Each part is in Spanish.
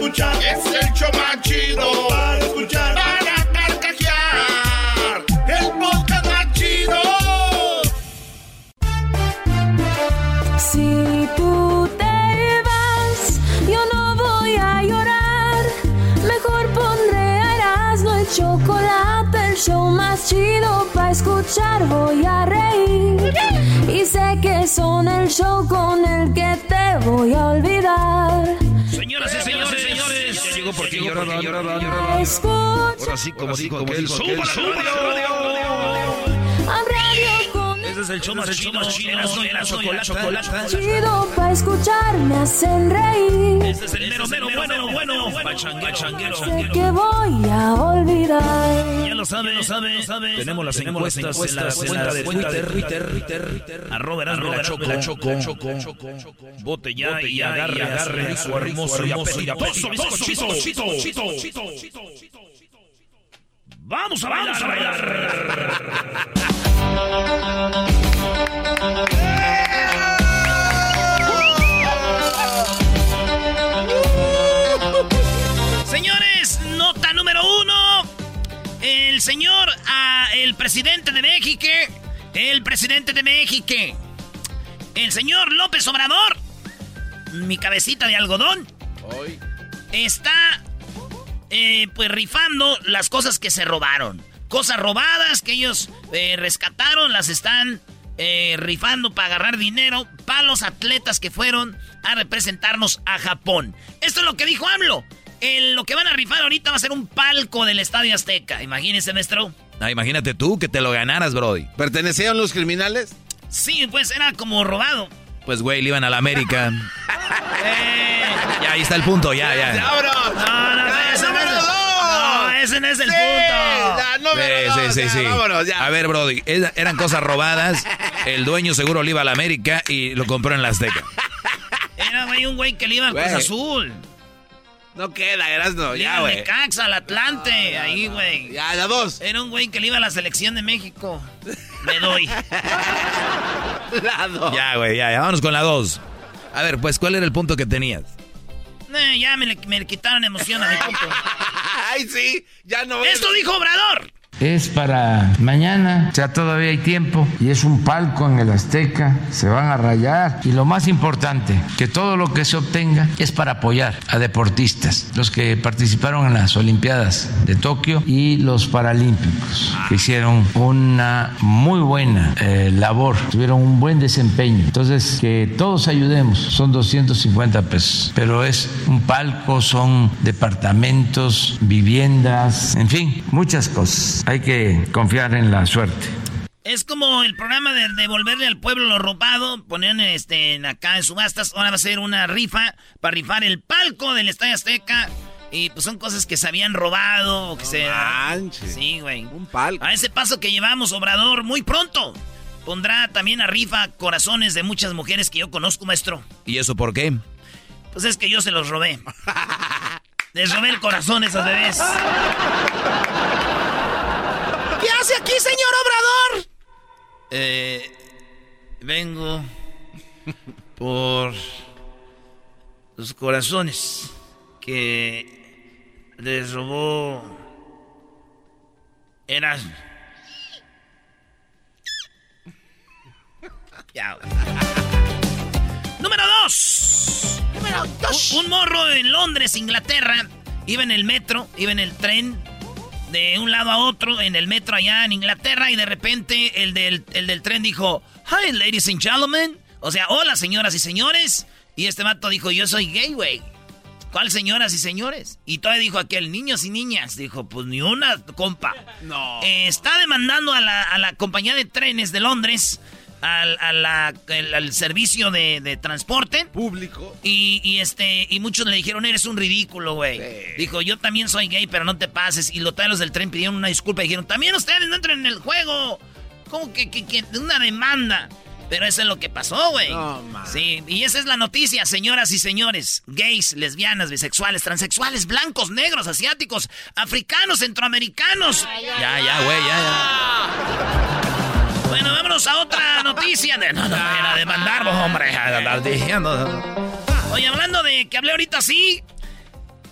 escuchar. Es el show más chido para show más chido para escuchar. Voy a reír. Y sé que son el show con el que te voy a olvidar. Señoras y señores, señores, ya llegó porque lloraban, lloraban, Escucha Ahora sí, como dijo aquel, dijo ¡súbale, aquel, súbale, a radio Ese es el show más chido, Erasmo y la chocolata. chido para escuchar, me hacen reír. Este es el mero, mero, bueno, bueno, pachanguero, Sé que voy a olvidar. Ya lo sabe, lo sabe, sabe. Tenemos las encuestas en la cuenta de Twitter, Twitter, arroba Erasmo y la Choco, Vote ya y agarre, agarre su hermoso y apetitoso bizcochito. Vamos a bailar, a bailar. Señores, nota número uno. El señor, ah, el presidente de México, el presidente de México, el señor López Obrador, mi cabecita de algodón, está eh, pues rifando las cosas que se robaron. Cosas robadas que ellos eh, rescataron, las están eh, rifando para agarrar dinero para los atletas que fueron a representarnos a Japón. Esto es lo que dijo AMLO. El- lo que van a rifar ahorita va a ser un palco del Estadio Azteca. Imagínense, maestro. Ah, imagínate tú que te lo ganaras, Brody. ¿Pertenecían los criminales? Sí, pues era como robado. Pues, güey, le iban a la América. Ya, ahí está el punto, ya, ya. ¡Vámonos! No, no, ese no es el, número dos! no, ese no es el Sí, punto. la número Sí, dos, sí, sí, ya, sí. vámonos, ya. A ver, Brody, eran cosas robadas. El dueño seguro le iba a la América y lo compró en la Azteca. Era, güey, un güey que le iba a Cruz. Azul. No queda, Erasno, ya, güey. Necaxa, al Atlante, ahí, güey. Ya, la dos. Era un güey que le iba a la selección de México. Le doy. La dos. Ya, güey, ya, ya. Vámonos con la dos. A ver, pues, ¿cuál era el punto que tenías? Eh, ya me le, me le quitaron emoción a mi punto. Ay, sí, ya no Esto dijo Obrador. Es para mañana, o sea, todavía hay tiempo. Y es un palco en el Azteca, se van a rayar. Y lo más importante, que todo lo que se obtenga es para apoyar a deportistas, los que participaron en las Olimpiadas de Tokio y los Paralímpicos, que hicieron una muy buena eh, labor, tuvieron un buen desempeño. Entonces, que todos ayudemos, son 250 pesos, pero es un palco, son departamentos, viviendas, en fin, muchas cosas. Hay que confiar en la suerte. Es como el programa de devolverle al pueblo lo robado. Ponían este, en acá en subastas. Ahora va a ser una rifa para rifar el palco del Estadio Azteca. Y pues son cosas que se habían robado. o que se... manches. Sí, güey. Un palco. A ese paso que llevamos, Obrador, muy pronto. Pondrá también a rifa corazones de muchas mujeres que yo conozco, maestro. ¿Y eso por qué? Pues es que yo se los robé. Les robé el corazón a esas bebés. ¿Qué hace aquí, señor Obrador? Eh, vengo por los corazones que les robó Erasmo. Número dos. Número dos. Un, un morro en Londres, Inglaterra, iba en el metro, iba en el tren de un lado a otro, en el metro allá en Inglaterra, y de repente el del, el del tren dijo, Hi, ladies and gentlemen. O sea, hola, señoras y señores. Y este vato dijo, yo soy gay, güey. ¿Cuál señoras y señores? Y todavía dijo aquel, niños y niñas. Dijo, pues ni una, compa. No. Eh, está demandando a la, a la compañía de trenes de Londres, al, a la- el- al servicio de, de transporte. Público. Y, y, este, y muchos le dijeron, eres un ridículo, güey. Dijo, yo también soy gay, pero no te pases. Y los talos del tren pidieron una disculpa y dijeron, también ustedes no entren en el juego. ¿Cómo que, que, que una demanda? Pero eso es lo que pasó, güey. Sí, y esa es la noticia, señoras y señores. Gays, lesbianas, bisexuales, transexuales, blancos, negros, asiáticos, africanos, centroamericanos. Ya, ya, güey, ya, ya. Bueno, vámonos a otra noticia. De, no, no, era demandar, hombre. Andar diciendo. Oye, hablando de que hablé ahorita sí,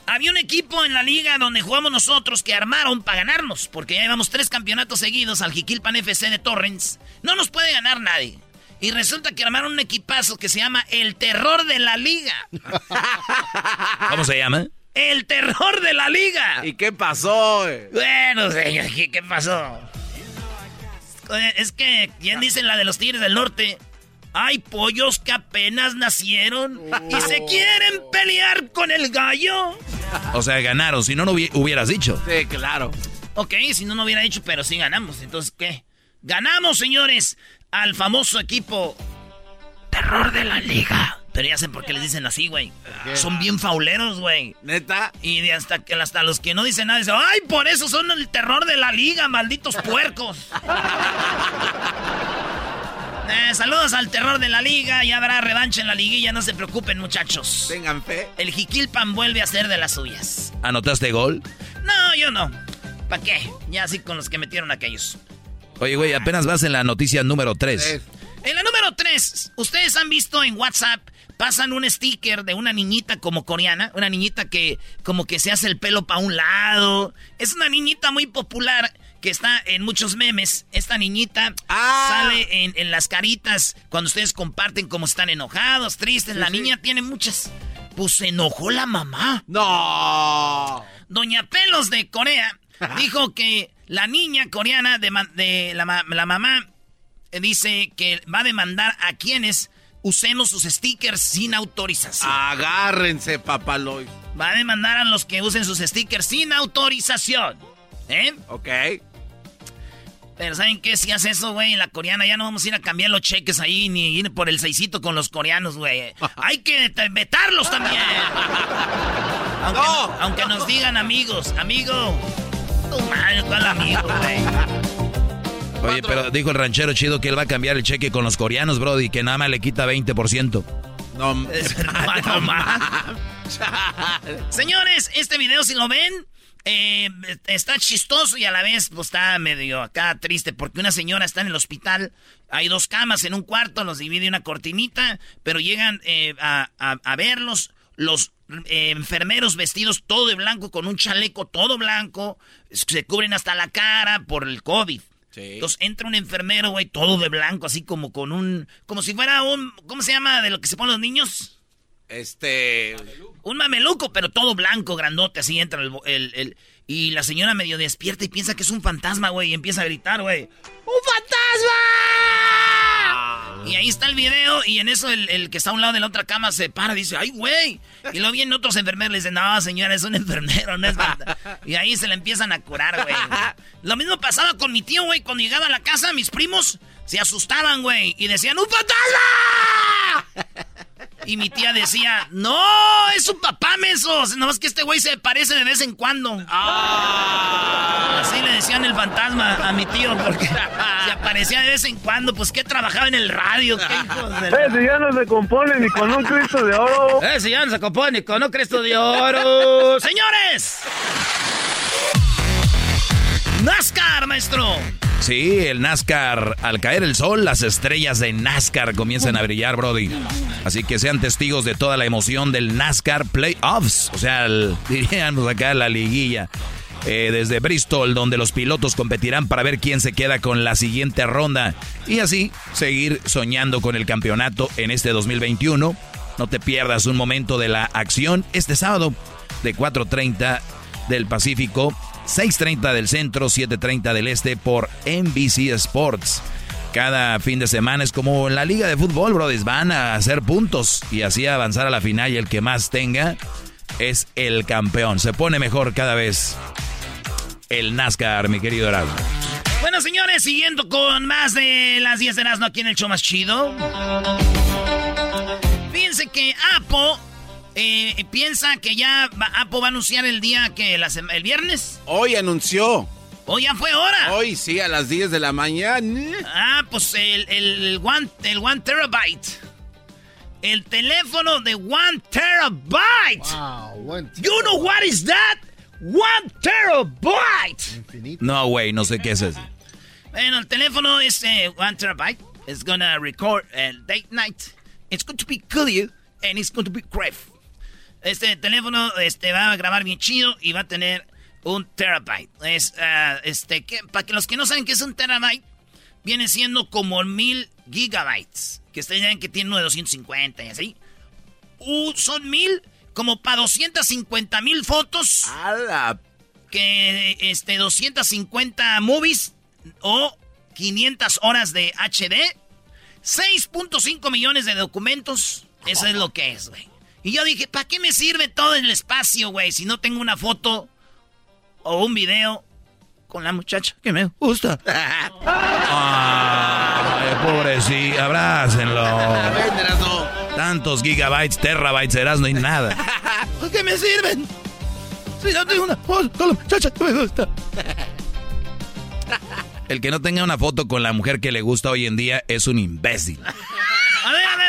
había un equipo en la liga donde jugamos nosotros que armaron para ganarnos, porque ya llevamos tres campeonatos seguidos al Jiquilpan FC de Torrens. No nos puede ganar nadie. Y resulta que armaron un equipazo que se llama El Terror de la Liga. ¿Cómo se llama? El Terror de la Liga. ¿Y qué pasó, güey? Bueno, señor, ¿qué, qué pasó? Oye, Es que, ¿quién dice la de los Tigres del Norte? Hay pollos que apenas nacieron y se quieren pelear con el gallo. O sea, ganaron. Si no, no hubi- hubieras dicho. Sí, claro. Ok, si no, no hubiera dicho, pero sí ganamos. Entonces, ¿qué? Ganamos, señores, al famoso equipo Terror de la Liga. Pero ya sé por qué les dicen así, güey. Son bien fauleros, güey. Neta. Y de hasta, que, hasta los que no dicen nada dicen, ¡ay, por eso son el terror de la liga, malditos puercos! Eh, saludos al terror de la liga, ya habrá revancha en la liguilla, no se preocupen, muchachos. Tengan fe. El Jiquilpan vuelve a ser de las suyas. ¿Anotaste gol? No, yo no. ¿Para qué? Ya así con los que metieron aquellos. Oye, güey, apenas vas en la noticia número 3. Es- En la número 3, ustedes han visto en WhatsApp, pasan un sticker de una niñita como coreana, una niñita que como que se hace el pelo para un lado. Es una niñita muy popular que está en muchos memes. Esta niñita Ah. sale en, en las caritas cuando ustedes comparten cómo están enojados, tristes. la niña tiene muchas. Pues se enojó la mamá. No. Doña Pelos de Corea dijo que la niña coreana de, la, la mamá eh, dice que va a demandar a quienes usemos sus stickers sin autorización. Agárrense, papaloy. Va a demandar a los que usen sus stickers sin autorización. ¿Eh? Ok. Pero ¿saben qué? Si hace eso, güey, en la coreana ya no vamos a ir a cambiar los cheques ahí ni ir por el seisito con los coreanos, güey. Hay que vetarlos también. Aunque, No. aunque nos digan amigos, amigo. Tu madre, ¿cuál amigo, güey? Oye, pero dijo el ranchero chido que él va a cambiar el cheque con los coreanos, bro, y que nada más le quita 20%. No. No, no más. Señores, este video, si lo ven, eh, está chistoso y a la vez pues, está medio acá triste porque una señora está en el hospital. Hay dos camas en un cuarto, los divide una cortinita, pero llegan eh, a, a- a verlos los eh, enfermeros vestidos todo de blanco con un chaleco todo blanco, se cubren hasta la cara por el COVID. Sí. Entonces entra un enfermero, güey, todo de blanco, así como con un, como si fuera un, ¿cómo se llama de lo que se ponen los niños? Este. Un mameluco, pero todo blanco, grandote, así entra el, el- el- Y la señora medio despierta y piensa que es un fantasma, güey, y empieza a gritar, güey. ¡Un fantasma! Y ahí está el video, y en eso el, que está a un lado de la otra cama se para y dice, ¡ay, güey! Y luego vienen otros enfermeros le dicen, no, señora, es un enfermero, no es fantasma. Y ahí se le empiezan a curar, güey. Lo mismo pasaba con mi tío, güey, cuando llegaba a la casa, mis primos se asustaban, güey, y decían, ¡un fantasma! Y mi tía decía, no, es su papá, menso. Nomás que este güey se parece de vez en cuando. Así le decían el fantasma a mi tío, porque se aparecía de vez en cuando. Pues que trabajaba en el radio. ¿Qué hijos de la- Ese ya no se compone ni con un Cristo de oro. Ese ya no se compone con un Cristo de oro. ¡Señores! NASCAR, maestro. Sí, el NASCAR, al caer el sol, las estrellas de NASCAR comienzan a brillar, Brody. Así que sean testigos de toda la emoción del NASCAR Playoffs. O sea, diríamos acá la liguilla. Eh, desde Bristol, donde los pilotos competirán para ver quién se queda con la siguiente ronda. Y así seguir soñando con el campeonato en este 2021. No te pierdas un momento de la acción este sábado. de 4.30 del Pacífico, 6.30 del centro, 7.30 del este por NBC Sports. Cada fin de semana es como en la liga de fútbol, brothers. Van a hacer puntos y así avanzar a la final y el que más tenga es el campeón. Se pone mejor cada vez el NASCAR, mi querido Erasmo. Bueno, señores, siguiendo con más de las 10 de Erasmo aquí en el show más chido. Fíjense que Apple eh, piensa que ya Apple va a anunciar el día que la el viernes. Hoy anunció. Hoy ya fue hora. Hoy sí, a las 10 de la mañana. Ah, pues el, el, el one, el one terabyte. El teléfono de one terabyte. You know what is that? One terabyte. No, güey, no sé qué es eso. Bueno, el teléfono es eh, one terabyte. It's gonna record a date night. It's going to be clear and it's going to be great. Este teléfono este, va a grabar bien chido y va a tener un terabyte. Es, ah, este, que, para que los que no saben qué es un terabyte, viene siendo como mil gigabytes. Que ustedes saben que tiene uno de 250 y así. Uh, son mil, como para 250 mil fotos. Que este, 250 movies o 500 horas de HD. 6.5 millones de documentos. Eso es lo que es, güey. Y yo dije, ¿para qué me sirve todo el espacio, güey? Si no tengo una foto o un video con la muchacha que me gusta. Ay, pobrecito, abrácenlo. Tantos gigabytes, terabytes, eras, no hay nada. ¿Para qué me sirven? Si no tengo una foto con la muchacha que me gusta. El que no tenga una foto con la mujer que le gusta hoy en día es un imbécil. A ver, a ver.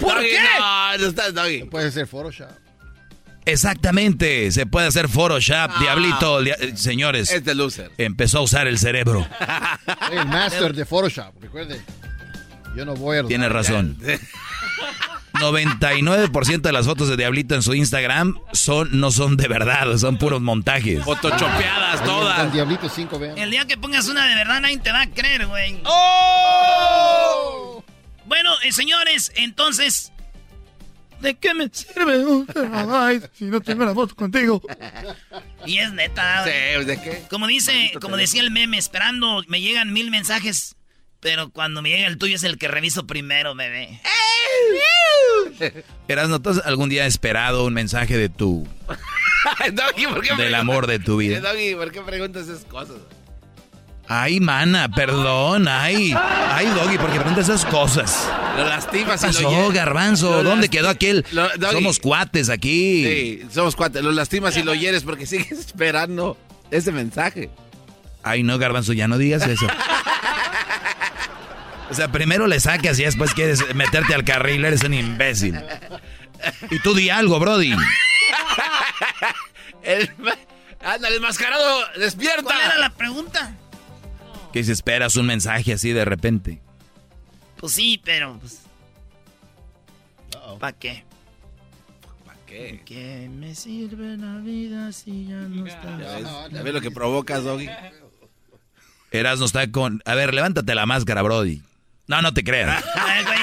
¿Por Doggy, qué? No, no estás, Doggy. Puede ser Photoshop. Exactamente, se puede hacer Photoshop, diablito, dia- eh, señores. Es de loser. Empezó a usar el cerebro. Soy el master de Photoshop, recuerde. Yo no voy a... Tiene razón. 99% de las fotos de Diablito en su Instagram son, no son de verdad, son puros montajes. Photoshopeadas El todas. Diablito 5, vean. El día que pongas una de verdad nadie te va a creer, güey. ¡Oh! Bueno, eh, señores, entonces... ¿De qué me sirve un terabyte si no tengo la foto contigo? Y es neta. Sí, güey. ¿de qué? Como dice, como decía el meme, esperando, me llegan mil mensajes, pero cuando me llega el tuyo es el que reviso primero, bebé. Eras, ¿no te has algún día esperado un mensaje de tu, Doggy, ¿por qué del amor de tu vida? Doggy, ¿por qué preguntas esas cosas? Ay, mana, perdón, ay, ay, Doggy, porque preguntas esas cosas. Lo lastimas ¿Qué y lo pasó, hieres. Garbanzo? Lo ¿Dónde quedó aquel? Lo- Doggy. Somos cuates aquí. Sí, somos cuates. Lo lastimas y lo hieres porque sigues esperando ese mensaje. Ay, no, Garbanzo, ya no digas eso. O sea, primero le sacas y después quieres meterte al carril, eres un imbécil. Y tú di algo, Brody. El, ándale, el mascarado, despierta. ¿Cuál era la pregunta? Que si esperas un mensaje así de repente. Pues sí, pero... Pues, ¿Para qué? ¿Para qué? ¿Qué me sirve la vida si ya no está? Ya ves, ya ves lo que provocas, Doggy. Erasmo está con... A ver, levántate la máscara, Brody. No, no te creas. Ay, güey,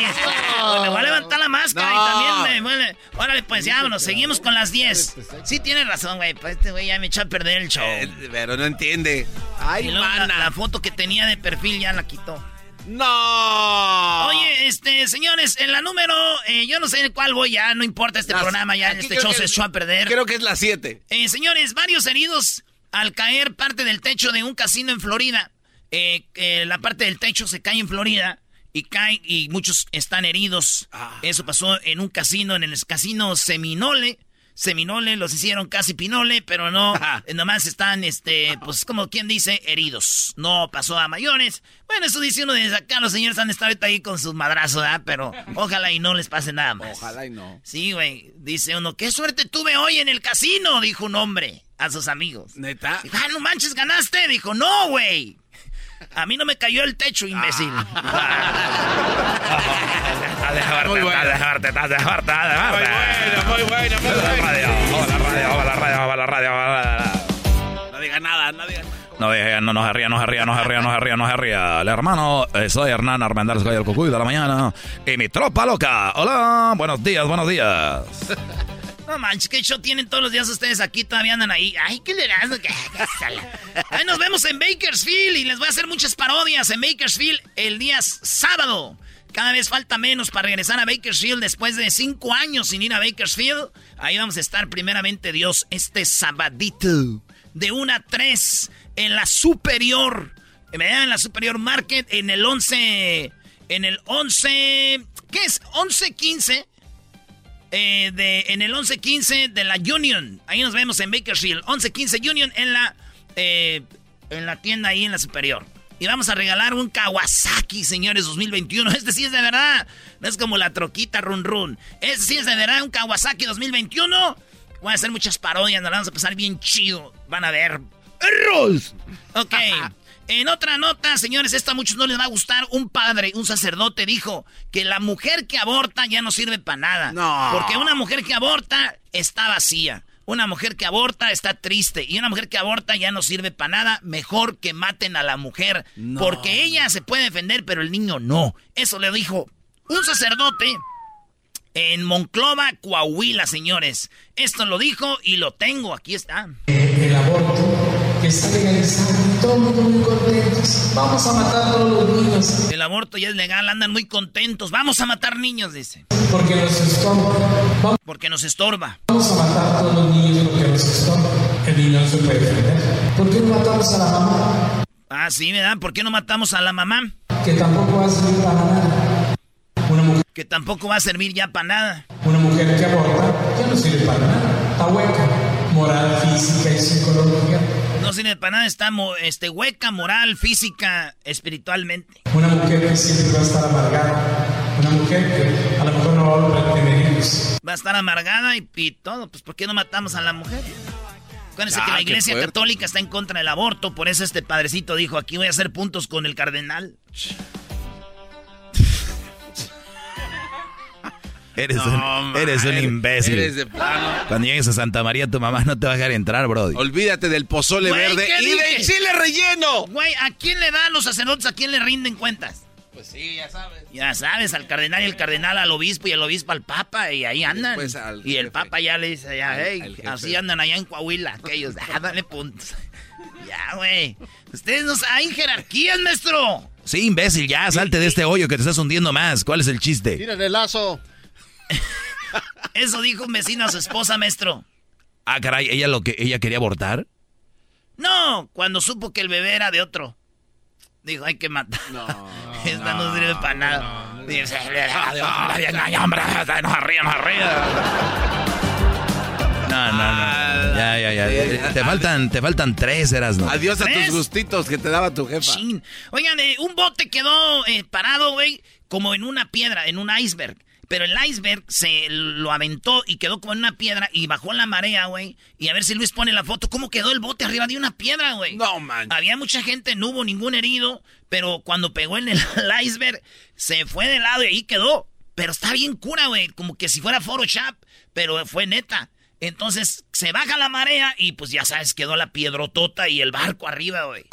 Me voy a levantar la máscara No. y también me vuelve. Órale, pues ya, vámonos, seguimos con las 10. Sí, tienes razón, güey. Pues este güey ya me echó a perder el show. Eh, pero no entiende. Ay, y luego la, foto que tenía de perfil ya la quitó. No. Oye, este, señores, en la número, eh, yo no sé en cuál voy ya, no importa este Las- programa, ya este show se echó a perder. Creo que es la 7. Eh, señores, varios heridos al caer parte del techo de un casino en Florida. Eh, eh, la parte del techo se cae en Florida y cae y muchos están heridos. Eso pasó en un casino, en el casino Seminole. Seminole los hicieron casi pinole, pero no, eh, nomás están, este, pues como quien dice, heridos. No pasó a mayores. Bueno, eso dice uno desde acá, los señores han estado ahí con sus madrazos, ¿verdad? Pero ojalá y no les pase nada más. Ojalá y no. Sí, güey. Dice uno, qué suerte tuve hoy en el casino, dijo un hombre a sus amigos. ¿Neta? Ah, no manches, ganaste. Dijo, no, güey. A mí no me cayó el techo, imbécil. Muy bueno. Muy bueno, muy bueno, muy bueno. No diga nada, no diga nada. No, diga, no, no se ría, no se ría, no se ría, no se ría, no se ría. El hermano, eh, soy Hernán Armendar, soy el cucuy de la mañana. Y mi tropa loca. Hola, buenos días, buenos días. No manches, ¿qué show tienen todos los días ustedes aquí? Todavía andan ahí. Ay, ¿qué le? Ahí nos vemos en Bakersfield y les voy a hacer muchas parodias en Bakersfield el día sábado. Cada vez falta menos para regresar a Bakersfield después de cinco años sin ir a Bakersfield. Ahí vamos a estar primeramente Dios este sabadito de 1 a 3 en la superior. En la superior market en el 11... En el 11... ¿Qué es? 11-15 eh, de, en el 11-15 de la Union. Ahí nos vemos en Bakersfield. 11-15 Union en la, eh, en la tienda ahí en la superior. Y vamos a regalar un Kawasaki, señores, 2021. Este sí es de verdad. No es como la troquita run run. Este sí es de verdad un Kawasaki 2021. Voy a hacer muchas parodias, nos vamos a pasar bien chido. Van a ver. ¡Erros! Ok. En otra nota, señores, esta a muchos no les va a gustar. Un padre, un sacerdote dijo que la mujer que aborta ya no sirve para nada. No. Porque una mujer que aborta está vacía. Una mujer que aborta está triste. Y una mujer que aborta ya no sirve para nada. Mejor que maten a la mujer. Porque ella se puede defender, pero el niño no. Eso le dijo un sacerdote en Monclova, Coahuila, señores. Esto lo dijo y lo tengo. Aquí está. El aborto que está legalizado y todo el mundo muy contentos. Vamos a matar a todos los niños. El aborto ya es legal, andan muy contentos. Vamos a matar niños, dice. Porque nos estorba. Porque nos estorba. Vamos a matar a todos los niños porque nos estorba. El niño no se puede defender. ¿Por qué no matamos a la mamá? Ah, sí, ¿verdad? ¿Por qué no matamos a la mamá? Que tampoco va a servir para nada. Una mujer. Que tampoco va a servir ya para nada. Una mujer que aborta ya no sirve para nada. Está hueca. Moral, física y psicológica. No sirve para nada, está este, hueca, moral, física, espiritualmente. Una mujer que siempre va a estar amargada. Una mujer que a lo mejor no va a tener hijos. Va a estar amargada y, y todo. Pues ¿por qué no matamos a la mujer? Acuérdense Ah, que la qué iglesia católica está en contra del aborto, por eso este padrecito dijo, aquí voy a hacer puntos con el cardenal. Eres, No, un, eres un imbécil. eres de plano. Cuando llegues a Santa María, tu mamá no te va a dejar entrar, Brody. Olvídate del pozole Güey, verde ¿qué y dije? del chile relleno. Güey, ¿a quién le dan los sacerdotes? ¿A quién le rinden cuentas? Pues sí, ya sabes. Ya sabes, al cardenal y el cardenal al obispo y el obispo al papa y ahí andan. al y el papa ya le dice, ya, hey, así andan allá en Coahuila, aquellos, ah, dale puntos. ya, güey. Ustedes no hay jerarquías, maestro. Sí, imbécil, ya, salte de este hoyo que te estás hundiendo más. ¿Cuál es el chiste? Tírale el lazo. Eso dijo un vecino a su esposa, maestro. Ah, caray, ¿ella lo que ella quería abortar? No, cuando supo que el bebé era de otro. Dijo, hay que matar. No. Esta no, sirve para nada. Dice, No, no, no. Ya, ya, ya. Te faltan, te faltan tres, eras, ¿no? Adiós a tus gustitos que te daba tu jefa. Chin. Oigan, eh, un bote quedó eh, parado, güey, como en una piedra, en un iceberg. Pero el iceberg se lo aventó y quedó como en una piedra y bajó la marea, güey. Y a ver si Luis pone la foto. ¿Cómo quedó el bote arriba de una piedra, güey? No, man. Había mucha gente, no hubo ningún herido, pero cuando pegó en el, el iceberg, se fue de lado y ahí quedó. Pero está bien cura, güey, como que si fuera Photoshop, pero fue neta. Entonces se baja la marea y pues ya sabes, quedó la piedrotota y el barco arriba, güey.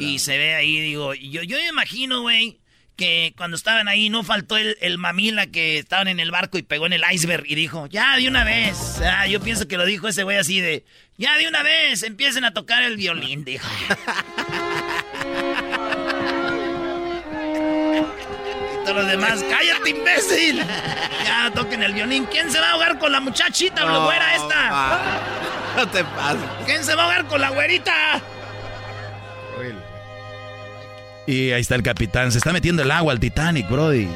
Y se ve ahí, digo, yo, yo me imagino, güey, que cuando estaban ahí no faltó el, el mamila que estaban en el barco y pegó en el iceberg y dijo, ya de una vez. Ah, yo pienso que lo dijo ese güey así de, ya de una vez, empiecen a tocar el violín, dijo. Y todos los demás, cállate, imbécil. Ya toquen el violín. ¿Quién se va a ahogar con la muchachita, la güera esta? No te pases. ¿Quién se va a ahogar con la güerita? Y ahí está el capitán. Se está metiendo el agua al Titanic, Brody.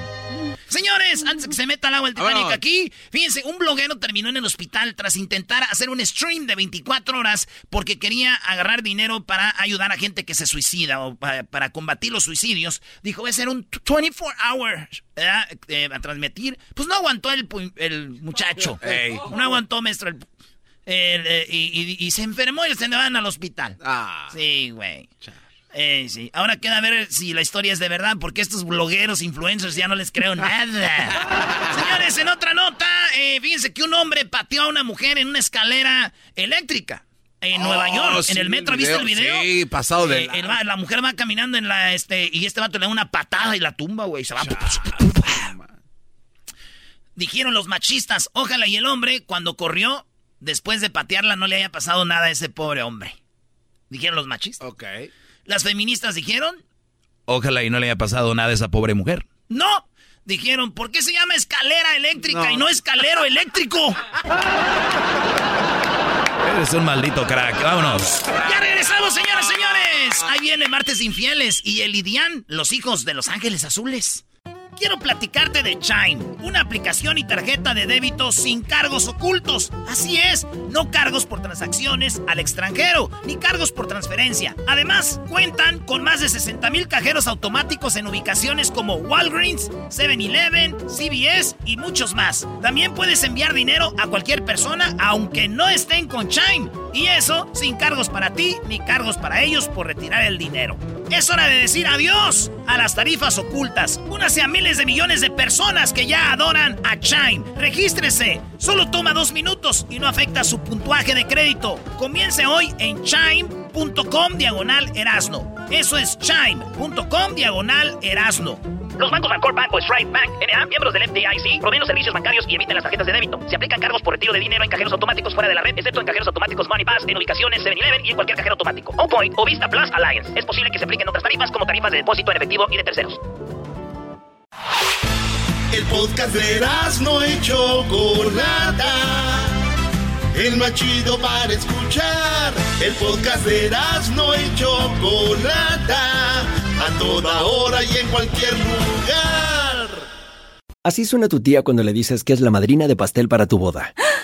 Señores, antes de que se meta el agua el Titanic Vámonos. aquí, fíjense, un bloguero terminó en el hospital tras intentar hacer un stream de 24 horas porque quería agarrar dinero para ayudar a gente que se suicida o para, para combatir los suicidios. Dijo, voy a hacer un 24 hours. Eh, a transmitir. Pues no aguantó el, el muchacho. No aguantó, maestro. el- el, eh, y, y- y se enfermó y se le van al hospital. Ah. Sí, güey. Eh, sí. Ahora queda ver si la historia es de verdad, porque estos blogueros, influencers, ya no les creo nada. Señores, en otra nota, eh, fíjense que un hombre pateó a una mujer en una escalera eléctrica. En Oh, Nueva York, sí, en el vi el metro, ¿viste el video. Sí, pasado de Eh, el la mujer va caminando en la, este, y este vato le da una patada y la tumba, güey. Se va. Dijeron los machistas, ojalá y el hombre, cuando corrió, después de patearla no le haya pasado nada a ese pobre hombre. Dijeron los machistas. Ok. Las feministas dijeron, Ojalá y no le haya pasado nada a esa pobre mujer. no. Dijeron, ¿por qué se llama escalera eléctrica y no escalero eléctrico? Eres un maldito crack. Vámonos. Ya regresamos, señoras y señores. Ahí viene Martes Infieles y el Idian, los hijos de los Ángeles Azules. Quiero platicarte de Chime, una aplicación y tarjeta de débito sin cargos ocultos. Así es, no cargos por transacciones al extranjero, ni cargos por transferencia. Además, cuentan con más de 60 mil cajeros automáticos en ubicaciones como Walgreens, 7-Eleven, CVS y muchos más. También puedes enviar dinero a cualquier persona aunque no estén con Chime. Y eso sin cargos para ti ni cargos para ellos por retirar el dinero. Es hora de decir adiós a las tarifas ocultas. Únase a miles de millones de personas que ya adoran a Chime. Regístrese. Solo toma dos minutos y no afecta su puntuaje de crédito. Comience hoy en chime.com diagonal erasno. Eso es chime.com diagonal erasno. Los bancos Bancorp Bank o Stripe Bank, N.A., miembros del FDIC, proveen los servicios bancarios y emiten las tarjetas de débito. Se aplican cargos por retiro de dinero en cajeros automáticos fuera de la red, excepto en cajeros automáticos Money Pass, en ubicaciones 7-Eleven y en cualquier cajero automático. O Point o Vista Plus Alliance. Es posible que se apliquen otras tarifas como tarifas de depósito en efectivo y de terceros. El podcast de no y Chocolata. El más chido para escuchar. El podcast de no y Chocolata. A toda hora y en cualquier lugar. Así suena tu tía cuando le dices que es la madrina de pastel para tu boda.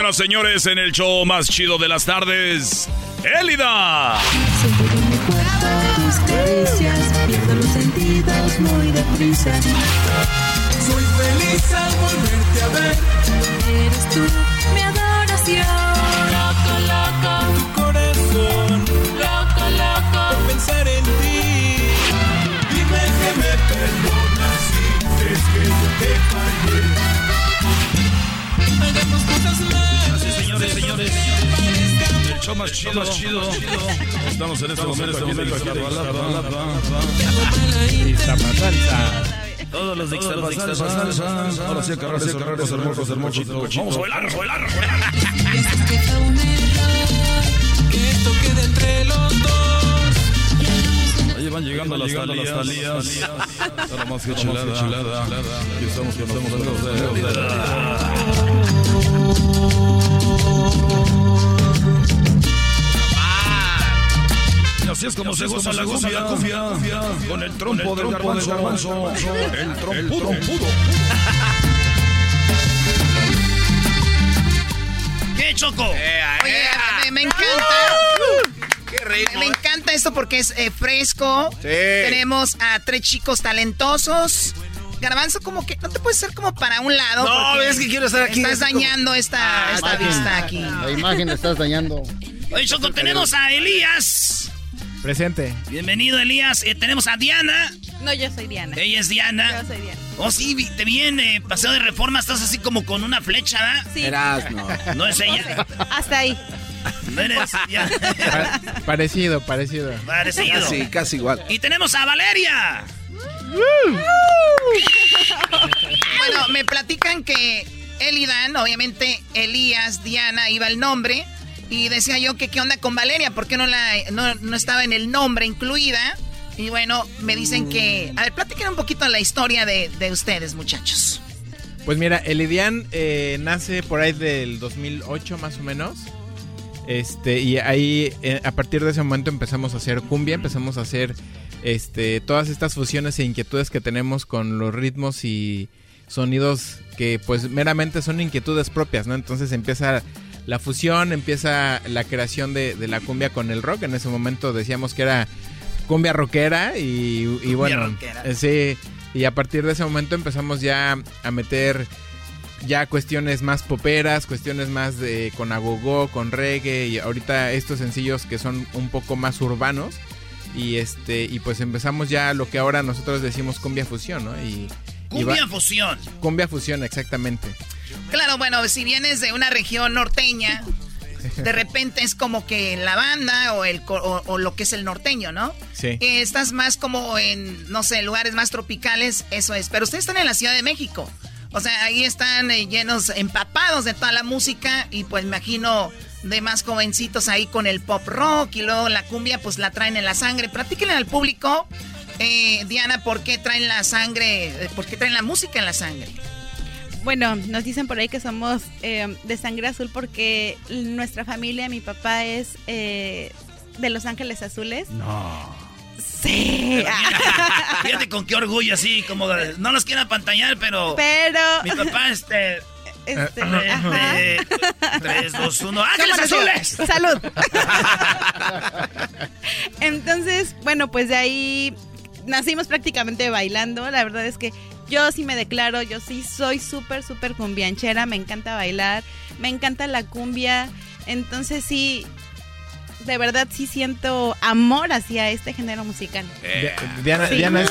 Señoras, señores, en el show más chido de las tardes, Élida. tus caricias, pierdo los sentidos muy deprisa. Soy feliz al volverte a ver. Eres tú mi adoración. Show más chido, más chido. Estamos en este momento aquí en Todos los de. Ahora sí, acabar ese carreras hermosos, hermosos, Vamos a bailar, a bailar, a bailar. que esto quede entre los dos. Ahí van llegando las talías. Ahora más que. Y estamos con los Y así es como se goza la cumbia, con el trompo del garbanzo, el trompudo. ¿Qué, Choco? Oye, me, me encanta. ¡Qué Me, me encanta esto porque es eh, fresco. Tenemos a tres chicos talentosos. Garbanzo, como que no te puedes hacer como para un lado. No, es que quiero estar aquí. Estás como- dañando esta, esta imagen. vista aquí. La imagen la estás dañando. Oye, Choco, tenemos a Elías. Presente. Bienvenido, Elías. Eh, tenemos a Diana. No, yo soy Diana. Ella es Diana. Yo soy Diana. Oh, sí, te vi en eh, Paseo de Reforma. Estás así como con una flecha, ¿verdad? Sí. Erasno. No es ella. Hasta ahí. Eres, ya. Pa- parecido, parecido. Parecido. Casi, casi igual. Y tenemos a Valeria. Bueno, me platican que él y Dan, obviamente Elías, Diana, iba el nombre. Y decía yo que qué onda con Valeria, ¿por qué no, la, no, no estaba en el nombre incluida? Y bueno, me dicen que... A ver, platiquen un poquito la historia de, de ustedes, muchachos. Pues mira, Elidian eh, nace por ahí del 2008 más o menos. Este, y ahí eh, a partir de ese momento empezamos a hacer cumbia, empezamos a hacer este, todas estas fusiones e inquietudes que tenemos con los ritmos y sonidos que pues meramente son inquietudes propias, ¿no? Entonces empieza la fusión, empieza la creación de, de la cumbia con el rock. En ese momento decíamos que era cumbia rockera y, y bueno, rockera. eh, sí, y a partir de ese momento empezamos ya a meter ya cuestiones más poperas, cuestiones más de con agogó, con reggae y ahorita estos sencillos que son un poco más urbanos y este y pues empezamos ya lo que ahora nosotros decimos cumbia fusión, ¿no? Y, va- Cumbia fusión. cumbia fusión exactamente. Claro, bueno, si vienes de una región norteña, de repente es como que la banda o, el, o, o lo que es el norteño, ¿no? Sí. Eh, estás más como en, no sé, lugares más tropicales, eso es. Pero ustedes están en la Ciudad de México. O sea, ahí están eh, llenos, empapados de toda la música y pues me imagino de más jovencitos ahí con el pop rock y luego la cumbia pues la traen en la sangre. Platíquenle al público, eh, Diana, ¿por qué traen la sangre, por qué traen la música en la sangre? Bueno, nos dicen por ahí que somos eh, de sangre azul porque nuestra familia, mi papá es eh, de Los Ángeles Azules. No. Sí. Fíjate con qué orgullo, así, como de- no los quiero apantallar, pero. Pero. Mi papá, este. Este, eh, ajá. eh, tres, dos, uno. ¡Ángeles ¿Cómo no? azules! ¡Salud! Entonces, bueno, pues de ahí nacimos prácticamente bailando. La verdad es que yo sí me declaro, yo sí soy súper, súper cumbianchera. Me encanta bailar, me encanta la cumbia. Entonces sí, de verdad sí siento amor hacia este género musical. Di- Diana, Sí. Diana es,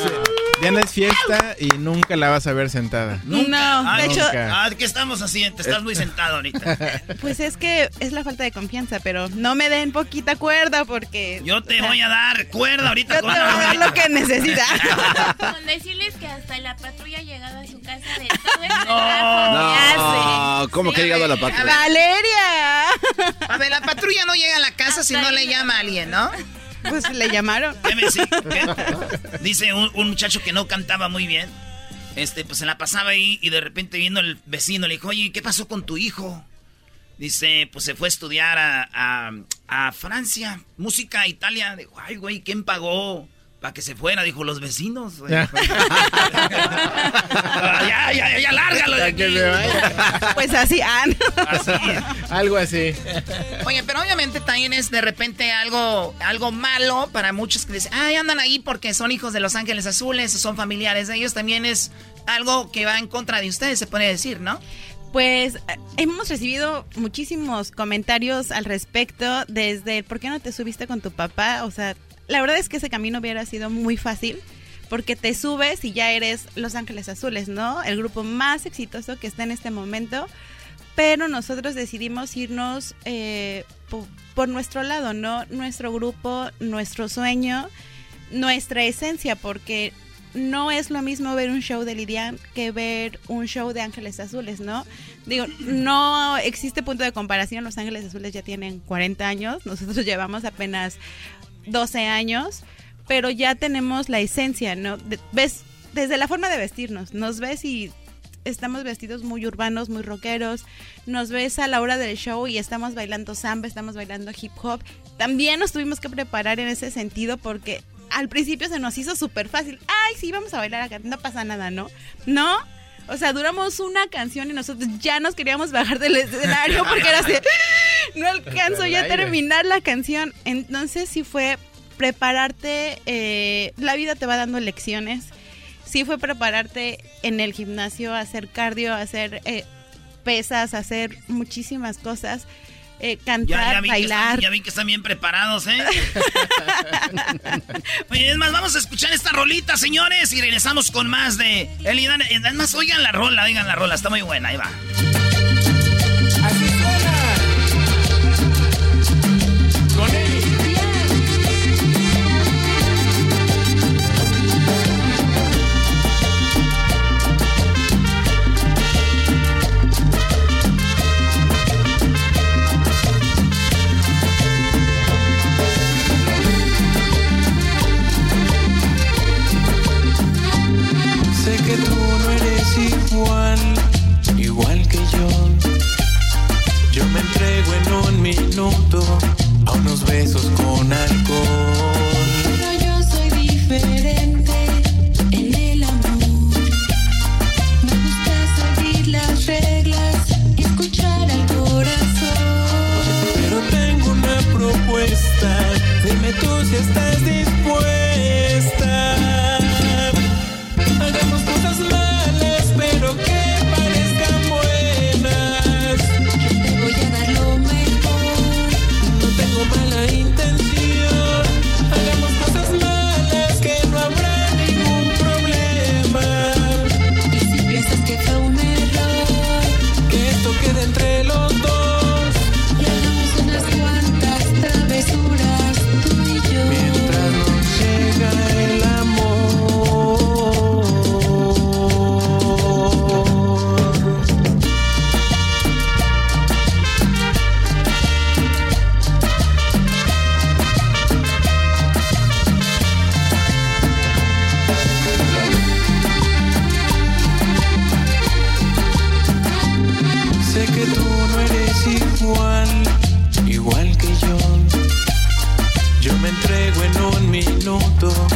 Diana es fiesta y nunca la vas a ver sentada. No, de hecho, Ah, ¿qué estamos haciendo? Estás muy sentado ahorita. pues es que es la falta de confianza, pero no me den poquita cuerda porque... Yo te voy a dar cuerda ahorita. Yo te voy a dar lo que necesitas. Con decirles que hasta la patrulla ha llegado a su casa de todo el No, ¿cómo que ha llegado a la patrulla? ¡Valeria! A ver, la patrulla no llega a la casa si no le llama a alguien, ¿no? Pues le llamaron. ¿Qué me dice? Un, muchacho que no cantaba muy bien. Este, pues se la pasaba ahí y de repente viendo el vecino le dijo, oye, ¿qué pasó con tu hijo? Dice, pues se fue a estudiar a, a- Francia, música Italia. Dijo, ay, güey, ¿quién pagó para que se fuera? Dijo, los vecinos. güey. ya, ya, ya, lárgalo de Que aquí. se vaya. Pues así, ah, no. Algo así. Oye, pero obviamente también es de repente algo, algo malo para muchos que dicen, ay, andan ahí porque son hijos de Los Ángeles Azules o son familiares de ellos. También es algo que va en contra de ustedes, se puede decir, ¿no? Pues eh, hemos recibido muchísimos comentarios al respecto desde por qué no te subiste con tu papá. O sea, la verdad es que ese camino hubiera sido muy fácil porque te subes y ya eres Los Ángeles Azules, ¿no? El grupo más exitoso que está en este momento. Pero nosotros decidimos irnos eh, po- por nuestro lado, ¿no? Nuestro grupo, nuestro sueño, nuestra esencia, porque no es lo mismo ver un show de Lidian que ver un show de Ángeles Azules, ¿no? Digo, no existe punto de comparación. Los Ángeles Azules ya tienen 40 años, nosotros llevamos apenas 12 años, pero ya tenemos la esencia, ¿no? Ves, desde la forma de vestirnos, nos ves y estamos vestidos muy urbanos, muy rockeros, nos ves a la hora del show y estamos bailando samba, estamos bailando hip hop. También nos tuvimos que preparar en ese sentido porque al principio se nos hizo súper fácil. Ay, sí, vamos a bailar acá, no pasa nada, ¿no? ¿No? O sea, duramos una canción y nosotros ya nos queríamos bajar del escenario porque era así, no alcanzo ya a terminar la canción. Entonces sí fue prepararte, eh, la vida te va dando lecciones. Sí fue prepararte en el gimnasio, hacer cardio, hacer eh, pesas, hacer muchísimas cosas, eh, cantar, Ya, ya vi que bailar. están, ya vi que están bien preparados, ¿eh? Oye, es más, vamos a escuchar esta rolita, señores, y regresamos con más de Eli Dan. Eh, Es más, oigan la rola, oigan la rola, está muy buena, ahí va. understand minuto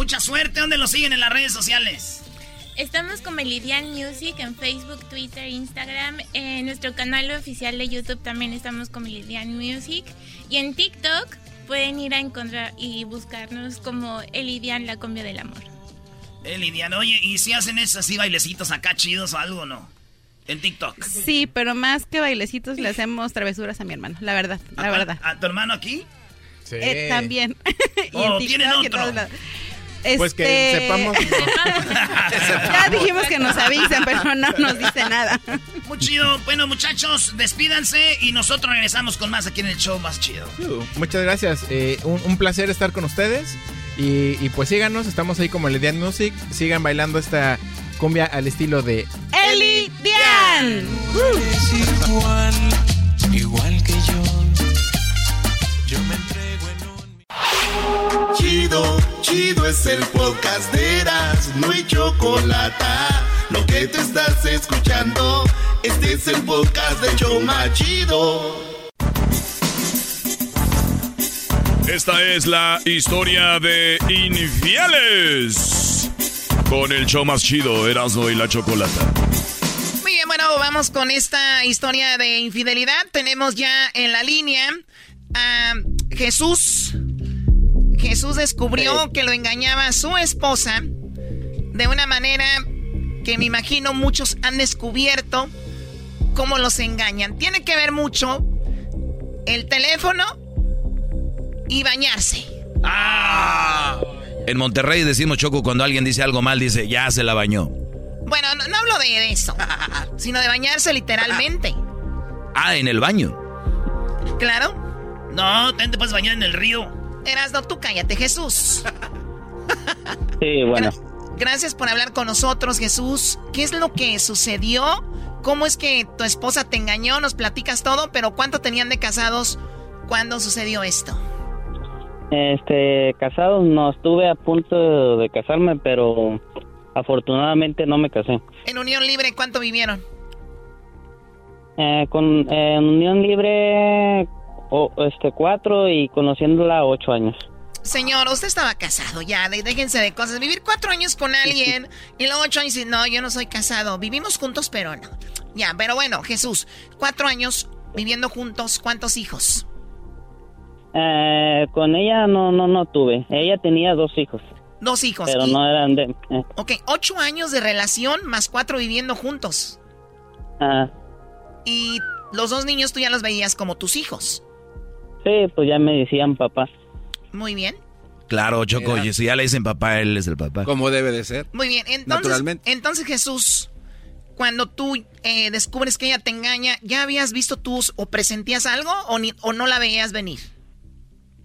mucha suerte. ¿Dónde lo siguen en las redes sociales? Estamos como Lidian Music en Facebook, Twitter, Instagram. En nuestro canal oficial de YouTube también estamos como Lidian Music. Y en TikTok pueden ir a encontrar y buscarnos como Elidian, la cumbia del amor. El Lidiano, oye, ¿y si hacen esos así bailecitos acá chidos o algo o no? En TikTok. Sí, pero más que bailecitos le hacemos travesuras a mi hermano, la verdad, la ¿A- verdad. ¿A tu hermano aquí? Sí. Eh, también. Y Oh, en ¿tienen TikTok y otro? Pues que Este, sepamos. Ya dijimos que nos avisen, pero no nos dice nada. Muy chido. Bueno, muchachos, despídanse y nosotros regresamos con más aquí en el show más chido. Uh, Muchas gracias. eh, un, un placer estar con ustedes. Y, y pues síganos, estamos ahí como Ledian Music. Sigan bailando esta cumbia al estilo de Eli Dian. Es igual, igual que. Yo Chido, chido es el podcast de Eras, no hay chocolate. Lo que te estás escuchando, este es el podcast de Choma Chido. Esta es la historia de infieles. Con el show más chido, Erasmo y la Chocolata. Muy bien, bueno, vamos con esta historia de infidelidad. Tenemos ya en la línea a Jesús. Jesús descubrió que lo engañaba a su esposa de una manera que me imagino muchos han descubierto cómo los engañan. Tiene que ver mucho el teléfono y bañarse. ¡Ah! En Monterrey decimos Choco cuando alguien dice algo mal, dice ya se la bañó. Bueno, no, no hablo de eso, sino de bañarse literalmente. Ah, en el baño. Claro. No, también te puedes bañar en el río. Erasno, tú cállate, Jesús. Sí, bueno. Gracias por hablar con nosotros, Jesús. ¿Qué es lo que sucedió? ¿Cómo es que tu esposa te engañó? Nos platicas todo, pero ¿cuánto tenían de casados cuando sucedió esto? Este, casados no estuve a punto de casarme, pero afortunadamente no me casé. En unión libre, ¿cuánto vivieron? Eh, con eh, en unión libre, o, este, cuatro y conociéndola ocho años. Señor, usted estaba casado ya, déjense de cosas. Vivir cuatro años con alguien y luego ocho años y no, yo no soy casado. Vivimos juntos, pero no. Ya, pero bueno, Jesús, cuatro años viviendo juntos, ¿cuántos hijos? Eh, con ella no, no, no tuve. Ella tenía dos hijos, Dos hijos. pero y- no eran de. eh, Ok, ocho años de relación más cuatro viviendo juntos. ah, Y los dos niños tú ya los veías como tus hijos. Sí, pues ya me decían papá. Muy bien. Claro, Choco, y si ya le dicen papá, él es el papá. Como debe de ser. Muy bien. Entonces, Naturalmente. entonces Jesús, cuando tú eh, descubres que ella te engaña, ¿ya habías visto tú o presentías algo o, ni- o no la veías venir?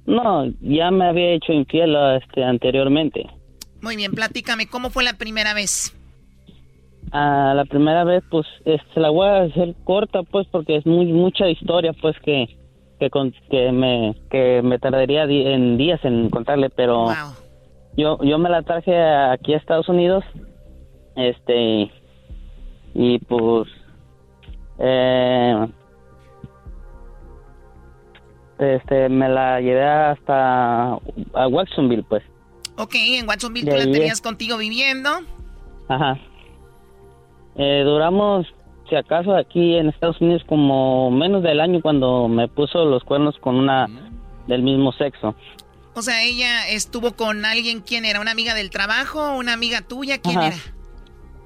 No, ya me había hecho infiel este, anteriormente. Muy bien, platícame, ¿cómo fue la primera vez? Ah, la primera vez, pues, este, la voy a hacer corta, pues, porque es muy mucha historia, pues, que que, con- que me que me tardaría en días en contarle, pero yo yo me la traje aquí a Estados Unidos, este, y pues, eh, este, me la llevé hasta a Watsonville, pues. Ok, en Watsonville tú la es. tenías contigo viviendo. Ajá. Eh, duramos, si acaso, aquí en Estados Unidos como menos del año cuando me puso los cuernos con una del mismo sexo. O sea, ella estuvo con alguien, ¿quién era? ¿Una amiga del trabajo? ¿Una amiga tuya? ¿Quién Ajá. era?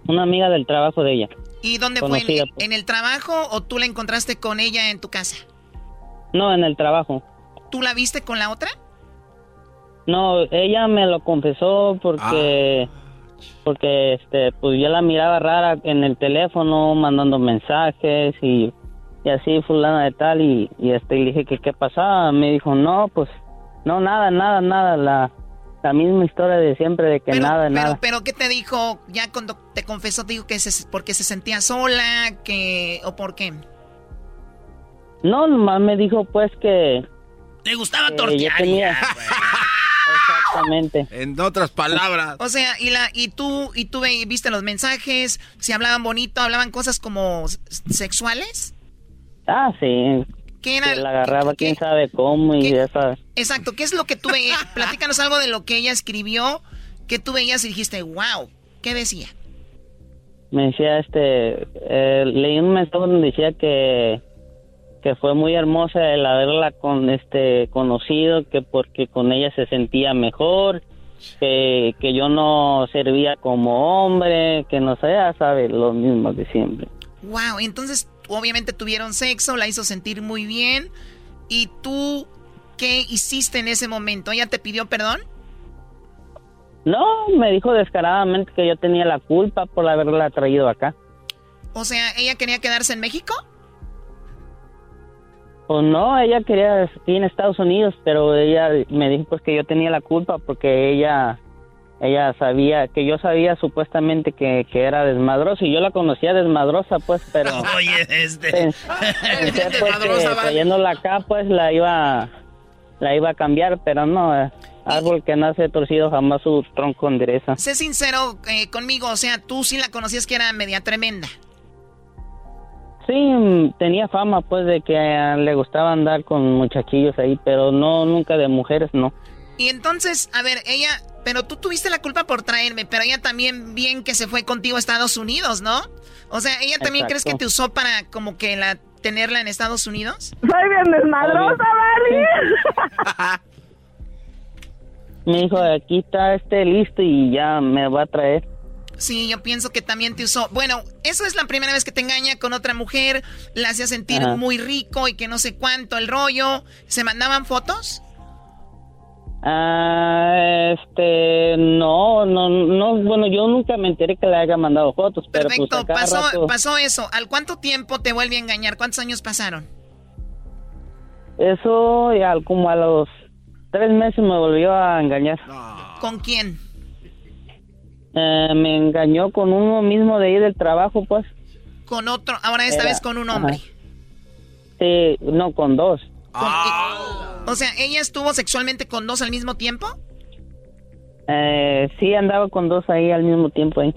Una amiga del trabajo de ella. ¿Y dónde fue? ¿En, pues. en el trabajo o tú la encontraste con ella en tu casa? No, en el trabajo. ¿Tú la viste con la otra? No, ella me lo confesó porque porque este pues yo la miraba rara en el teléfono mandando mensajes y, y así fulana de tal y, y este y le dije que qué pasaba, me dijo, "No, pues no nada, nada, nada, la la misma historia de siempre de que nada, Pero, nada." pero ¿qué te dijo? Ya cuando te confesó, te dijo que se, porque se sentía sola, que o por qué. No, nomás me dijo pues que Te gustaba yo tortear. tenía Exactamente. En otras palabras. O sea, y la y tú y tú ve- viste los mensajes, si hablaban bonito, hablaban cosas como sexuales. Ah, sí. ¿Qué era? Que la agarraba quién sabe cómo y ya sabes. Exacto, ¿qué es lo que tú veías? Platícanos algo de lo que ella escribió, que tú veías y dijiste, wow, ¿qué decía? me decía este eh, leí un mensaje donde decía que que fue muy hermosa el haberla con este conocido que porque con ella se sentía mejor que, que yo no servía como hombre que no sé ya sabe lo mismo de siempre Wow, entonces obviamente tuvieron sexo, la hizo sentir muy bien. ¿Y tú qué hiciste en ese momento? ¿Ella te pidió perdón? no me dijo descaradamente que yo tenía la culpa por haberla traído acá O sea, ¿ella quería quedarse en México? Pues no, ella quería aquí en Estados Unidos, pero ella me dijo pues que yo tenía la culpa porque ella ella sabía que yo sabía supuestamente que, que era desmadrosa y yo la conocía desmadrosa pues, pero Oye, este. pensé pues que trayéndola acá pues la iba la iba a cambiar, pero no, eh, árbol que nace torcido jamás su tronco endereza. Sé sincero eh, conmigo, o sea, tú sí la conocías que era media tremenda. Sí, mm, tenía fama pues de que eh, le gustaba andar con muchachillos ahí, pero no nunca de mujeres, no. Y entonces, a ver, ella, pero tú tuviste la culpa por traerme, pero ella también bien que se fue contigo a Estados Unidos, ¿no? O sea, ¿ella también crees que te usó para como que la tenerla en Estados Unidos? Soy bien desmadrosa, Barbie. Me dijo, aquí está este listo y ya me va a traer. Sí, yo pienso que también te usó. Bueno, eso es la primera vez que te engaña con otra mujer, la hacía sentir Ajá. muy rico y que no sé cuánto el rollo. ¿Se mandaban fotos? Ah, este, no, no, no, bueno, yo nunca me enteré que le haya mandado fotos, pero pues Perfecto, rato- pasó eso. ¿Al cuánto tiempo te vuelve a engañar? ¿Cuántos años pasaron? eso ya como a los tres meses me volvió a engañar. ¿Con quién? Eh, me engañó con uno mismo de ahí del trabajo, pues. Con otro, ahora esta Era- vez con un ajá. hombre. Sí, no, con dos. O sea, ¿ella estuvo sexualmente con dos al mismo tiempo? Eh, sí, andaba con dos ahí al mismo tiempo ahí.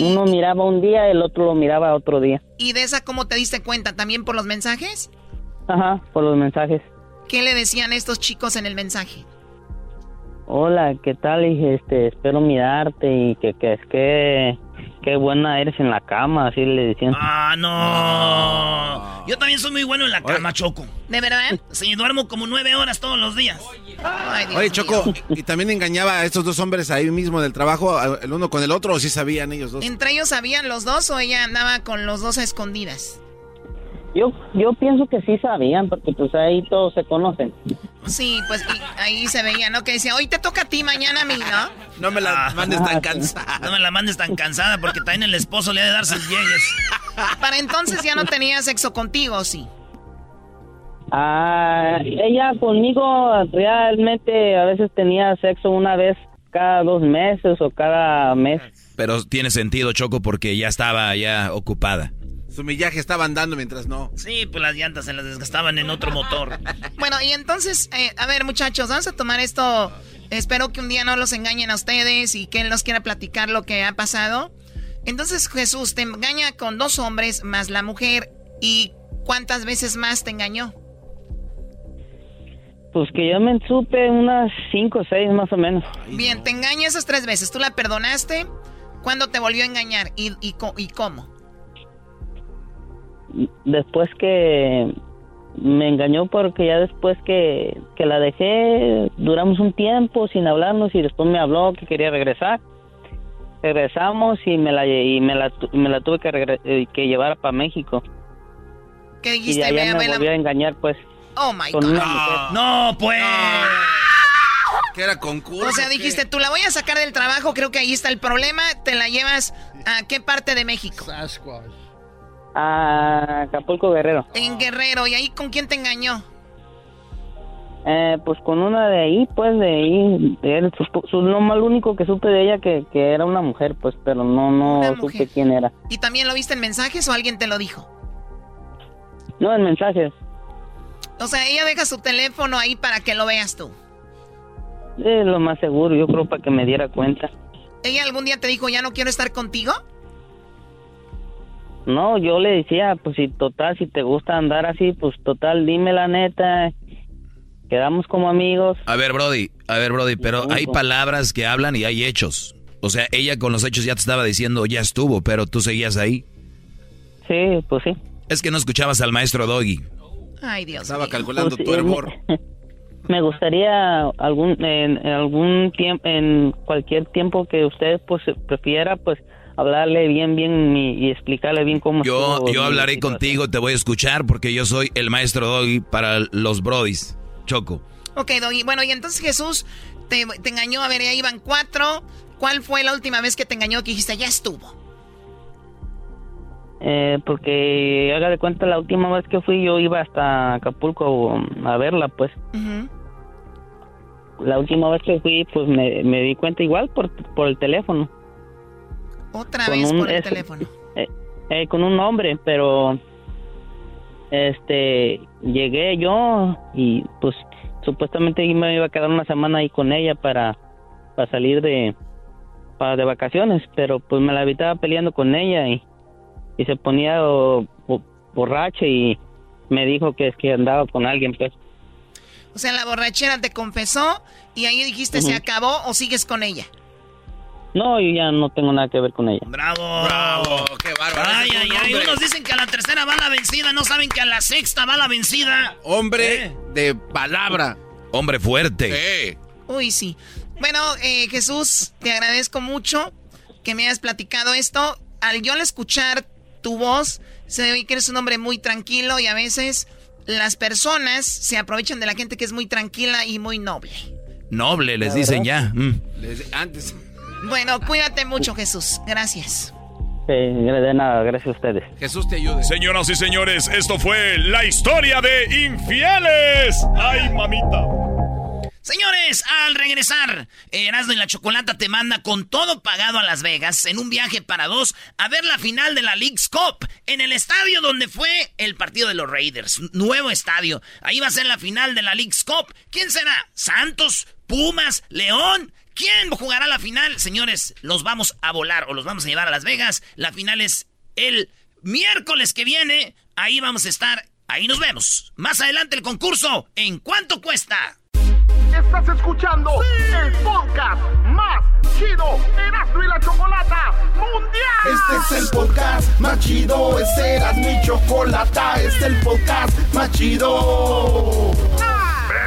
Uno miraba un día, el otro lo miraba otro día. ¿Y de esa cómo te diste cuenta? ¿También por los mensajes? Ajá, por los mensajes. ¿Qué le decían estos chicos en el mensaje? Hola, ¿qué tal? Dije, este, espero mirarte y que, que es que, qué buena eres en la cama, así le decían. Ah, no. Yo también soy muy bueno en la cama, Choco. ¿De verdad? Sí, duermo como nueve horas todos los días. Ay, Oye. Choco, ¿y también engañaba a estos dos hombres ahí mismo del trabajo, el uno con el otro, o sí sabían ellos dos? ¿Entre ellos sabían los dos o ella andaba con los dos a escondidas? Yo, yo pienso que sí sabían, porque pues ahí todos se conocen. Sí, pues y ahí se veía, ¿no? Que decía, hoy te toca a ti, mañana a mí, ¿no? No me la mandes Ah, tan cansada. No me la mandes tan cansada porque también el esposo le ha de dar sus llegues. Para entonces ya no tenía sexo contigo, ¿sí? Ah, ella conmigo realmente a veces tenía sexo una vez cada dos meses o cada mes. Pero tiene sentido, Choco, porque ya estaba ya ocupada. Su millaje estaba andando mientras no. Sí, pues las llantas se las desgastaban en otro motor. Bueno, y entonces, eh, a ver, muchachos, vamos a tomar esto. Espero que un día no los engañen a ustedes y que él nos quiera platicar lo que ha pasado. Entonces, Jesús te engaña con dos hombres más la mujer. ¿Y cuántas veces más te engañó? Pues que yo me supe unas cinco o seis más o menos. Bien, te engaña esas tres veces. ¿Tú la perdonaste? ¿Cuándo te volvió a engañar? ¿Y, y, y cómo? Después que me engañó porque ya después que, que la dejé, duramos un tiempo sin hablarnos y después me habló que quería regresar. Regresamos y me la, y me la, me la tuve que, regre- eh, que llevar para México. ¿Qué Y dijiste? allá me la- volvió a engañar, pues. Oh my con God. una mujer. No, pues. Que era concurso. O sea, dijiste, tú la voy a sacar del trabajo, creo que ahí está el problema. ¿Te la llevas a qué parte de México? A Acapulco Guerrero. En Guerrero. ¿Y ahí con quién te engañó? Eh, pues con una de ahí, pues de ahí, de él, supo- su, lo lo único que supe de ella que, que era una mujer, pues, pero no, no supe quién era. ¿Y también lo viste en mensajes o alguien te lo dijo? No, en mensajes. O sea, ella deja su teléfono ahí para que lo veas tú. Es lo más seguro, yo creo, para que me diera cuenta. ¿Ella algún día te dijo, ya no quiero estar contigo? No, yo le decía, pues si total, si te gusta andar así, pues total, dime la neta. Quedamos como amigos. A ver, Brody, a ver, Brody, pero hay palabras que hablan y hay hechos. O sea, ella con los hechos ya te estaba diciendo, ya estuvo, pero tú seguías ahí. Sí, pues sí. Es que no escuchabas al maestro Doggy. Ay, Dios Estaba mío. calculando Pues, tu eh, hervor. Me gustaría algún en, en algún tiempo, en cualquier tiempo que usted pues prefiera, pues hablarle bien, bien y, y explicarle bien cómo. Yo, estuvo yo hablaré contigo, te voy a escuchar porque yo soy el maestro Doggy para los Brodis. Choco. Ok, Doggy. Bueno, y entonces Jesús te, te engañó. A ver, ya iban cuatro. ¿Cuál fue la última vez que te engañó que dijiste, ya estuvo? Eh, porque haga de cuenta la última vez que fui yo iba hasta Acapulco a verla, pues. La última vez que fui, pues me, me di cuenta igual por, por el teléfono. Otra Con vez un- por el es- teléfono. Eh, eh, con un hombre, pero este llegué yo y pues supuestamente me iba a quedar una semana ahí con ella para, para salir de para de vacaciones, pero pues me la evitaba peleando con ella y, y se ponía bo- borracha y me dijo que es que andaba con alguien pues O sea, la borrachera te confesó y ahí dijiste, ¿se acabó o sigues con ella? No yo ya no tengo nada que ver con ella Bravo. Bravo, qué bárbaro. Ay, ay, ay. Unos dicen que a la tercera va la vencida, no saben que a la sexta va la vencida. Hombre ¿Eh? de palabra. Hombre fuerte. Sí. Uy, sí. Bueno, eh, Jesús, te agradezco mucho que me hayas platicado esto. Al yo al escuchar tu voz, se ve que eres un hombre muy tranquilo y a veces las personas se aprovechan de la gente que es muy tranquila y muy noble. Noble, les dicen ya. Mm. Les- Antes. Bueno, cuídate mucho, Jesús. Gracias. Sí, de nada gracias a ustedes Jesús te ayude. Señoras y señores, esto fue la historia de infieles. Ay, mamita. Señores, al regresar, Erasmo y la Chocolata te manda con todo pagado a Las Vegas en un viaje para dos a ver la final de la League's Cup en el estadio donde fue el partido de los Raiders. Nuevo estadio. Ahí va a ser la final de la League's Cup. ¿Quién será? ¿Santos? ¿Pumas? ¿León? ¿Quién jugará la final? Señores, los vamos a volar o los vamos a llevar a Las Vegas. La final es el miércoles que viene. Ahí vamos a estar. Ahí nos vemos. Más adelante el concurso. ¿En cuánto cuesta? Estás escuchando el podcast más chido Erasmo y la Chocolata Mundial. Este es el podcast más chido, este era mi chocolata, este es el podcast más chido.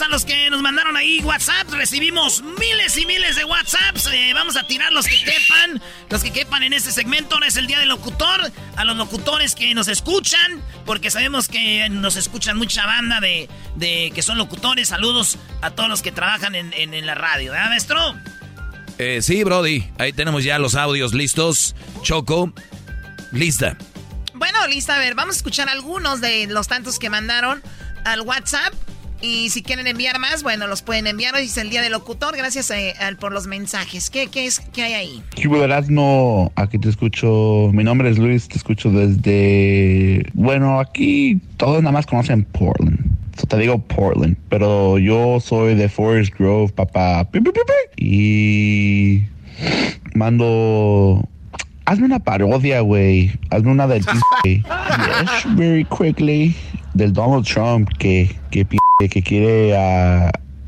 Gracias a los que nos mandaron ahí WhatsApp. Recibimos miles y miles de WhatsApps. Eh, vamos a tirar los que quepan. Los que quepan en este segmento. Ahora es el día del locutor. A los locutores que nos escuchan. Porque sabemos que nos escuchan mucha banda de, de que son locutores. Saludos a todos los que trabajan en, en- en la radio. ¿Verdad, maestro? Eh, sí, Brody. Ahí tenemos ya los audios listos. Choco, lista. Bueno, lista, a ver, vamos a escuchar algunos de los tantos que mandaron al WhatsApp. Y si quieren enviar más, bueno, los pueden enviar. Hoy es el día del locutor. Gracias eh, al- por los mensajes. ¿Qué, qué, es, ¿Qué hay ahí? No, aquí te escucho. Mi nombre es Luis, te escucho desde. Bueno, aquí todos nada más conocen Portland. So te digo Portland, pero yo soy de Forest Grove, papá. Y mando. Hazme una parodia, güey. Hazme una del Yes, very quickly. Del Donald Trump que, que, p- que quiere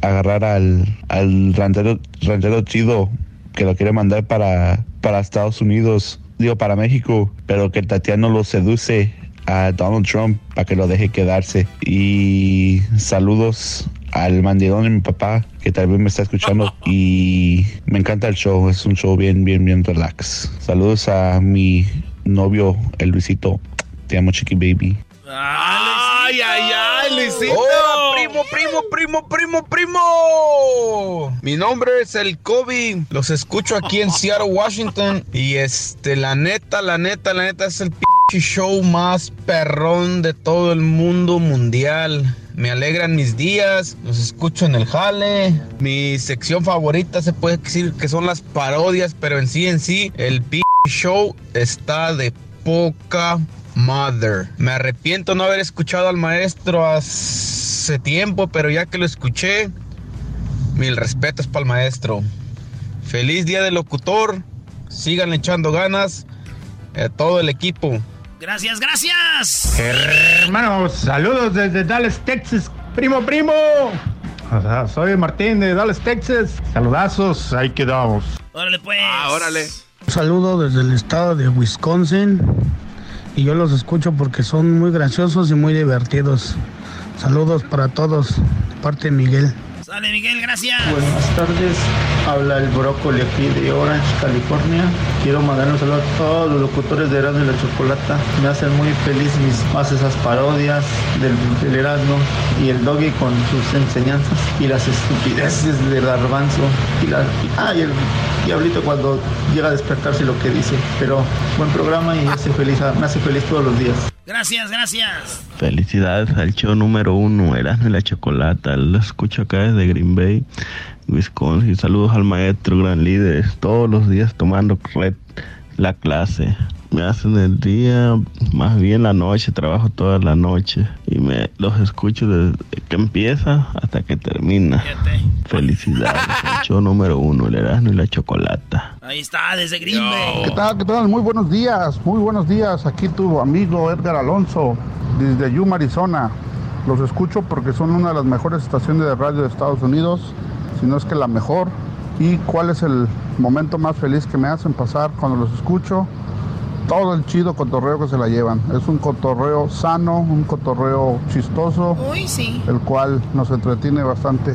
agarrar al, al ranchero, ranchero chido que lo quiere mandar para, para Estados Unidos, digo para México, pero que Tatiana lo seduce a Donald Trump para que lo deje quedarse. Y saludos al mandilón de mi papá, que tal vez me está escuchando. Y me encanta el show, es un show bien, bien, bien relax. Saludos a mi novio, el Luisito. Te amo, Chiqui Baby. Ay, ay, ay, Luisito. Oh. Primo, primo, primo, primo, primo. Mi nombre es el Kobe. Los escucho aquí en Seattle, Washington. Y este, la neta, la neta, la neta es el pinche show más perrón de todo el mundo mundial. Me alegran mis días, los escucho en el jale. Mi sección favorita se puede decir que son las parodias, pero en sí, en sí, el pinche show está de poca Mother. Me arrepiento no haber escuchado al maestro hace tiempo, pero ya que lo escuché, mil respetos para el maestro. Feliz día del locutor. Sigan echando ganas a todo el equipo. Gracias, gracias. Hermanos, saludos desde Dallas, Texas. Primo, primo. O sea, soy Martín de Dallas, Texas. Saludazos, ahí quedamos. Órale, pues. Ah, órale. Un saludo desde el estado de Wisconsin y yo los escucho porque son muy graciosos y muy divertidos. Saludos para todos, de parte de Miguel. Sale, Miguel, gracias. Buenas tardes, habla el brócoli aquí de Orange, California. Quiero mandar un saludo a todos los locutores de Erasmo y la Chocolata. Me hacen muy feliz mis más esas parodias del, del Erasmo y el Doggy con sus enseñanzas y las estupideces de Garbanzo y la ah, y el diablito cuando llega a despertarse lo que dice. Pero buen programa y me hace feliz, me hace feliz todos los días. Gracias, gracias. Felicidades al show número uno, Erasmo y la Chocolata. Lo escucho acá desde Green Bay, Wisconsin. Saludos al maestro, gran líder. Todos los días tomando red la clase. Me hacen el día, más bien la noche, trabajo toda la noche. Y me los escucho desde que empieza hasta que termina. Felicidades show número uno, el Erasmo y la Chocolata. Ahí está, desde Green Bay. ¿Qué tal? ¿Qué tal? Muy buenos días, muy buenos días. Aquí tu amigo Edgar Alonso, desde Yuma, Arizona. Los escucho porque son una de las mejores estaciones de radio de Estados Unidos, si no es que la mejor. ¿Y cuál es el momento más feliz que me hacen pasar cuando los escucho? Todo el chido cotorreo que se la llevan. Es un cotorreo sano, un cotorreo chistoso, Uy, sí. el cual nos entretiene bastante.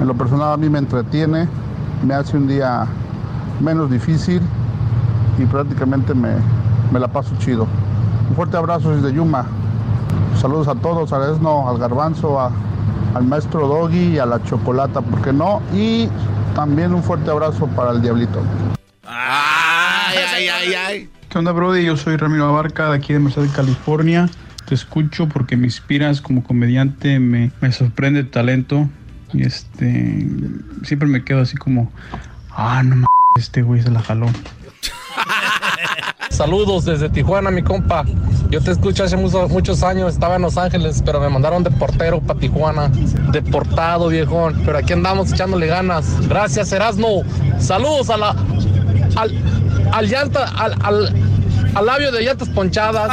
En lo personal a mí me entretiene, me hace un día menos difícil y prácticamente me, me la paso chido. Un fuerte abrazo desde Yuma. Saludos a todos, a Esno, al Garbanzo, a- al maestro Doggy y a la Chocolata, ¿por qué no? Y también un fuerte abrazo para el Diablito. Ay, ay, ay, ay. ¿Qué onda, Brody? Yo soy Ramiro Abarca, de aquí de Merced, California. Te escucho porque me inspiras como comediante, me, me sorprende tu talento. Y este. Siempre me quedo así como. Ah, no mames, este güey se la jaló. Saludos desde Tijuana, mi compa. Yo te escucho hace mucho- muchos años, estaba en Los Ángeles, pero me mandaron de portero para Tijuana. Deportado, viejón. Pero aquí andamos echándole ganas. Gracias, Erasmo. Saludos a la. al. al llanta. al. al, al labio de llantas ponchadas.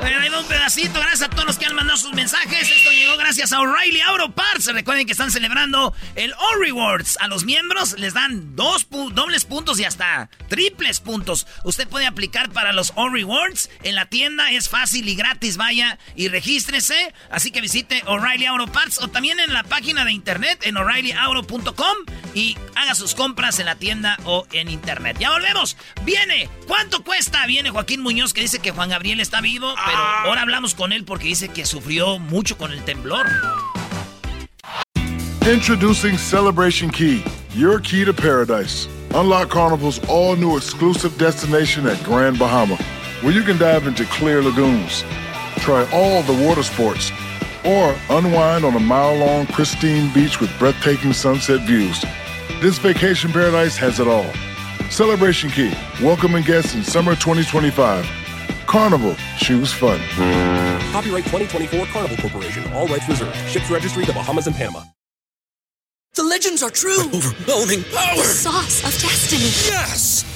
Bueno, ahí un pedacito. Gracias a todos los que han mandado sus mensajes. Esto llegó gracias a O'Reilly Auto Parts. Recuerden que están celebrando el All Rewards. A los miembros les dan dos dobles puntos y hasta triples puntos. Usted puede aplicar para los All Rewards. En la tienda es fácil y gratis. Vaya y regístrese. Así que visite O'Reilly Auto Parts o también en la página de internet en o'ReillyAuto.com y haga sus compras en la tienda o en internet. Ya volvemos. Viene. ¿Cuánto cuesta? Viene Joaquín Muñoz que dice que Juan Gabriel está vivo, pero ah. ahora hablamos con él porque dice que sufrió mucho con el temblor. Introducing Celebration Key, your key to paradise. Unlock Carnival's all new exclusive destination at Grand Bahama, where you can dive into clear lagoons, try all the water sports, or unwind on a mile long, pristine beach with breathtaking sunset views. This vacation paradise has it all. Celebration Key, welcoming guests in summer 2025. Carnival, choose fun. Copyright 2024 Carnival Corporation. All rights reserved. Ships registry the Bahamas and Panama. The legends are true. Overwhelming power! The sauce of destiny. Yes!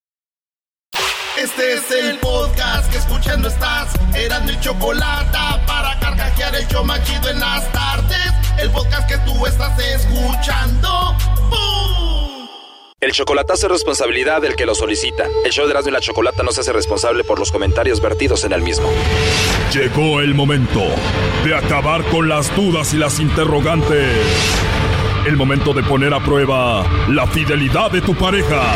Este es el podcast que escuchando estás. Eran mi chocolate para carcajear el show machido en las tardes. El podcast que tú estás escuchando. ¡Bum! El chocolatazo es responsabilidad del que lo solicita. El show de Erasmo y la Chocolata no se hace responsable por los comentarios vertidos en el mismo. Llegó el momento de acabar con las dudas y las interrogantes. El momento de poner a prueba la fidelidad de tu pareja.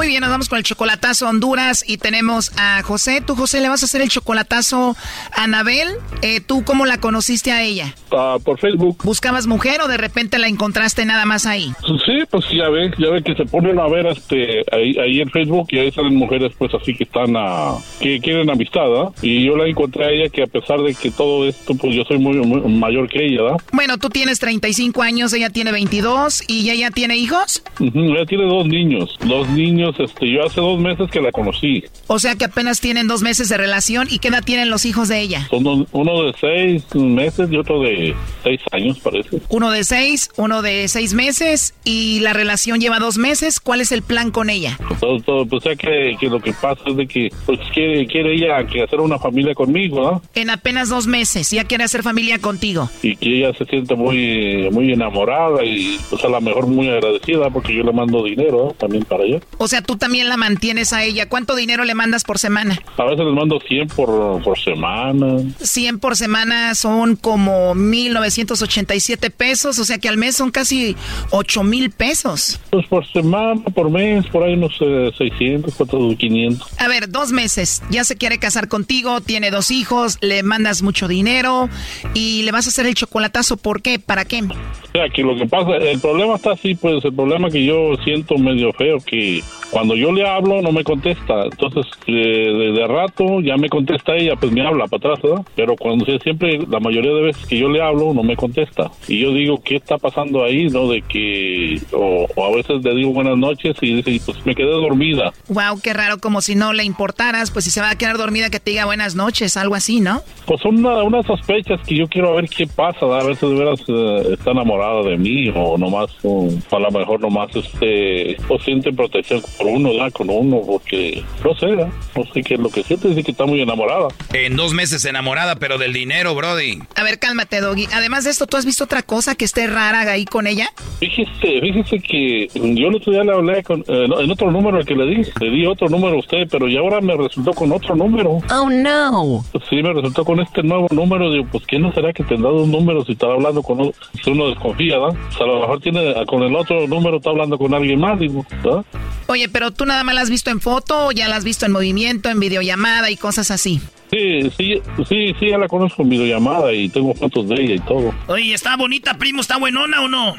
Muy bien, nos vamos con el chocolatazo a Honduras y tenemos a José. Tú, José, le vas a hacer el chocolatazo a Anabel. Eh, ¿Tú cómo la conociste a ella? Ah, por Facebook. ¿Buscabas mujer o de repente la encontraste nada más ahí? Sí, pues ya ve, ya ve que se ponen a ver este ahí, ahí en Facebook y ahí salen mujeres pues así que están a, que quieren amistad, ¿ah? Y yo la encontré a ella que a pesar de que todo esto, pues yo soy muy, muy mayor que ella, ¿verdad? Bueno, tú tienes 35 años, ella tiene 22 y ella tiene hijos. Ujú, ella tiene dos niños, dos niños, este, yo hace dos meses que la conocí. O sea que apenas tienen dos meses de relación y qué edad tienen los hijos de ella. Son dos- uno de seis meses y otro de seis años, parece. Uno de seis, uno de seis meses y la relación lleva dos meses. ¿Cuál es el plan con ella? Todo, todo, pues ya que, que lo que pasa es de que pues quiere, quiere ella que hacer una familia conmigo, ¿no? En apenas dos meses ya quiere hacer familia contigo. Y que ella se siente muy, muy enamorada y pues a lo mejor muy agradecida porque yo le mando dinero también para ella. O sea, tú también la mantienes a ella. ¿Cuánto dinero le mandas por semana? A veces les mando 100 por, por semana. 100 por semana son como 1.987 pesos, o sea que al mes son casi 8 mil pesos. Pues por semana, por mes, por ahí unos eh, 600, 400, 500. A ver, dos meses, ya se quiere casar contigo, tiene dos hijos, le mandas mucho dinero y le vas a hacer el chocolatazo. ¿Por qué? ¿Para qué? O sea, que lo que pasa, el problema está así, pues el problema que yo siento medio feo, que cuando yo le hablo no me contesta. Entonces, eh, de, rato ya me contesta ella, pues me habla para atrás, ¿verdad? Pero cuando siempre, la mayoría de veces que yo le hablo, no me contesta. Y yo digo, ¿qué está pasando ahí, no? De que, o, o a veces le digo buenas noches y dice, pues me quedé dormida. Wow, qué raro, como si no le importaras, pues si se va a quedar dormida que te diga buenas noches, algo así, ¿no? Pues son una- unas sospechas que yo quiero ver qué pasa, ¿verdad? a veces de veras eh, está enamorada de mí o nomás, o a lo mejor nomás este, o siente protección por uno, ¿verdad? Con uno, porque no sé, ¿verdad? no sé qué es lo que siente, dice que está muy enamorada. En dos meses enamorada, pero del dinero, Brody. A ver, cálmate, Doggy. Además de esto, ¿tú has visto otra cosa que esté rara ahí con ella? Fíjese, fíjese que yo el otro día le hablé con, eh, no, en otro número al que le di, le di otro número a usted, pero ya ahora me resultó con otro número. Oh, no. Sí, me resultó con este nuevo número. Digo, pues, ¿qué no será que tendrá dos números y estará hablando con otro? Si uno desconfía, ¿verdad? O sea, a lo mejor tiene, con el otro número está hablando con alguien más, digo, ¿verdad? Oye, pero tú nada más la has visto en foto o ya la has visto en movimiento, en videollamada y cosas así. Sí, sí, sí, sí, ya la conozco en videollamada y tengo fotos de ella y todo. Oye, ¿está bonita, primo? ¿Está buenona o no?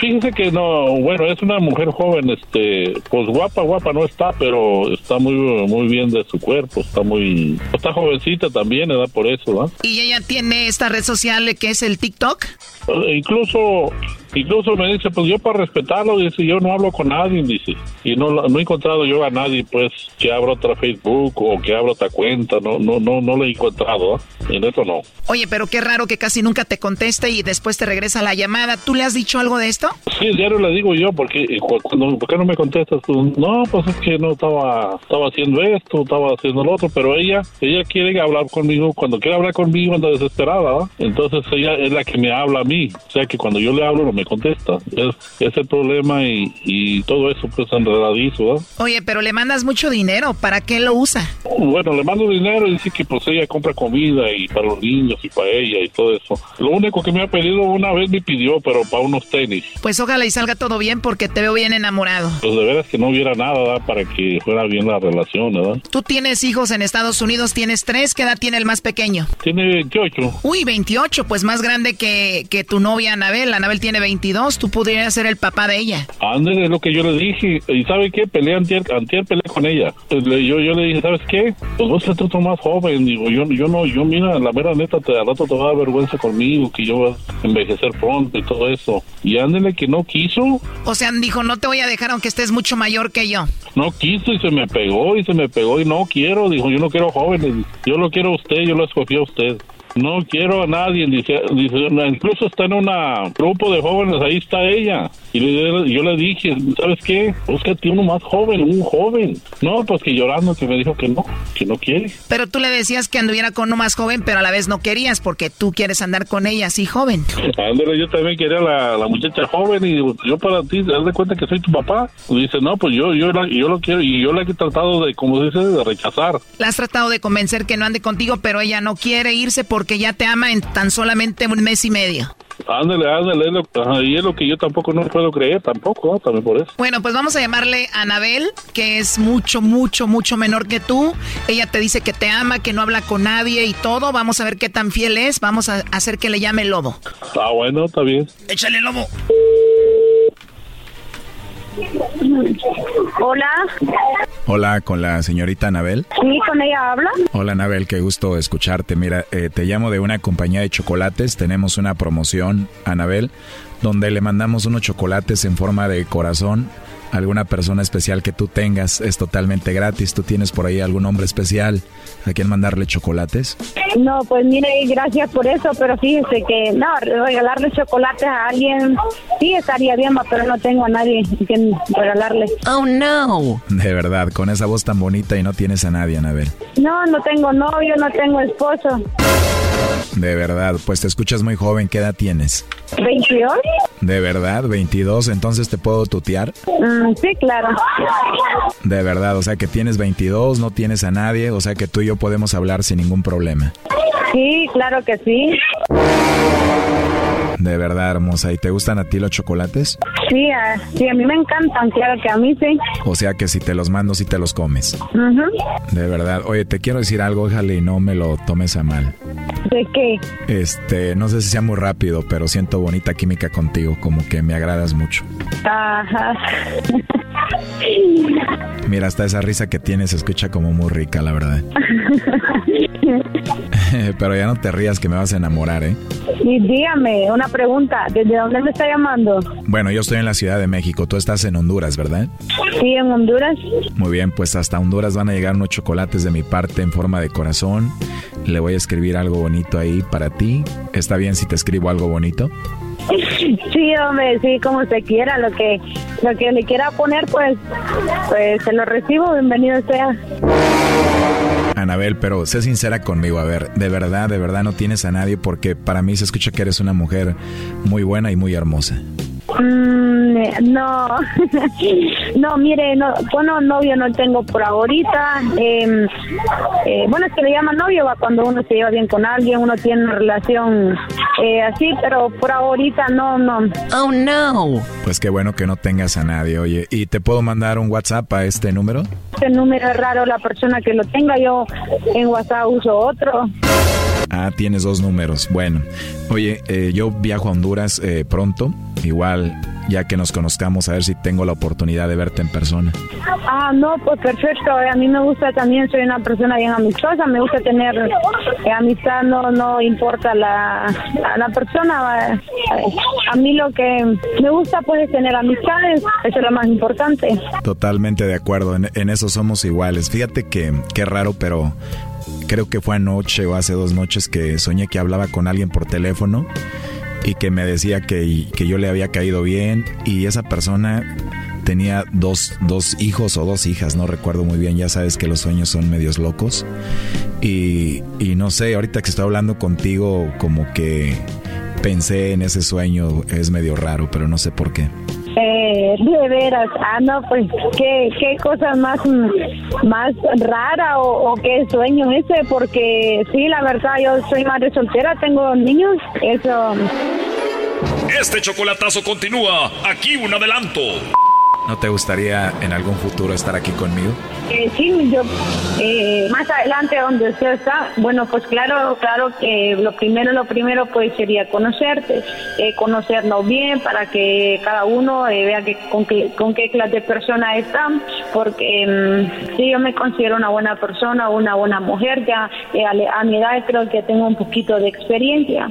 Fíjese que no, bueno, es una mujer joven, este, pues guapa, guapa no está, pero está muy, muy bien de su cuerpo, está muy, está jovencita también, ¿verdad? Por eso, ¿verdad? Y ella tiene esta red social que es el TikTok. Eh, incluso incluso me dice pues yo para respetarlo dice yo no hablo con nadie dice y no no he encontrado yo a nadie pues que abra otra Facebook o que abra otra cuenta no no no no le he encontrado ¿eh? en eso no Oye, pero qué raro que casi nunca te conteste y después te regresa la llamada. ¿Tú le has dicho algo de esto? Sí, diario le digo yo, porque eh, cuando, ¿por qué no me contestas tú? No, pues es que no estaba, estaba haciendo esto, estaba haciendo lo otro, pero ella, ella quiere hablar conmigo, cuando quiere hablar conmigo anda desesperada, ¿va? Entonces ella es la que me habla a mí, o sea que cuando yo le hablo no me contesta. Es, es el problema y, y todo eso pues enredadizo, ¿va? Oye, pero le mandas mucho dinero, ¿para qué lo usa? Bueno, le mando dinero y dice que pues ella compra comida y para los niños y para ella y todo eso. Lo único que me ha pedido una vez me pidió, pero para unos tenis. Pues ojalá y salga todo bien porque te veo bien enamorado. Pues de veras que no hubiera nada ¿verdad? para que fuera bien la relación, ¿verdad? Tú tienes hijos en Estados Unidos, tienes tres, ¿qué edad tiene el más pequeño? Tiene 28. Uy, 28, pues más grande que, que tu novia Anabel. Anabel tiene 22, tú podrías ser el papá de ella. Ándale, es lo que yo le dije. ¿Y sabe qué? Peleé antier, antier peleé con ella. Pues le- yo, yo le dije, ¿sabes qué? Pues vos estás tú más joven. Digo, yo, yo no, yo mira, la mera neta, te, al rato te va a dar vergüenza conmigo, que yo voy a envejecer pronto y todo eso. Y ándale que no quiso, O sea, dijo, no te voy a dejar aunque estés mucho mayor que yo. no quiso y se me pegó y se me pegó y no quiero. Dijo, yo no quiero jóvenes, yo lo quiero a usted, yo lo escogí a usted. No quiero a nadie, dice, dice, incluso está en un grupo de jóvenes, ahí está ella. Y le- yo le dije, ¿sabes qué? Búscate uno más joven, un joven. No, pues que llorando que me dijo que no, que no quiere. Pero tú le decías que anduviera con uno más joven, pero a la vez no querías porque tú quieres andar con ella así joven. Ándale, yo también quería la, la muchacha joven y yo para ti, haz de cuenta que soy tu papá. Y dice, no, pues yo, yo, la- yo lo quiero y yo la he tratado de, como dice, de rechazar. La has tratado de convencer que no ande contigo, pero ella no quiere irse porque ya te ama en tan solamente un mes y medio. Ándale, ándale, es lo- ajá, y es lo que yo tampoco no puedo creer, tampoco, ¿no? también por eso. Bueno, pues vamos a llamarle a Anabel, que es mucho, mucho, mucho menor que tú. Ella te dice que te ama, que no habla con nadie y todo. Vamos a ver qué tan fiel es. Vamos a hacer que le llame Lobo. Ah, bueno, está bien. Échale, Lobo. Hola, Hola, con la señorita Anabel. sí, con ella habla. Hola Anabel, qué gusto escucharte. Mira, eh, te llamo de una compañía de chocolates. Tenemos una promoción, Anabel, donde le mandamos unos chocolates en forma de corazón alguna persona especial que tú tengas. Es totalmente gratis. ¿Tú tienes por ahí algún hombre especial a quien mandarle chocolates? No, pues mire, gracias por eso, pero fíjese que no, regalarle chocolates a alguien sí estaría bien, ma, pero no tengo a nadie a quien regalarle. Oh, no. De verdad, con esa voz tan bonita y no tienes a nadie, Anabel. No, no tengo novio, no tengo esposo. De verdad, pues te escuchas muy joven. ¿Qué edad tienes? ¿22? De verdad, 22, entonces te puedo tutear. Mm, sí, claro. De verdad, o sea que tienes 22, no tienes a nadie, o sea que tú y yo podemos hablar sin ningún problema. Sí, claro que sí. De verdad, hermosa. ¿Y te gustan a ti los chocolates? Sí, a, sí, a mí me encantan, claro que a mí sí. O sea que si te los mando, si te los comes. Ujú. De verdad. Oye, te quiero decir algo, ojalá y no me lo tomes a mal. ¿De qué? Este, no sé si sea muy rápido, pero siento bonita química contigo, como que me agradas mucho. Ajá. Mira, hasta esa risa que tienes se escucha como muy rica, la verdad. pero ya no te rías que me vas a enamorar, ¿eh? Y dígame, una pregunta, ¿desde dónde me está llamando? Bueno, yo estoy en la Ciudad de México, tú estás en Honduras, ¿verdad? Sí, en Honduras. Muy bien, pues hasta Honduras van a llegar unos chocolates de mi parte en forma de corazón. Le voy a escribir algo bonito ahí para ti. ¿Está bien si te escribo algo bonito? Sí, hombre, sí, como usted quiera, lo que lo que le quiera poner, pues, pues se lo recibo, bienvenido sea. Anabel, pero sé sincera conmigo, a ver, de verdad, de verdad no tienes a nadie porque para mí se escucha que eres una mujer muy buena y muy hermosa. Mm, eh, no, no, mire, no, bueno, novio no tengo por ahorita. Eh, eh, bueno, es que le llaman novio va cuando uno se lleva bien con alguien, uno tiene una relación eh, así, pero por ahorita no, no. Oh, no. Pues qué bueno que no tengas a nadie, oye. ¿Y te puedo mandar un WhatsApp a este número? Este número es raro, la persona que lo tenga, yo en WhatsApp uso otro. Ah, tienes dos números. Bueno, oye, eh, yo viajo a Honduras eh, pronto. Igual, ya que nos conozcamos, a ver si tengo la oportunidad de verte en persona. Ah, no, pues perfecto. A mí me gusta también, soy una persona bien amistosa, me gusta tener eh, amistad, no no importa la, la, la persona. va. A mí lo que me gusta pues es tener amistades, eso es lo más importante. Totalmente de acuerdo, en, en eso somos iguales. Fíjate que, qué raro, pero creo que fue anoche o hace dos noches que soñé que hablaba con alguien por teléfono y que me decía que, que yo le había caído bien y esa persona tenía dos, dos hijos o dos hijas, no recuerdo muy bien, ya sabes que los sueños son medios locos. Y, y no sé, ahorita que estoy hablando contigo, como que pensé en ese sueño, es medio raro, pero no sé por qué. Eh, de veras, ah, no, pues, ¿qué, qué cosa más, más rara o, o, qué sueño ese? Porque sí, la verdad, yo soy madre soltera, tengo niños, eso... Este chocolatazo continúa, aquí un adelanto. ¿No te gustaría en algún futuro estar aquí conmigo? Eh, sí, yo eh, más adelante donde usted está, bueno, pues claro, claro que lo primero, lo primero pues sería conocerte, eh, conocernos bien para que cada uno eh, vea que, con, qué, con qué clase de persona está, porque mm, sí, yo me considero una buena persona, una buena mujer, ya eh, a mi edad creo que tengo un poquito de experiencia.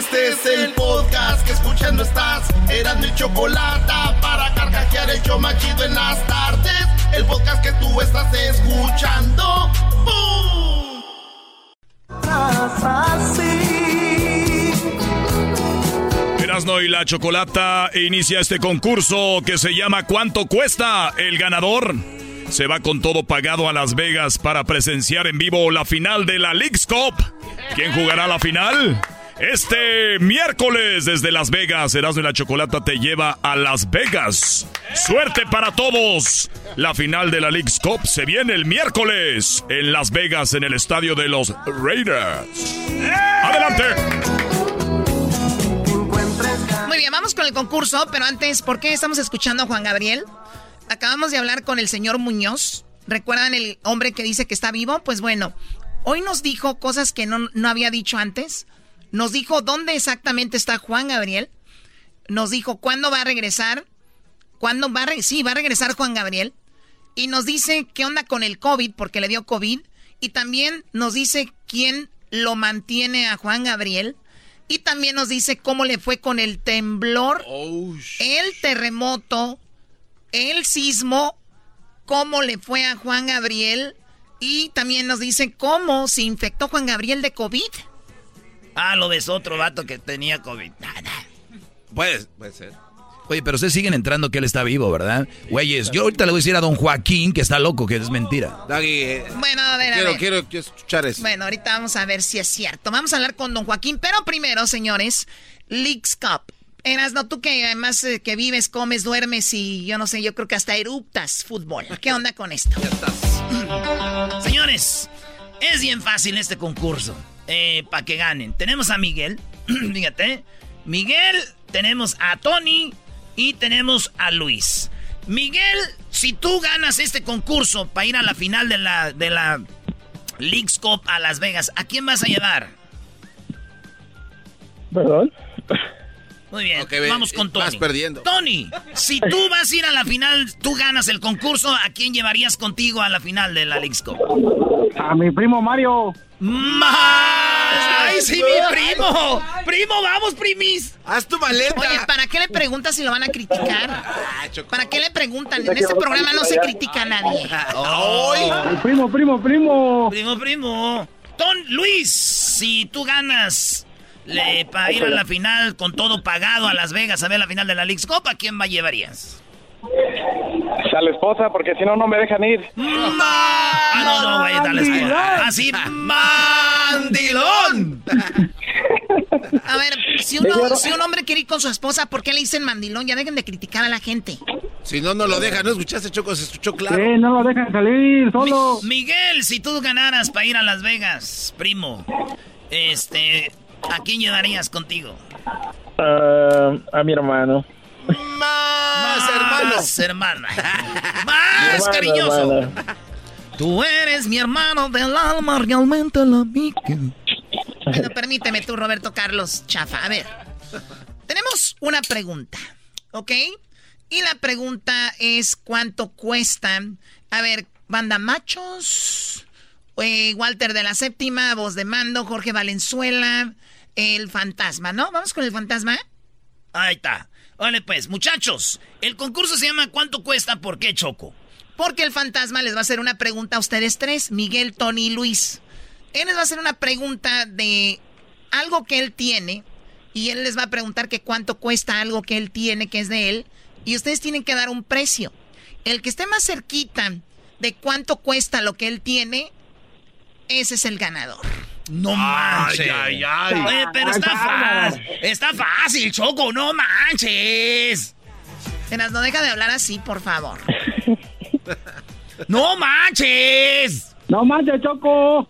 Este es el podcast que escuchando estás. Eran mi chocolate para carcajear el yo machido en las tardes. El podcast que tú estás escuchando. ¡Bum! Erasno y la Chocolata inicia este concurso que se llama ¿Cuánto cuesta? El ganador se va con todo pagado a Las Vegas para presenciar en vivo la final de la League's Cup. ¿Quién jugará la final? Este miércoles desde Las Vegas, Erasmo y la Chocolata te lleva a Las Vegas. Suerte para todos. La final de la League's Cup se viene el miércoles en Las Vegas en el estadio de los Raiders. Adelante. Muy bien, vamos con el concurso, pero antes, ¿por qué estamos escuchando a Juan Gabriel? Acabamos de hablar con el señor Muñoz. ¿Recuerdan el hombre que dice que está vivo? Pues bueno, hoy nos dijo cosas que no, no había dicho antes. Nos dijo dónde exactamente está Juan Gabriel. Nos dijo cuándo va a regresar. ¿Cuándo va a re sí, va a regresar Juan Gabriel. Y nos dice qué onda con el COVID, porque le dio COVID. Y también nos dice quién lo mantiene a Juan Gabriel. Y también nos dice cómo le fue con el temblor, el terremoto, el sismo, cómo le fue a Juan Gabriel. Y también nos dice cómo se infectó Juan Gabriel de COVID. Ah, lo ves otro vato que tenía COVID. Puede, puede ser. Oye, pero ustedes siguen entrando que él está vivo, ¿verdad? Güeyes, yo ahorita le voy a decir a don Joaquín que está loco, que es mentira. Daggy, eh, Bueno, a ver, a quiero, ver. quiero, quiero escuchar eso. Bueno, ahorita vamos a ver si es cierto. Vamos a hablar con don Joaquín, pero primero, señores, Leagues Cup. Erasno, tú que además eh, que vives, comes, duermes y yo no sé, yo creo que hasta eruptas fútbol. ¿Qué onda con esto? Señores, es bien fácil este concurso. Eh, para que ganen. Tenemos a Miguel. Fíjate. Miguel, tenemos a Tony y tenemos a Luis. Miguel, si tú ganas este concurso para ir a la final de la, de la League's Cup a Las Vegas, ¿a quién vas a llevar? ¿Perdón? Muy bien, vamos con Tony. vas perdiendo. Tony, si tú vas a ir a la final, tú ganas el concurso, ¿a quién llevarías contigo a la final de la League's Cup? A mi primo Mario. ¡Más! ¡Ay, sí, mi primo! ¡Primo, vamos, primis! ¡Haz tu maleta! Oye, ¿para qué le preguntas si lo van a criticar? ¿Para qué le preguntan? En este programa no se critica a nadie. Primo, primo, primo. Primo, primo. Ton Luis, si tú ganas le, para ir a la final con todo pagado a Las Vegas a ver la final de la League's Cup, ¿a quién va llevarías? A la esposa, porque si no, no me dejan ir. Ah, no, no, güey, dale esposa. Así, mandilón. A ver, si, uno, si un hombre quiere ir con su esposa, ¿por qué le dicen mandilón? Ya dejen de criticar a la gente. Si no, no lo deja. ¿No escuchaste, Choco? Se escuchó claro. Sí, no lo dejan salir solo. Mi- Miguel, si tú ganaras para ir a Las Vegas, primo, este, ¿a quién llevarías contigo? Ah, a mi hermano. Más hermanos. hermana. Más cariñoso. hermana. Tú eres mi hermano del alma, realmente la amiga. Bueno, permíteme tú, Roberto Carlos Chafa. A ver, tenemos una pregunta, ¿ok? Y la pregunta es cuánto cuesta. A ver, banda machos, eh, Walter de la séptima, voz de mando, Jorge Valenzuela, el fantasma, ¿no? Vamos con el fantasma. Ahí está. Vale, pues, muchachos, el concurso se llama ¿Cuánto cuesta? ¿Por qué Choco? Porque el fantasma les va a hacer una pregunta a ustedes tres, Miguel, Tony y Luis. Él les va a hacer una pregunta de algo que él tiene y él les va a preguntar que cuánto cuesta algo que él tiene, que es de él, y ustedes tienen que dar un precio. El que esté más cerquita de cuánto cuesta lo que él tiene, ese es el ganador. No manches. Ay, ay, ay. Oye, pero está fácil. Está fácil, Choco, no manches. Eras, no deja de hablar así, por favor. ¡No manches! ¡No manches, Choco!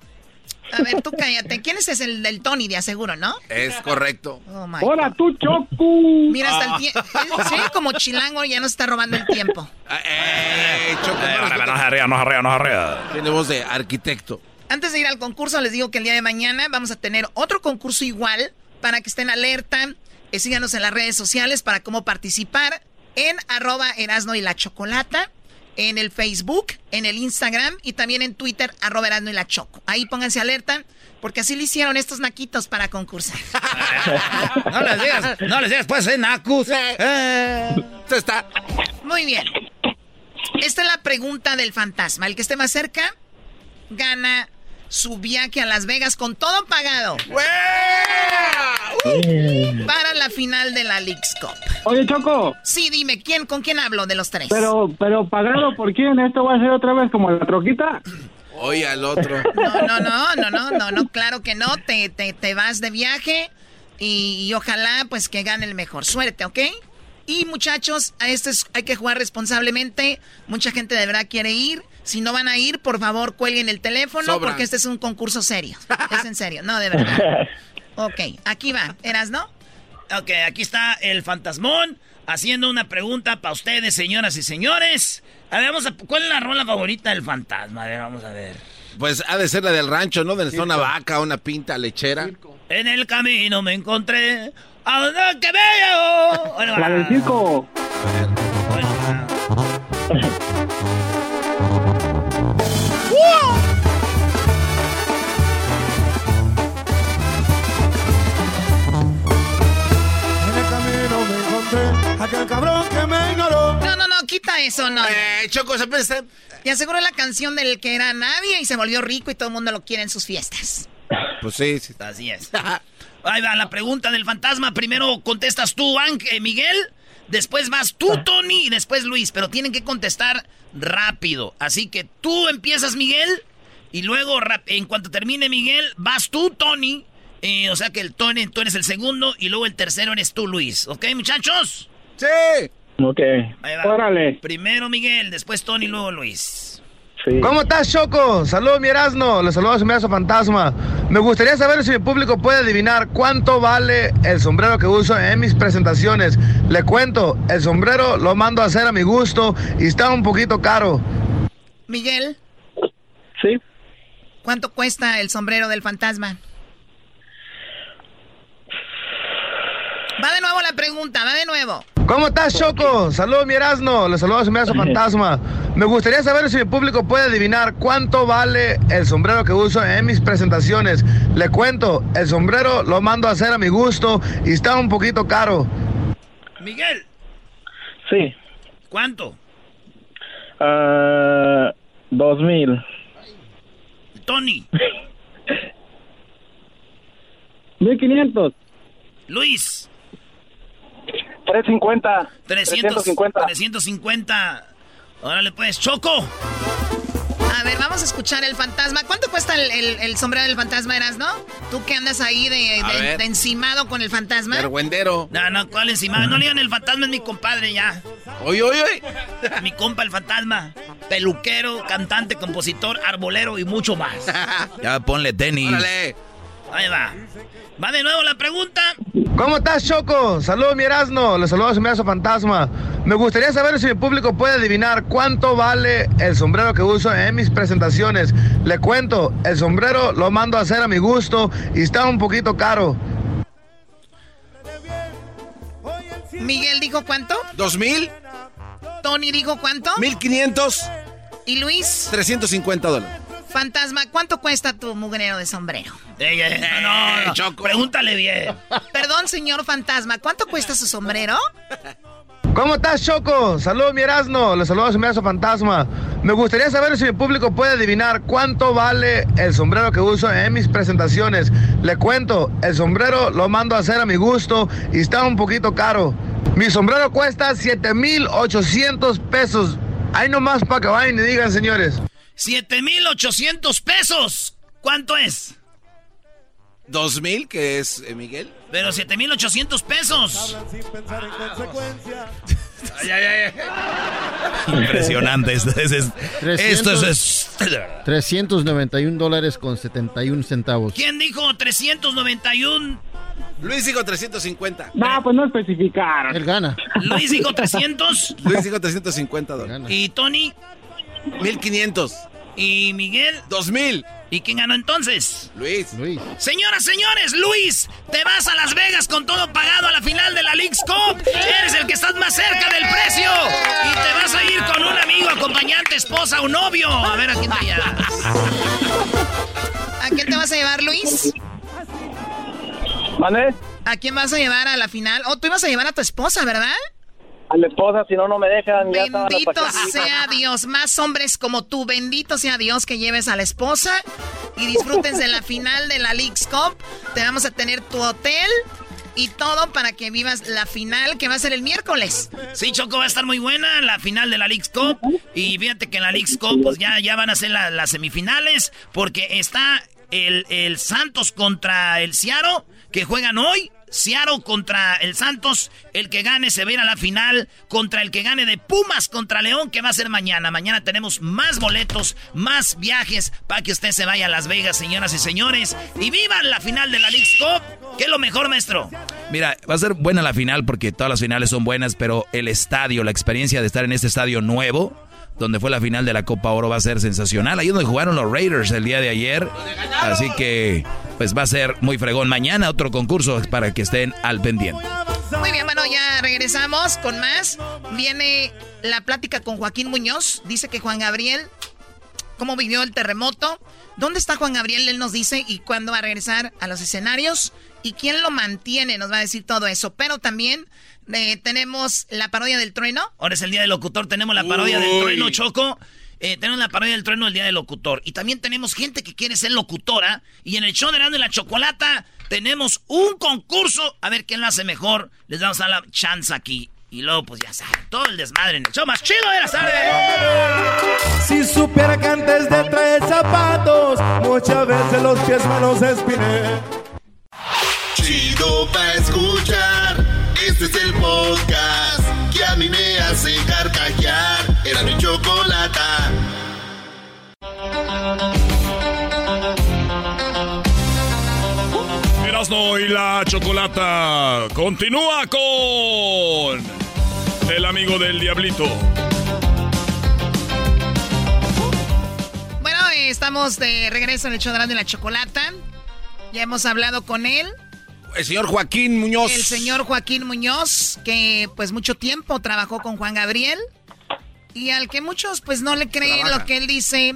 A ver, tú cállate. ¿Quién es ese? El del Tony, de aseguro, ¿no? Es correcto. Oh ¡Hola, tú, Choco! Mira, hasta el tiempo. Sí, como chilango ya nos está robando el tiempo. ¡Eh, Choco! no nos arrea, nos arrea, nos arrea. Tiene voz de arquitecto. Antes de ir al concurso, les digo que el día de mañana vamos a tener otro concurso igual para que estén alerta. Eh, síganos en las redes sociales para cómo participar en arroba Erasno y la Chocolata en el Facebook, en el Instagram y también en Twitter, arroba Erasno y la Choco. Ahí pónganse alerta, porque así lo hicieron estos naquitos para concursar. no les digas, no les digas, pues, eh, nacus. Eh. está. Muy bien. Esta es la pregunta del fantasma. El que esté más cerca, gana su viaje a Las Vegas con todo pagado. para la final de la League's Cup. Oye, Choco. Sí, dime, ¿quién, ¿con quién hablo de los tres? Pero, pero pagado por quién? ¿Esto va a ser otra vez como la troquita? Oye, al otro. No, no, no, no, no, no, no, claro que no. Te, te, te vas de viaje y, y, ojalá pues que gane el mejor. Suerte, ¿ok? Y muchachos, a esto es, hay que jugar responsablemente. Mucha gente de verdad quiere ir. Si no van a ir, por favor, cuelguen el teléfono porque este es un concurso serio. Es en serio, no, de verdad. Ok, aquí va. ¿Eras, no? Ok, aquí está el fantasmón haciendo una pregunta para ustedes, señoras y señores. A ver, vamos a, ¿cuál es la rola favorita del fantasma? A ver, vamos a ver. Pues ha de ser la del rancho, ¿no? De una vaca, una pinta lechera. En el camino me encontré a donde que veo. Bueno, la del circo. aquel cabrón que me ignoró. No, no, no, quita eso, no. Eh, Choco, se pensa. Y aseguró la canción del que era nadie y se volvió rico y todo el mundo lo quiere en sus fiestas. Pues sí, sí. Así es. Ahí va la pregunta del fantasma. Primero contestas tú, eh, Miguel. Después vas tú, Tony, y después Luis. Pero tienen que contestar rápido. Así que tú empiezas, Miguel. Y luego, en cuanto termine Miguel, vas tú, Tony. Eh, o sea que el Tony, tú eres el segundo. Y luego el tercero eres tú, Luis. ¿Ok, muchachos? Sí. Ok. Órale. Primero Miguel, después Tony, luego Luis. Sí. ¿Cómo estás, Choco? Saludos, mi Erasno. Le saludo a su fantasma. Me gustaría saber si mi público puede adivinar cuánto vale el sombrero que uso en mis presentaciones. Le cuento, el sombrero lo mando a hacer a mi gusto y está un poquito caro. Miguel. Sí. ¿Cuánto cuesta el sombrero del fantasma? Va de nuevo la pregunta, va de nuevo. ¿Cómo estás, Choco? Saludos, mi Erasno. Le saludo a su amigo fantasma. Me gustaría saber si mi público puede adivinar cuánto vale el sombrero que uso en mis presentaciones. Le cuento, el sombrero lo mando a hacer a mi gusto y está un poquito caro. Miguel. Sí. ¿Cuánto? Uh, dos mil. Tony. Mil quinientos. Luis. 350. 350. 350. Órale pues, Choco. A ver, vamos a escuchar el fantasma. ¿Cuánto cuesta el, sombrero del fantasma, eras, no? Tú que andas ahí de, encimado con el fantasma. Vergüendero. No, no, ¿cuál encimado? No le digan el fantasma, es mi compadre ya. Oye, oye, oye. Mi compa el fantasma. Peluquero, cantante, compositor, arbolero y mucho más. ya ponle tenis. Órale. Ahí va. Va de nuevo la pregunta. ¿Cómo estás, Choco? Saludos, mi Erasno. Le saludo a su amigo fantasma. Me gustaría saber si mi público puede adivinar cuánto vale el sombrero que uso en mis presentaciones. Le cuento, el sombrero lo mando a hacer a mi gusto y está un poquito caro. Miguel dijo cuánto? ¿Dos mil? Tony dijo cuánto? 1500. ¿Y Luis? 350 dólares. Fantasma, ¿cuánto cuesta tu mugrero de sombrero? Ey, ey, no, no, Choco. Pregúntale bien. Perdón, señor Fantasma, ¿cuánto cuesta su sombrero? ¿Cómo estás, Choco? Saludos, mi Erasmo. Le saludo a su amigo Fantasma. Me gustaría saber si mi público puede adivinar cuánto vale el sombrero que uso en mis presentaciones. Le cuento, el sombrero lo mando a hacer a mi gusto y está un poquito caro. Mi sombrero cuesta 7,800 pesos. Ahí nomás para que vayan y digan, señores. 7,800 pesos. ¿Cuánto es? 2,000, que es eh, Miguel. Pero 7,800 pesos. Ay, ay, ay. Impresionante. Esto es, es- esto es, 391 dólares con 71 centavos. ¿Quién dijo 391? Luis dijo 350. No, pues no especificaron. Él gana. Luis dijo 300. Luis dijo 350 dólares. ¿Y Tony? 1500. ¿Y Miguel? 2000. ¿Y quién ganó entonces? Luis. Luis. Señoras, señores, Luis, te vas a Las Vegas con todo pagado a la final de la League's Cup. Eres el que estás más cerca del precio. Y te vas a ir con un amigo, acompañante, esposa o novio. A ver a quién te llevas. ¿A quién te vas a llevar, Luis? ¿Vale? ¿A quién vas a llevar a la final? Oh, tú ibas a llevar a tu esposa, ¿verdad? A la esposa, si no, no me dejan. Bendito sea Dios, más hombres como tú, bendito sea Dios que lleves a la esposa y disfrutes de la final de la League's Cup. Te vamos a tener tu hotel y todo para que vivas la final que va a ser el miércoles. Sí, Choco, va a estar muy buena la final de la League's Cup. Y fíjate que en la League's Cup pues ya, ya van a ser la- las semifinales. Porque está el, el Santos contra el Ciaro, que juegan hoy. Ciaro contra el Santos. El que gane se va a la final contra el que gane de Pumas contra León, que va a ser mañana. Mañana tenemos más boletos, más viajes para que usted se vaya a Las Vegas, señoras y señores. Y vivan la final de la League's Cup. ¿Qué es lo mejor, maestro? Mira, va a ser buena la final porque todas las finales son buenas, pero el estadio, la experiencia de estar en este estadio nuevo, donde fue la final de la Copa Oro, va a ser sensacional. Ahí donde jugaron los Raiders el día de ayer. Así que, pues va a ser muy fregón. Mañana otro concurso para que estén al pendiente. Muy bien, bueno, ya regresamos con más. Viene la plática con Joaquín Muñoz. Dice que Juan Gabriel, cómo vivió el terremoto. ¿Dónde está Juan Gabriel? Él nos dice y cuándo va a regresar a los escenarios y quién lo mantiene. Nos va a decir todo eso. Pero también eh, tenemos la parodia del trueno. Ahora es el día del locutor, tenemos la parodia del trueno, Choco. Eh, tenemos la parodia del trueno el día del locutor. Y también tenemos gente que quiere ser locutora. Y en el show de Erasmo y la Chocolata tenemos un concurso. A ver quién lo hace mejor. Les vamos a dar la chance aquí. Y luego, pues ya saben, todo el desmadre en el show más chido de la tarde. Si supiera que antes de traer zapatos, muchas veces los pies me los espiné. Chido pa' escuchar. Este es el podcast que a mí me hace carcajear. Era mi chocolata. Erasno y la chocolata continúa con el amigo del diablito. Bueno, estamos de regreso en el show de la Chocolata. Ya hemos hablado con él. El señor Joaquín Muñoz. El señor Joaquín Muñoz, que pues mucho tiempo trabajó con Juan Gabriel y al que muchos pues no le creen Trabaja. lo que él dice.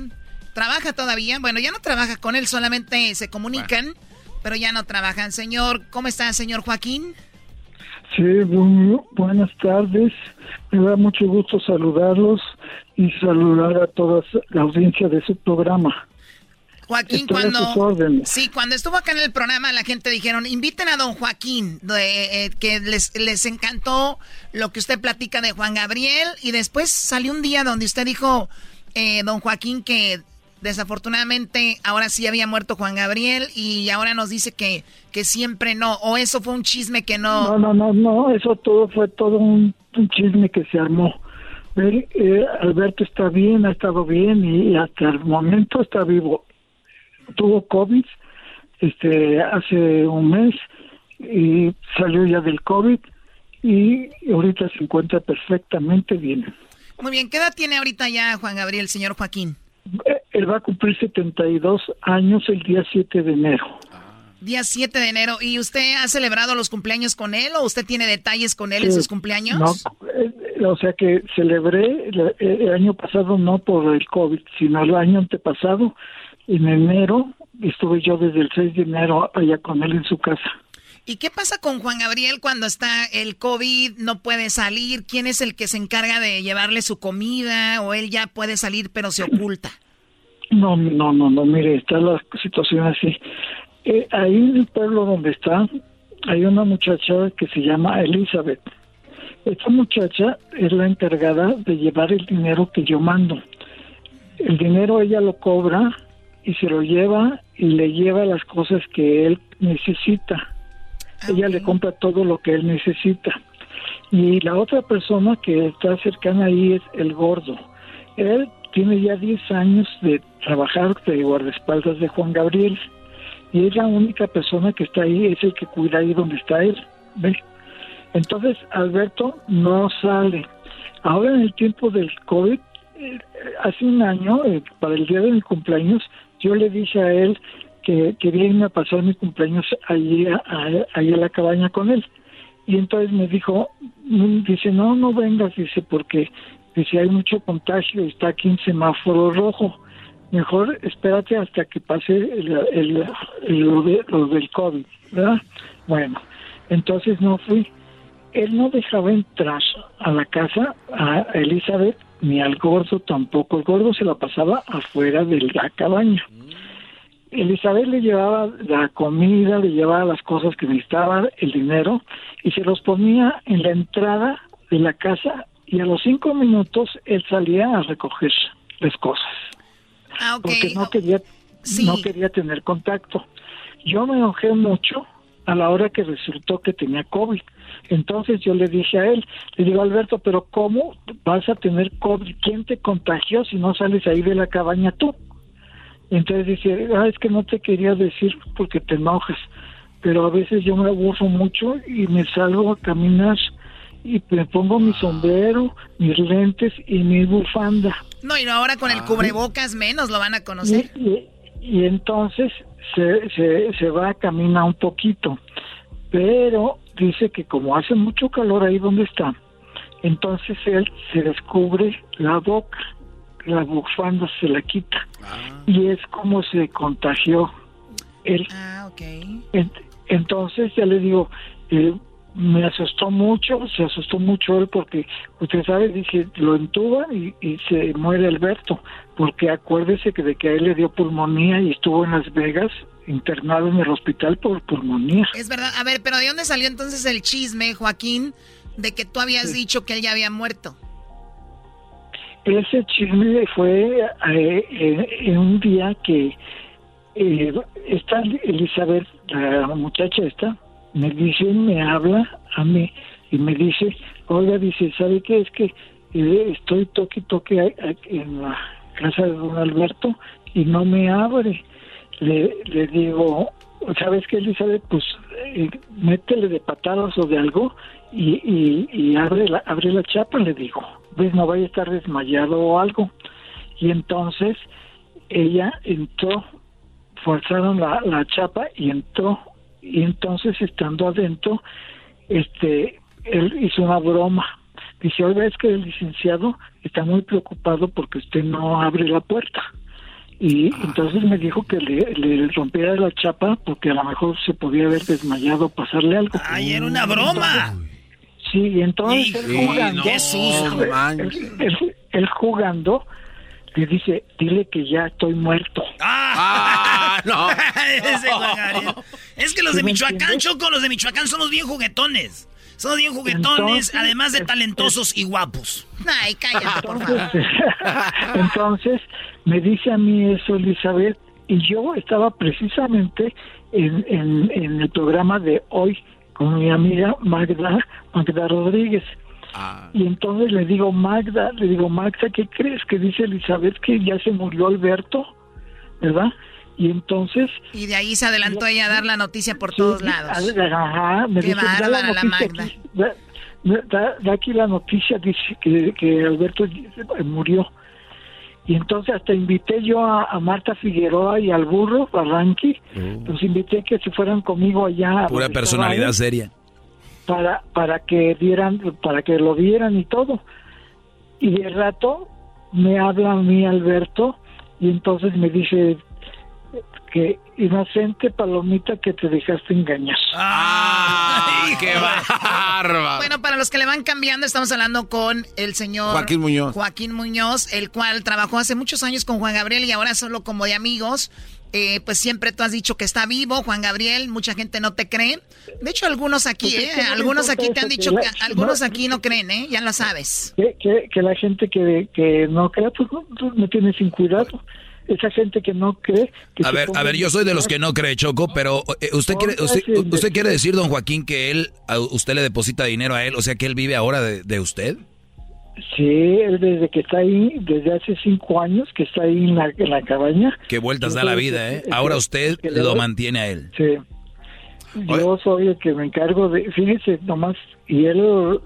Trabaja todavía, bueno, ya no trabaja con él, solamente se comunican, pero ya no trabajan. Señor, ¿cómo está, señor Joaquín? Sí, bu- buenas tardes. Me da mucho gusto saludarlos y saludar a toda la audiencia de su programa. Joaquín, Estoy cuando sí, cuando estuvo acá en el programa, la gente dijeron inviten a don Joaquín, de, eh, que les, les encantó lo que usted platica de Juan Gabriel y después salió un día donde usted dijo eh, don Joaquín que desafortunadamente ahora sí había muerto Juan Gabriel y ahora nos dice que que siempre no o eso fue un chisme que No, no, no, no, eso todo fue todo un, un chisme que se armó. Él, eh, Alberto está bien, ha estado bien y hasta el momento está vivo. Tuvo COVID este, hace un mes y salió ya del COVID y ahorita se encuentra perfectamente bien. Muy bien, ¿qué edad tiene ahorita ya Juan Gabriel, señor Joaquín? Eh, Él va a cumplir 72 años el día 7 de enero. Día 7 de enero. ¿Y usted ha celebrado los cumpleaños con él o usted tiene detalles con él en Eh, sus cumpleaños? No, eh, o sea que celebré el, el año pasado no por el COVID, sino el año antepasado, en enero, estuve yo desde el 6 de enero allá con él en su casa. ¿Y qué pasa con Juan Gabriel cuando está el COVID, no puede salir? ¿Quién es el que se encarga de llevarle su comida o él ya puede salir pero se oculta? No, no, no, no, mire, está la situación así. Eh, ahí en el pueblo donde está, hay una muchacha que se llama Elizabeth. Esta muchacha es la encargada de llevar el dinero que yo mando. El dinero ella lo cobra y se lo lleva y le lleva las cosas que él necesita. Ella le compra todo lo que él necesita. Y la otra persona que está cercana ahí es el gordo. Él tiene ya 10 años de trabajar de guardaespaldas de Juan Gabriel. Y es la única persona que está ahí, es el que cuida ahí donde está él. ¿Ve? Entonces, Alberto no sale. Ahora en el tiempo del COVID, eh, hace un año, eh, para el día de mi cumpleaños, yo le dije a él que quería irme a pasar mi cumpleaños allí a, a, la cabaña con él. Y entonces me dijo, mm, dice, no, no vengas, dice, porque dice, hay mucho contagio, está aquí en semáforo rojo. Mejor espérate hasta que pase el, el, lo, lo del COVID, ¿verdad? Bueno, entonces no fui. Él no dejaba entrar a la casa a Elizabeth ni al gordo tampoco. El gordo se la pasaba afuera de la cabaña. Elizabeth le llevaba la comida, le llevaba las cosas que necesitaba, el dinero, y se los ponía en la entrada de la casa y a los cinco minutos él salía a recoger las cosas. Ah, Porque no quería, no quería tener contacto. Yo me enojé mucho a la hora que resultó que tenía COVID. Entonces yo le dije a él, le digo, Alberto, pero ¿cómo vas a tener COVID? ¿Quién te contagió si no sales ahí de la cabaña tú? Entonces dice, ah, es que no te quería decir porque te enojas, pero a veces yo me aburro mucho y me salgo a caminar y me pongo mi sombrero, mis lentes y mi bufanda. No, y ahora con el ah. cubrebocas menos lo van a conocer. Y, y, entonces se, se, se va a caminar un poquito, pero dice que como hace mucho calor ahí donde está, entonces él se descubre la boca la bufanda se la quita. Ah. Y es como se contagió él. Ah, ok. entonces ya le digo, eh, me asustó mucho, se asustó mucho él porque, usted sabe, dije, lo entuba y, y, se muere Alberto, porque acuérdese que de que a él le dio pulmonía y estuvo en Las Vegas internado en el hospital por pulmonía. Es verdad, a ver, pero ¿de dónde salió entonces el chisme, Joaquín, de que tú habías dicho que él ya había muerto? ese chisme fue eh, eh, en un día que eh, esta Elizabeth, la muchacha esta, me dice, me habla a mí y me dice, oiga, dice, ¿sabe qué? Es que estoy toque toque en la casa de don Alberto y no me abre. Le, le digo, ¿sabes qué, Elizabeth? Pues métele de patadas o de algo y, y, y abre, la, abre la chapa, le digo pues no vaya a estar desmayado o algo. Y entonces ella entró, forzaron la, la chapa y entró. Y entonces estando adentro, este, él hizo una broma. Dice, oiga, es que el licenciado está muy preocupado porque usted no abre la puerta. Y entonces me dijo que le, le rompiera la chapa porque a lo mejor se podía haber desmayado, pasarle algo. ¡Ay, era una broma! Sí, y entonces él jugando, él, jugando, le dice, dile que ya estoy muerto. ¡Ah! no. es que los de Michoacán, Choco, los de Michoacán somos bien juguetones. Somos bien juguetones, además de talentosos y guapos. Ay, cállate, por favor. entonces, me dice a mí eso, Elizabeth, y yo estaba precisamente en, en, en el programa de hoy con mi amiga Magda, Magda Rodríguez. Ah. Y entonces le digo, Magda, le digo, Magda, ¿qué crees? Que dice Elizabeth que ya se murió Alberto, ¿verdad? Y entonces... Y de ahí se adelantó ella a dar la noticia por todos lados. Ajá, me Qué dice, la, la Magda. da, aquí la noticia, dice que, que Alberto murió. Y entonces hasta invité yo a, Marta Figueroa y al burro Barranqui, oh. los invité que se fueran conmigo allá. Pura personalidad seria. para para que dieran para que lo vieran y todo y de rato me habla a mí Alberto y entonces me dice que inocente palomita que te dejaste engañar. ¡Ay, qué bárbaro! Bueno, para los que le van cambiando, estamos hablando con el señor Joaquín Muñoz. Joaquín Muñoz, el cual trabajó hace muchos años con Juan Gabriel y ahora solo como de amigos. Eh, pues siempre tú has dicho que está vivo, Juan Gabriel, mucha gente no te cree. De hecho, algunos aquí, Pues es ¿eh? Algunos aquí te han que dicho la- que algunos no- aquí no creen, ¿eh? Ya lo sabes. Que, que, que la gente que, que no cree, pues no, me tienes sin cuidado. Esa gente que no cree... Que A ver, a ver, yo soy de los que no cree Choco, pero eh, usted quiere, usted, usted quiere decir, don Joaquín, que él, a usted le deposita dinero a él, o sea, que él vive ahora de, de usted. Sí, él desde que está ahí, desde hace cinco años que está ahí en la, en la cabaña. Qué vueltas da la vida, ¿eh? Ahora usted lo mantiene a él. Sí. Yo soy el que me encargo de, fíjese nomás, y él lo-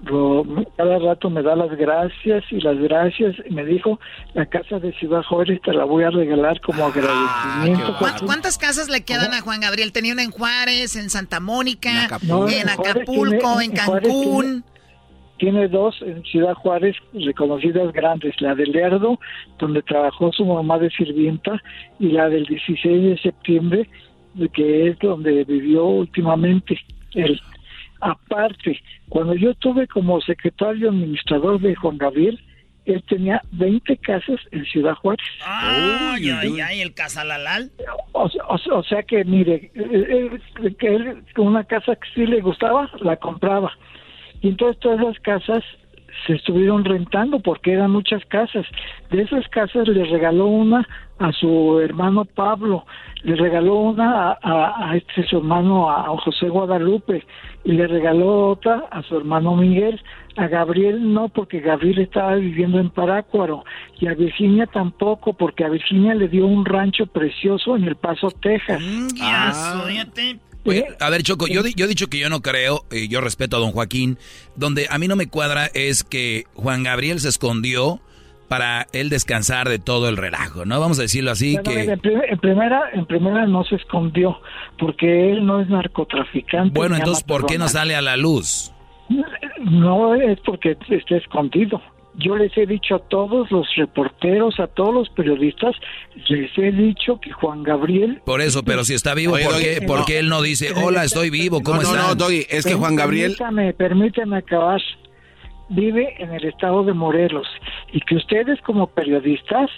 cada rato me da las gracias y las gracias, y me dijo, la casa de Ciudad Juárez te la voy a regalar como agradecimiento. ¿Cuán- ¿Cuántas casas le quedan a Juan Gabriel? Tenía una en Juárez, en Santa Mónica, No, en Acapulco, tiene- en Cancún. Tiene, dos en Ciudad Juárez reconocidas grandes, la de Lerdo, donde trabajó su mamá de sirvienta, y la del 16 de septiembre, que es donde vivió últimamente él. Aparte, cuando yo estuve como secretario administrador de Juan Gabriel, él tenía 20 casas en Ciudad Juárez. Ay, ay, ay, el Casalalal. O, sea- o sea- o sea que, mire, que él, una casa que sí le gustaba, la compraba. Y entonces todas las casas se estuvieron rentando porque eran muchas casas. De esas casas le regaló una a su hermano Pablo, le regaló una a, a- a este su hermano, a José Guadalupe, y le regaló otra a su hermano Miguel. A Gabriel no, porque Gabriel estaba viviendo en Parácuaro, y a Virginia tampoco, porque a Virginia le dio un rancho precioso en El Paso, Texas. Ah. Oye, a ver, Choco, yo, yo he dicho que yo no creo, y yo respeto a don Joaquín, donde a mí no me cuadra es que Juan Gabriel se escondió para él descansar de todo el relajo, ¿no? Vamos a decirlo así, Bueno, que... en, prim- en primera, en primera no se escondió, porque él no es narcotraficante. Bueno, entonces, ¿por qué no sale a la luz? No es porque esté escondido. Yo les he dicho a todos los reporteros, a todos los periodistas, les he dicho que Juan Gabriel... Por eso, pero si está vivo, Oye, ¿por Doggy, qué, por qué él no dice, hola, estoy vivo, ¿cómo No, no, no, Doggy, es que Juan Gabriel... Permítame, permítame acabar. Vive en el estado de Morelos y que ustedes como periodistas,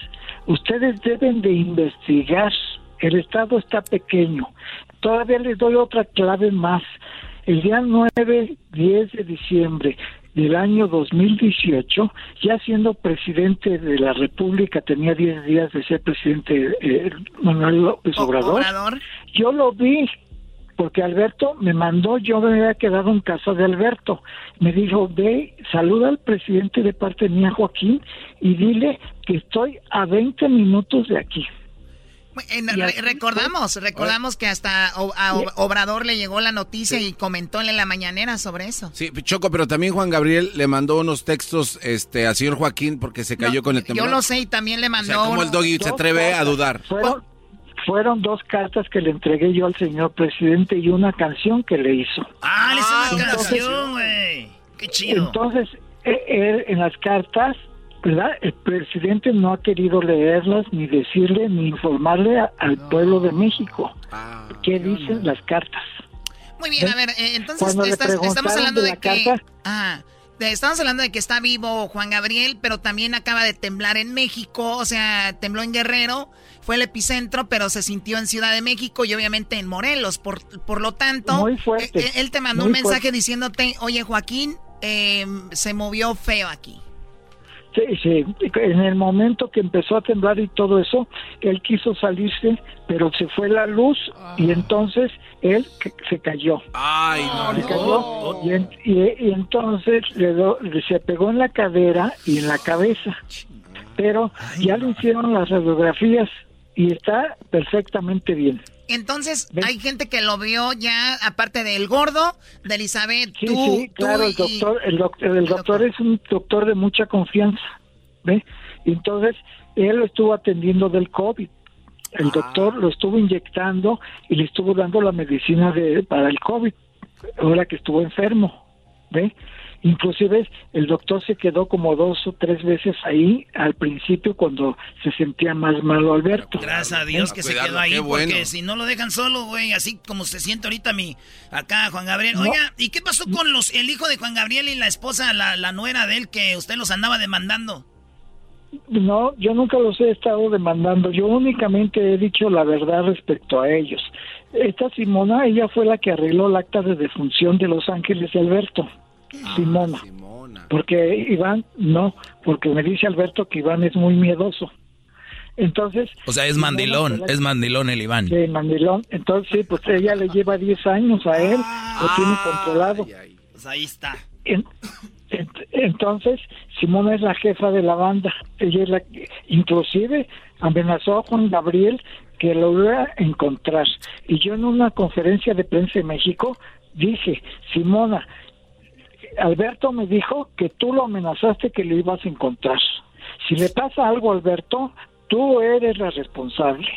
ustedes deben de investigar. El estado está pequeño. Todavía les doy otra clave más. El día 9, 10 de diciembre del año 2018, ya siendo presidente de la República, tenía 10 días de ser presidente eh, Manuel López Obrador. Yo lo vi porque Alberto me mandó, yo me había quedado en casa de Alberto. Me dijo, ve, saluda al presidente de parte mía, Joaquín, y dile que estoy a 20 minutos de aquí. En- re- recordamos, recordamos que hasta O- a Obrador le llegó la noticia y comentó en la mañanera sobre eso. Sí, Choco, pero también Juan Gabriel le mandó unos textos este, al señor Joaquín porque se cayó con el temblor. Yo lo sé y también le O mandó. sea, ¿cómo uno- el doggy se atreve a dudar? Fueron, fueron dos cartas que le entregué yo al señor presidente y una canción que le hizo. Ah, le hizo una entonces- canción, güey. Qué chido. Entonces, eh, él, en las cartas, ¿verdad? El presidente no ha querido leerlas, ni decirle, ni informarle a- al pueblo de México qué dicen las cartas. Muy bien, a ver, eh, entonces estás- estamos hablando de de, la que... carta-. De- estamos hablando de que está vivo Juan Gabriel, pero también acaba de temblar en México, o sea, tembló en Guerrero, fue el epicentro, pero se sintió en Ciudad de México y obviamente en Morelos. Por, por lo tanto, Muy fuerte, eh, eh, él te mandó muy un mensaje fuerte. diciéndote, oye Joaquín, eh, se movió feo aquí. Sí, en el momento que empezó a temblar y todo eso, él quiso salirse, pero se fue la luz y entonces él se cayó. Ay, no. Se cayó y, en- y- y entonces le do- se pegó en la cadera y en la cabeza. Pero ya le hicieron las radiografías y está perfectamente bien. Entonces, hay gente que lo vio ya, aparte del gordo, de Elizabeth, Sí, tú, sí, tú claro, el y- doctor, el doctor, el doctor es un doctor de mucha confianza, ¿ve? Entonces él lo estuvo atendiendo del COVID. El Ah. doctor lo estuvo inyectando y le estuvo dando la medicina de para el COVID, ahora que estuvo enfermo. ¿ve? Inclusive el doctor se quedó como dos o tres veces ahí al principio cuando se sentía más malo Alberto. Gracias a Dios que se quedó ahí, porque si no lo dejan solo, güey, así como se siente ahorita mi acá Juan Gabriel. Oiga, ¿y qué pasó con los el hijo de Juan Gabriel y la esposa, la, la nuera de él que usted los andaba demandando? No, yo nunca los he estado demandando. Yo únicamente he dicho la verdad respecto a ellos. Esta Simona, ella fue la que arregló el acta de defunción de Los Ángeles de Alberto. Ah, Simona. Porque Iván, no, porque me dice Alberto que Iván es muy miedoso. Entonces. O sea, es mandilón, es mandilón el Iván. Sí, mandilón. Entonces, sí, pues ella le lleva 10 años a él, lo tiene controlado. Pues ahí está. entonces, Simona es la jefa de la banda. Ella es la inclusive amenazó a Juan Gabriel que lo iba a encontrar. Y yo en una conferencia de prensa en México dije, Simona, Alberto me dijo que tú lo amenazaste que lo ibas a encontrar. Si le pasa algo a Alberto, tú eres la responsable.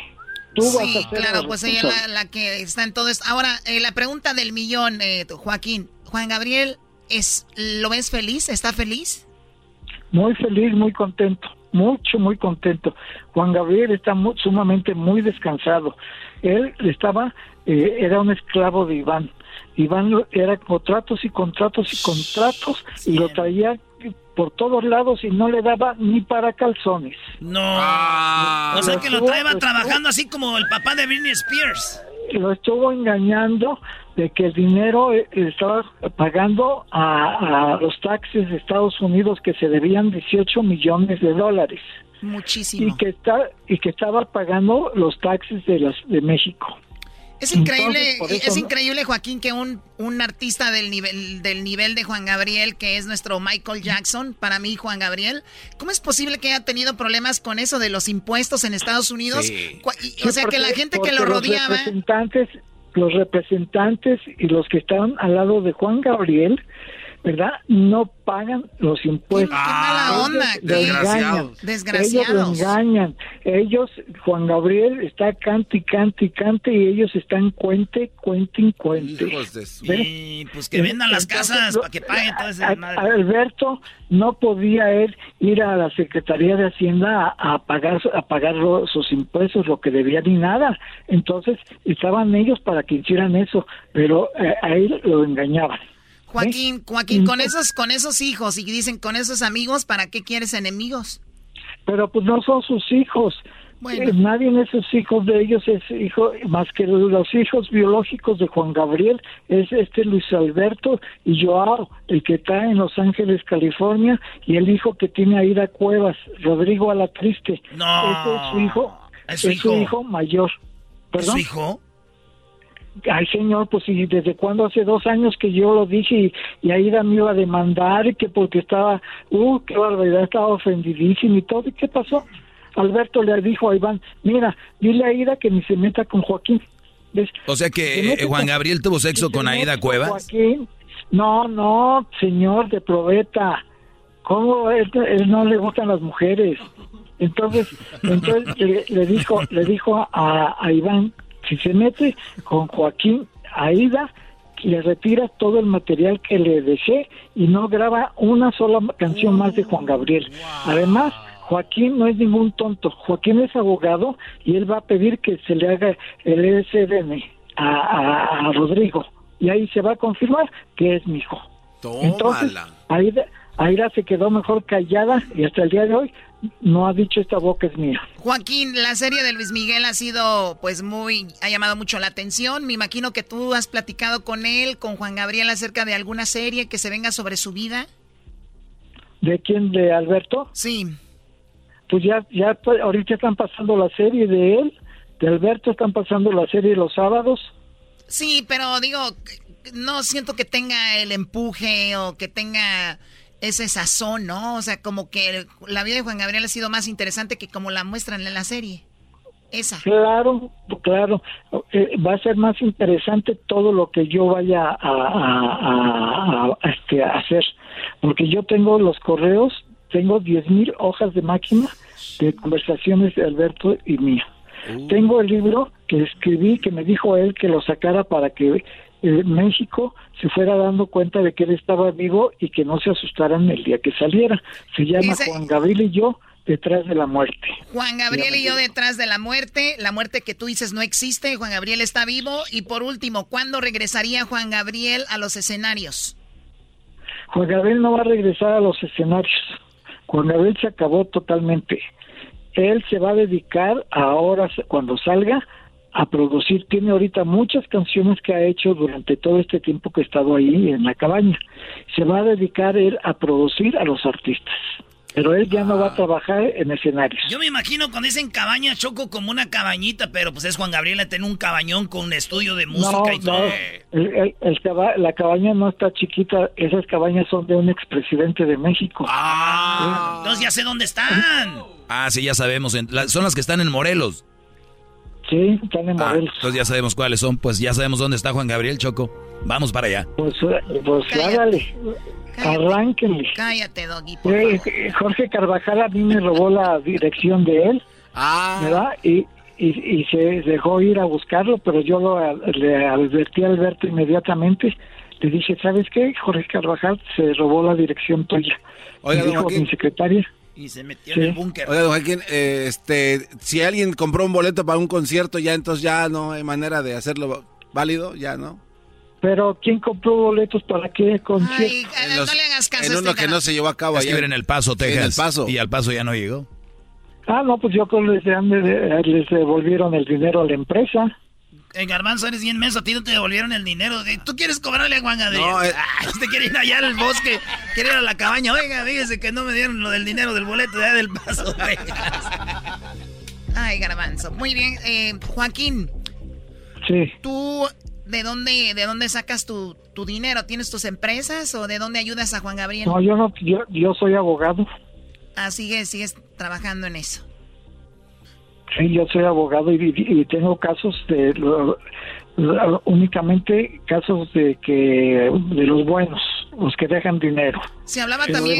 Tú sí, vas a ser claro, pues ella es la, que está en todo esto. Ahora, eh, la pregunta del millón, eh, Joaquín. Juan Gabriel, es, ¿lo ves feliz? ¿Está feliz? Muy feliz, muy contento. Mucho, muy contento. Juan Gabriel está sumamente muy descansado. Él estaba, eh, era un esclavo de Iván Iván era contratos y contratos y contratos y lo traía por todos lados y no le daba ni para calzones. No. Ah. o sea que lo traía trabajando así como el papá de Britney Spears. Lo estuvo engañando de que el dinero eh, estaba pagando a, los taxes de Estados Unidos que se debían 18 millones de dólares. Muchísimo. Y que, está, y que estaba pagando los taxes de, las, de México. Es increíble, es increíble, Joaquín, que un, un artista del nivel, del nivel de Juan Gabriel, que es nuestro Michael Jackson, para mí Juan Gabriel, ¿cómo es posible que haya tenido problemas con eso de los impuestos en Estados Unidos? o sea, que la gente que lo rodeaba... Los representantes, los representantes y los que estaban al lado de Juan Gabriel ¿verdad? No pagan los impuestos. ¡Qué mala onda! Desgraciados. Desgraciados. Ellos engañan. Ellos, Juan Gabriel está cante y cante y cante y ellos están cuente, cuente y cuente. Y pues que vendan las casas para que paguen todo ese Alberto no podía él ir a la Secretaría de Hacienda a, pagar a pagar sus impuestos, lo que debía ni nada. Entonces estaban ellos para que hicieran eso, pero eh, a él lo engañaban. Joaquín, Joaquín, con esos, con esos hijos y dicen con esos amigos, ¿para qué quieres enemigos? Pero pues no son sus hijos. Bueno. Eh, nadie de esos hijos de ellos es hijo, más que los hijos biológicos de Juan Gabriel, es este Luis Alberto y Joao, el que está en Los Ángeles, California, y el hijo que tiene Aida Cuevas, Rodrigo Alatriste. No. Ese es su hijo. Es su, hijo? mayor. ¿Es su hijo? Ay, señor, pues y desde cuando hace dos años que yo lo dije y, y Aida me iba a demandar que porque estaba, uh, qué barbaridad, estaba ofendidísimo y todo. ¿Y qué pasó? Alberto le dijo a Iván, mira, dile a Aida que ni se meta con Joaquín. O sea que eh, Juan Gabriel tuvo sexo con Aida Cuevas. Joaquín. No, no, señor de probeta. ¿Cómo él, no le gustan las mujeres? Entonces, entonces le, dijo, le dijo a, a Iván si se mete con Joaquín Aida, le retira todo el material que le dejé y no graba una sola canción más de Juan Gabriel. Además, Joaquín no es ningún tonto. Joaquín es abogado y él va a pedir que se le haga el ESDN a, Rodrigo. Y ahí se va a confirmar que es mi hijo. Entonces, Aida, Aida se quedó mejor callada y hasta el día de hoy no ha dicho esta boca es mía. Joaquín, la serie de Luis Miguel ha sido pues muy, ha llamado mucho la atención. Me imagino que tú has platicado con él, con Juan Gabriel acerca de alguna serie que se venga sobre su vida. ¿De quién? ¿De Alberto? Sí. Pues ya, ya ahorita están pasando la serie de él, de Alberto están pasando la serie los sábados. Sí, pero digo, no siento que tenga el empuje o que tenga ese sazón, ¿no? O sea, como que la vida de Juan Gabriel ha sido más interesante que como la muestran en la serie. Esa. Claro, claro. Eh, va a ser más interesante todo lo que yo vaya a, este, hacer. Porque yo tengo los correos, tengo 10.000 hojas de máquina de conversaciones de Alberto y mía. Uh. Tengo el libro que escribí, que me dijo él que lo sacara para que eh, México se fuera dando cuenta de que él estaba vivo y que no se asustaran el día que saliera. Se llama Juan Gabriel y yo detrás de la muerte. Juan Gabriel y yo detrás de la muerte, la muerte que tú dices no existe, Juan Gabriel está vivo y por último, ¿cuándo regresaría Juan Gabriel a los escenarios? Juan Gabriel no va a regresar a los escenarios. Juan Gabriel se acabó totalmente. Él se va a dedicar ahora, cuando salga, a producir. Tiene ahorita muchas canciones que ha hecho durante todo este tiempo que ha estado ahí en la cabaña. Se va a dedicar él a producir a los artistas. Pero él ya no va a ah. trabajar en escenarios. Yo me imagino cuando dicen cabaña, choco como una cabañita, pero pues es Juan Gabriel, tiene un cabañón con un estudio de música y todo. la cabaña no está chiquita, esas cabañas son de un expresidente de México. Ah, entonces ya sé dónde están. Ah, sí, ya sabemos. Son las que están en Morelos. Sí, están en ah, Morelos. entonces ya sabemos cuáles son. Pues ya sabemos dónde está Juan Gabriel Choco. Vamos para allá. Pues, eh, pues hágale. Arránquenle. Cállate, Doggy. Eh, Jorge Carvajal a mí me robó la dirección de él. Ah. ¿Verdad? Y, y, se dejó ir a buscarlo, pero yo lo, le advertí a Alberto inmediatamente. Le dije, ¿sabes qué? Jorge Carvajal se robó la dirección tuya. Oiga, dijo mi secretaria. Y se metió en el búnker. Oiga, don Joaquín, eh, este, si alguien compró un boleto para un concierto, ya entonces ya no hay manera de hacerlo válido, ya, ¿no? Pero ¿quién compró boletos para qué concierto? Ay, no le hagas caso en uno este que no se llevó a cabo es ayer. en El Paso, Texas. en El Paso. Y al Paso ya no llegó. Ah, no, pues yo creo que les, les devolvieron el dinero a la empresa. En Garbanzo eres bien menso, a ti no te devolvieron el dinero. ¿Tú quieres cobrarle a Juan Gabriel? No, eh. ah, usted quiere ir allá al bosque, quiere ir a la cabaña. Oiga, fíjese que no me dieron lo del dinero del boleto de allá del paso. Ay, Garbanzo. Muy bien, eh, Joaquín. Sí. ¿Tú de dónde, de dónde sacas tu, tu dinero? ¿Tienes tus empresas o de dónde ayudas a Juan Gabriel? No, yo no, yo, yo soy abogado. Ah, sigues, sigues trabajando en eso. Sí, yo soy abogado y, tengo casos de únicamente casos de que de los buenos, los que dejan dinero. Se hablaba también.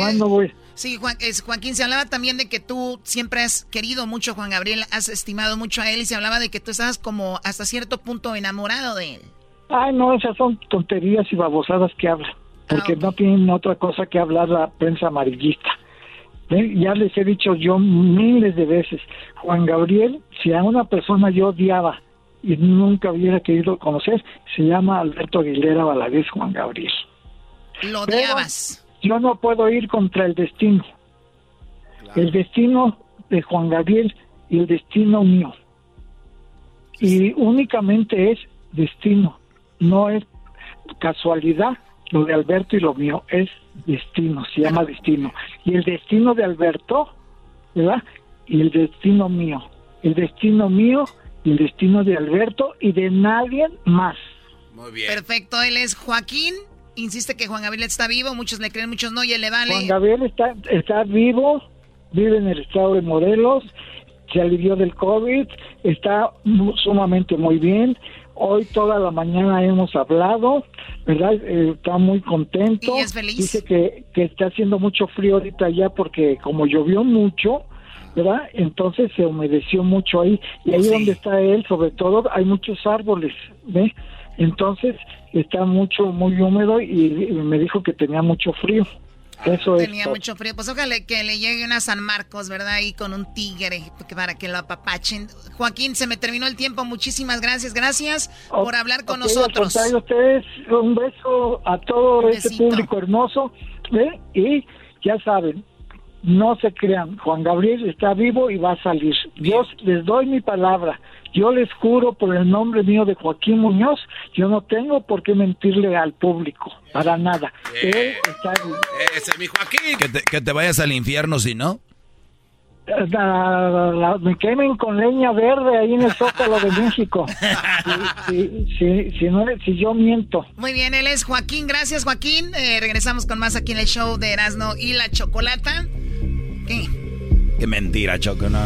Sí, Juan, es, Joaquín, se hablaba también de que tú siempre has querido mucho a Juan Gabriel, has estimado mucho a él y se hablaba de que tú estabas como hasta cierto punto enamorado de él. Ay, no, esas son tonterías y babosadas que hablan, porque ah, no tienen otra cosa que hablar la prensa amarillista. Ya les he dicho yo miles de veces, Juan Gabriel, si a una persona yo odiaba y nunca hubiera querido conocer, se llama Alberto Aguilera Valadez Juan Gabriel. Lo odiabas. yo no puedo ir contra el destino. El destino de Juan Gabriel y el destino mío. Y únicamente es destino, no es casualidad lo de Alberto y lo mío es destino, se llama destino. Y el destino de Alberto, ¿verdad? Y el destino mío. El destino mío y el destino de Alberto y de nadie más. Muy bien. Perfecto, él es Joaquín. Insiste que Juan Gabriel está vivo, muchos le creen, muchos no, y él le vale. Juan Gabriel está, está vivo, vive en el estado de Morelos, se alivió del COVID, está sumamente muy bien. Hoy toda la mañana hemos hablado, ¿verdad? Eh, está muy contento. ¿Y es feliz? Dice que, que está haciendo mucho frío ahorita ya porque como llovió mucho, ¿verdad? Entonces se humedeció mucho ahí. Y ahí donde está él, sobre todo, hay muchos árboles, ¿ve? Entonces está mucho, muy húmedo y me dijo que tenía mucho frío. Eso Tenía mucho frío. Pues ojalá que le llegue una San Marcos, ¿verdad? Ahí con un tigre para que lo apapachen. Joaquín, se me terminó el tiempo. Muchísimas gracias. Gracias por hablar con nosotros. ustedes un beso a todo este público hermoso. ¿eh? Y ya saben, no se crean. Juan Gabriel está vivo y va a salir. Dios, les doy mi palabra. Yo les juro por el nombre mío de Joaquín Muñoz, yo no tengo por qué mentirle al público, para nada. Él está Ese es mi Joaquín. Que te, vayas al infierno si no. me quemen con leña verde ahí en el Zócalo de México. Si, si, si, no, si yo miento. Muy bien, él es Joaquín. Gracias, Joaquín. Eh, regresamos con más aquí en el show de Erasmo y la Chocolata. ¿Qué? Qué mentira, Choco, no,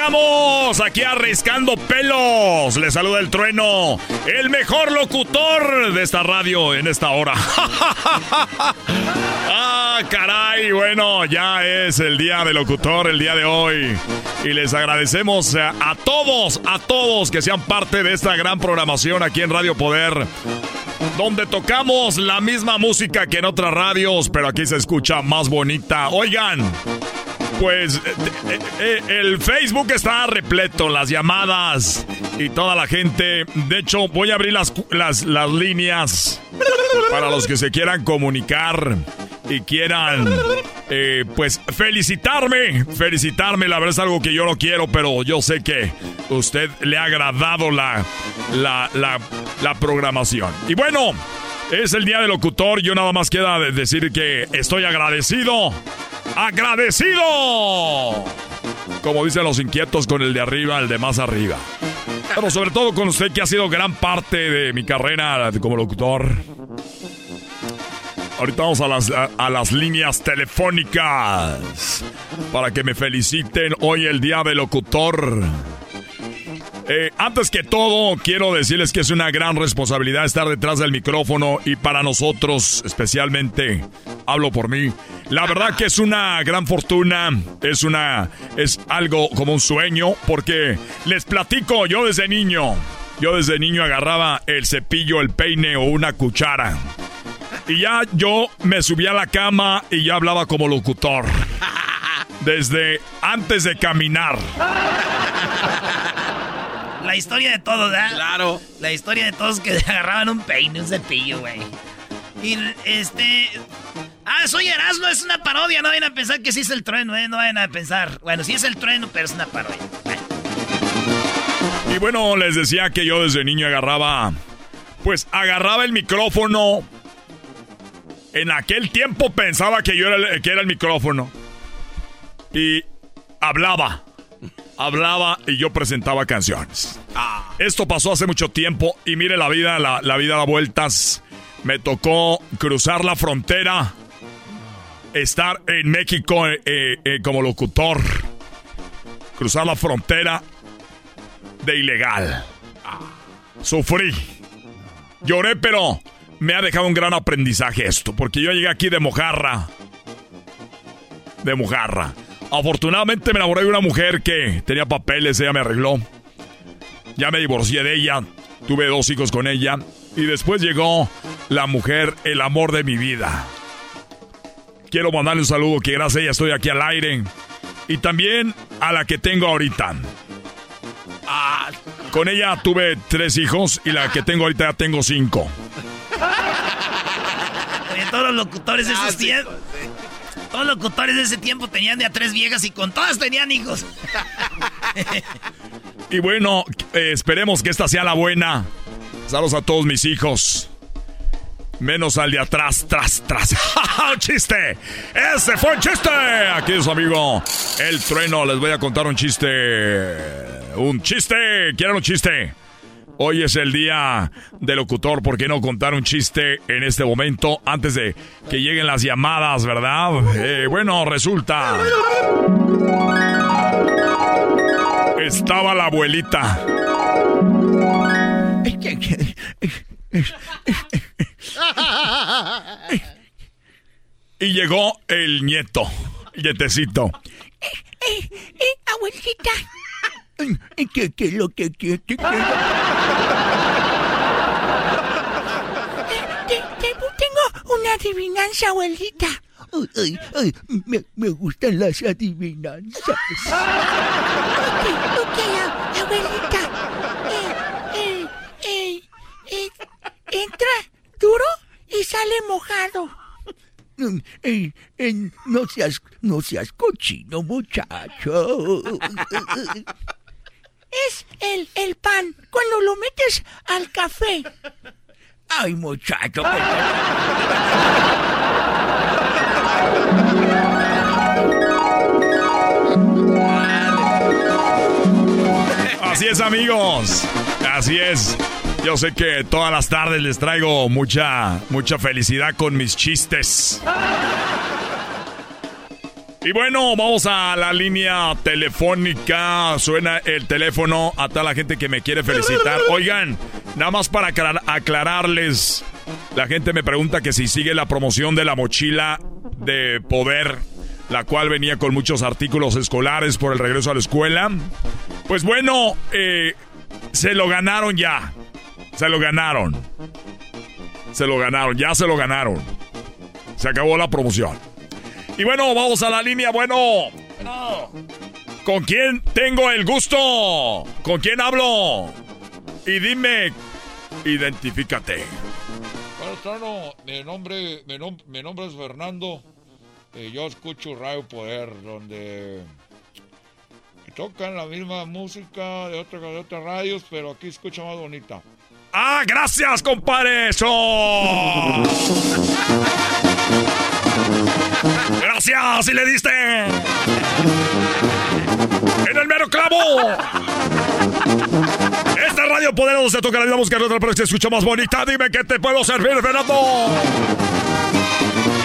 Llegamos aquí arriscando pelos. Le saluda el trueno, el mejor locutor de esta radio en esta hora. ah, caray, bueno, ya es el día del locutor el día de hoy. Y les agradecemos a, a todos, a todos que sean parte de esta gran programación aquí en Radio Poder. Donde tocamos la misma música que en otras radios, pero aquí se escucha más bonita. Oigan, pues eh, eh, eh, el Facebook está repleto, las llamadas y toda la gente. De hecho, voy a abrir las, las, las líneas para los que se quieran comunicar y quieran, pues, felicitarme. Felicitarme, la verdad es algo que yo no quiero, pero yo sé que usted le ha agradado la, la, la, la programación. Y bueno, es el día del locutor. Yo nada más queda de- decir que estoy agradecido. ¡Agradecido! Como dicen los inquietos con el de arriba, el de más arriba. Pero sobre todo con usted que ha sido gran parte de mi carrera como locutor. Ahorita vamos a las, a, a las líneas telefónicas para que me feliciten hoy el día del locutor. Eh, antes que todo, quiero decirles que es una gran responsabilidad estar detrás del micrófono y para nosotros, especialmente, hablo por mí. La verdad que es una gran fortuna, es una, es algo como un sueño, porque les platico, yo desde niño, yo desde niño agarraba el cepillo, el peine o una cuchara. Y ya yo me subí a la cama y ya hablaba como locutor. Desde antes de caminar. La historia de todos, ¿verdad? Claro. La historia de todos que agarraban un peine, un cepillo, güey. Y este. Ah, soy Erasmo, es una parodia. No vayan a pensar que sí es el trueno, ¿eh? No vayan a pensar. Bueno, sí es el trueno, pero es una parodia. Y bueno, les decía que yo desde niño agarraba. Pues agarraba el micrófono. En aquel tiempo pensaba que yo era el, que era el micrófono. Y hablaba. Hablaba y yo presentaba canciones. Esto pasó hace mucho tiempo y mire la vida, la, la vida da vueltas. Me tocó cruzar la frontera, estar en México eh, eh, como locutor, cruzar la frontera de ilegal. Sufrí. Lloré, pero me ha dejado un gran aprendizaje esto, porque yo llegué aquí de mojarra. De mojarra. Afortunadamente me enamoré de una mujer que tenía papeles, ella me arregló. Ya me divorcié de ella, tuve dos hijos con ella y después llegó la mujer, el amor de mi vida. Quiero mandarle un saludo que gracias a ella estoy aquí al aire. Y también a la que tengo ahorita. Ah, con ella tuve tres hijos y la que tengo ahorita ya tengo cinco. Oye, todos los locutores de esos tiempos. Los locutores de ese tiempo tenían de a tres viejas y con todas tenían hijos. Y bueno, eh, esperemos que esta sea la buena. Saludos a todos mis hijos. Menos al de atrás, tras, tras. ¡Un chiste! ¡Ese fue un chiste! Aquí es amigo El Trueno. Les voy a contar un chiste. ¡Un chiste! ¿Quieren un chiste? Hoy es el día del locutor. ¿Por qué no contar un chiste en este momento antes de que lleguen las llamadas, verdad? Eh, bueno, resulta. Estaba la abuelita. Y llegó el nieto, el nietecito. Eh, eh, abuelita. ¿Qué, qué es lo que quiere? Te- te- Tengo una adivinanza, abuelita. Ay, ay, ay, me, me gustan las adivinanzas. ok, ok, abuelita. Eh, eh, eh, eh, entra duro y sale mojado. Mm, eh, eh, no seas, no seas cochino, muchacho. Es el el pan cuando lo metes al café. Ay, muchacho. pues. Así es, amigos. Así es. Yo sé que todas las tardes les traigo mucha, mucha felicidad con mis chistes. Y bueno, vamos a la línea telefónica. Suena el teléfono a toda la gente que me quiere felicitar. Oigan, nada más para aclar- aclararles. La gente me pregunta que si sigue la promoción de la mochila de poder, la cual venía con muchos artículos escolares por el regreso a la escuela. Pues bueno, eh, se lo ganaron ya. Se lo ganaron. Se lo ganaron, ya se lo ganaron. Se acabó la promoción. Y bueno, vamos a la línea. Bueno, bueno. ¿con quién tengo el gusto? ¿Con quién hablo? Y dime, identifícate. Bueno, Trono, mi nombre, mi, nom- mi nombre es Fernando. y yo escucho Radio Poder, donde tocan la misma música de, otra, de otras radios, pero aquí escucha más bonita. ¡Ah, gracias, compadre! ¡Eso! ¡Gracias! ¡Y le diste! ¡En el mero clavo! Esta radio poderosa se toca la misma música de otra, pero se escucha más bonita. Dime qué te puedo servir, Fernando.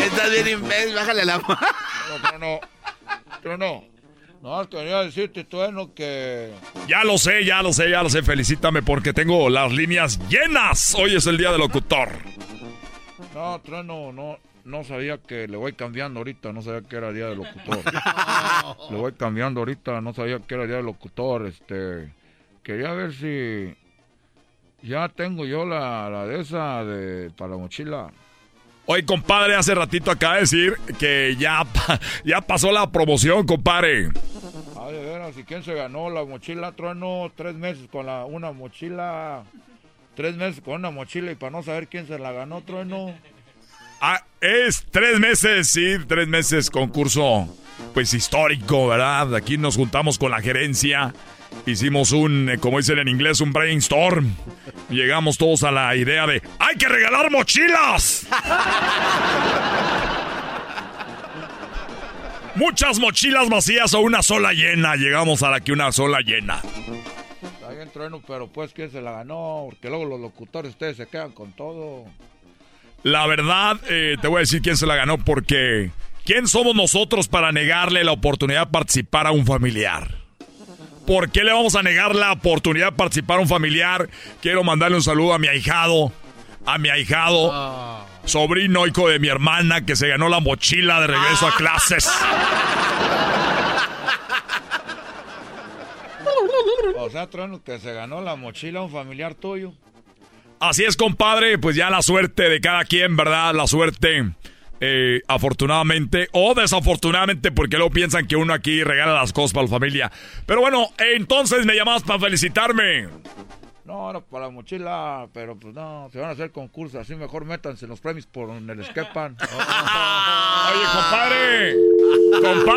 Estás bien imbécil, bájale la mano. No, Trono, Trono, no, más quería decirte, Trueno, que... Ya lo sé, ya lo sé, ya lo sé. Felicítame porque tengo las líneas llenas. Hoy es el día del locutor. No, Trueno, no, no sabía que le voy cambiando ahorita, no sabía que era día del locutor. le voy cambiando ahorita, no sabía que era día del locutor, este... Quería ver si... Ya tengo yo la, la de esa de, para la mochila. Oye, compadre, hace ratito acaba de decir que ya, pa- ya pasó la promoción, compadre. Ah, de veras, ¿y quién se ganó la mochila, Trueno? Tres meses con la, una mochila. Tres meses con una mochila y para no saber quién se la ganó, Trueno. Ah, es tres meses, sí, tres meses concurso, pues histórico, ¿verdad? Aquí nos juntamos con la gerencia, hicimos un, eh, como dicen en inglés, un brainstorm. Llegamos todos a la idea de, ¡hay que regalar mochilas! Muchas mochilas vacías o una sola llena. Llegamos a la que una sola llena. Está bien, Trueno, pero pues quién se la ganó, porque luego los locutores ustedes se quedan con todo. La verdad, eh, te voy a decir quién se la ganó porque ¿quién somos nosotros para negarle la oportunidad de participar a un familiar? ¿Por qué le vamos a negar la oportunidad de participar a un familiar? Quiero mandarle un saludo a mi ahijado, a mi ahijado, sobrino hijo de mi hermana que se ganó la mochila de regreso a clases. O sea, Trueno, que se ganó la mochila un familiar tuyo. Así es, compadre, pues ya la suerte de cada quien, ¿verdad? La suerte, eh, afortunadamente o desafortunadamente, porque luego piensan que uno aquí regala las cosas para la familia. Pero bueno, entonces me llamabas para felicitarme. No, era para la mochila, pero pues no, se van a hacer concursos, así mejor métanse en los premios por donde les quepan. Oye, compadre. Compa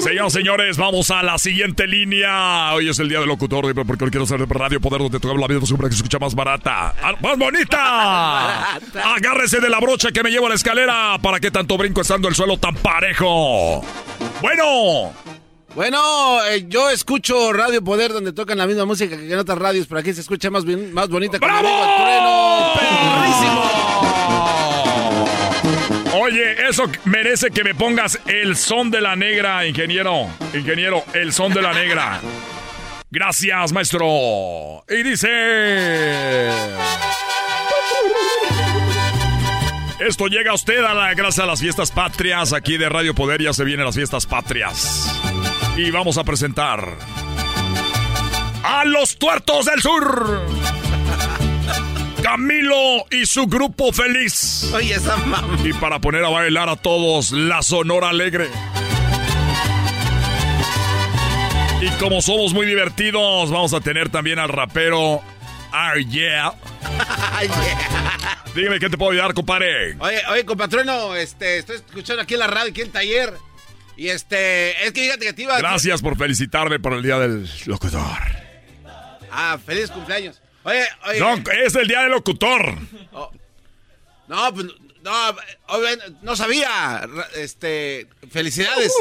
Señoras señores, vamos a la siguiente línea. Hoy es el día del locutor, porque hoy quiero ser de Radio Poder, donde tocamos la vida siempre que se escucha más barata. Ah, ¡Más bonita! Agárrese de la brocha que me llevo a la escalera. ¿Para qué tanto brinco estando el suelo tan parejo? Bueno. Bueno, eh, yo escucho Radio Poder donde tocan la misma música que en otras radios, pero aquí se escucha más, bien- más bonita con mi amigo el trueno. ¡Perrísimo! Oye, eso merece que me pongas el son de la negra, ingeniero. Ingeniero, el son de la negra. Gracias, maestro. Y dice... Esto llega a usted a la, gracias a las fiestas patrias. Aquí de Radio Poder ya se vienen las fiestas patrias. Y vamos a presentar... A los tuertos del sur. Camilo y su grupo feliz. Oye, esa mamá. Y para poner a bailar a todos, la Sonora Alegre. Y como somos muy divertidos, vamos a tener también al rapero Ah Yeah. Dígame qué te puedo ayudar, compadre. Oye, oye, compatrono, este, estoy escuchando aquí en la radio, aquí en el taller. Y este, es que fíjate que te iba a... Gracias por felicitarme por el día del locutor. Ah, feliz cumpleaños. Oye, oye. No, es el día del locutor. Oh. No, pues no, oye, no sabía. Este, felicidades.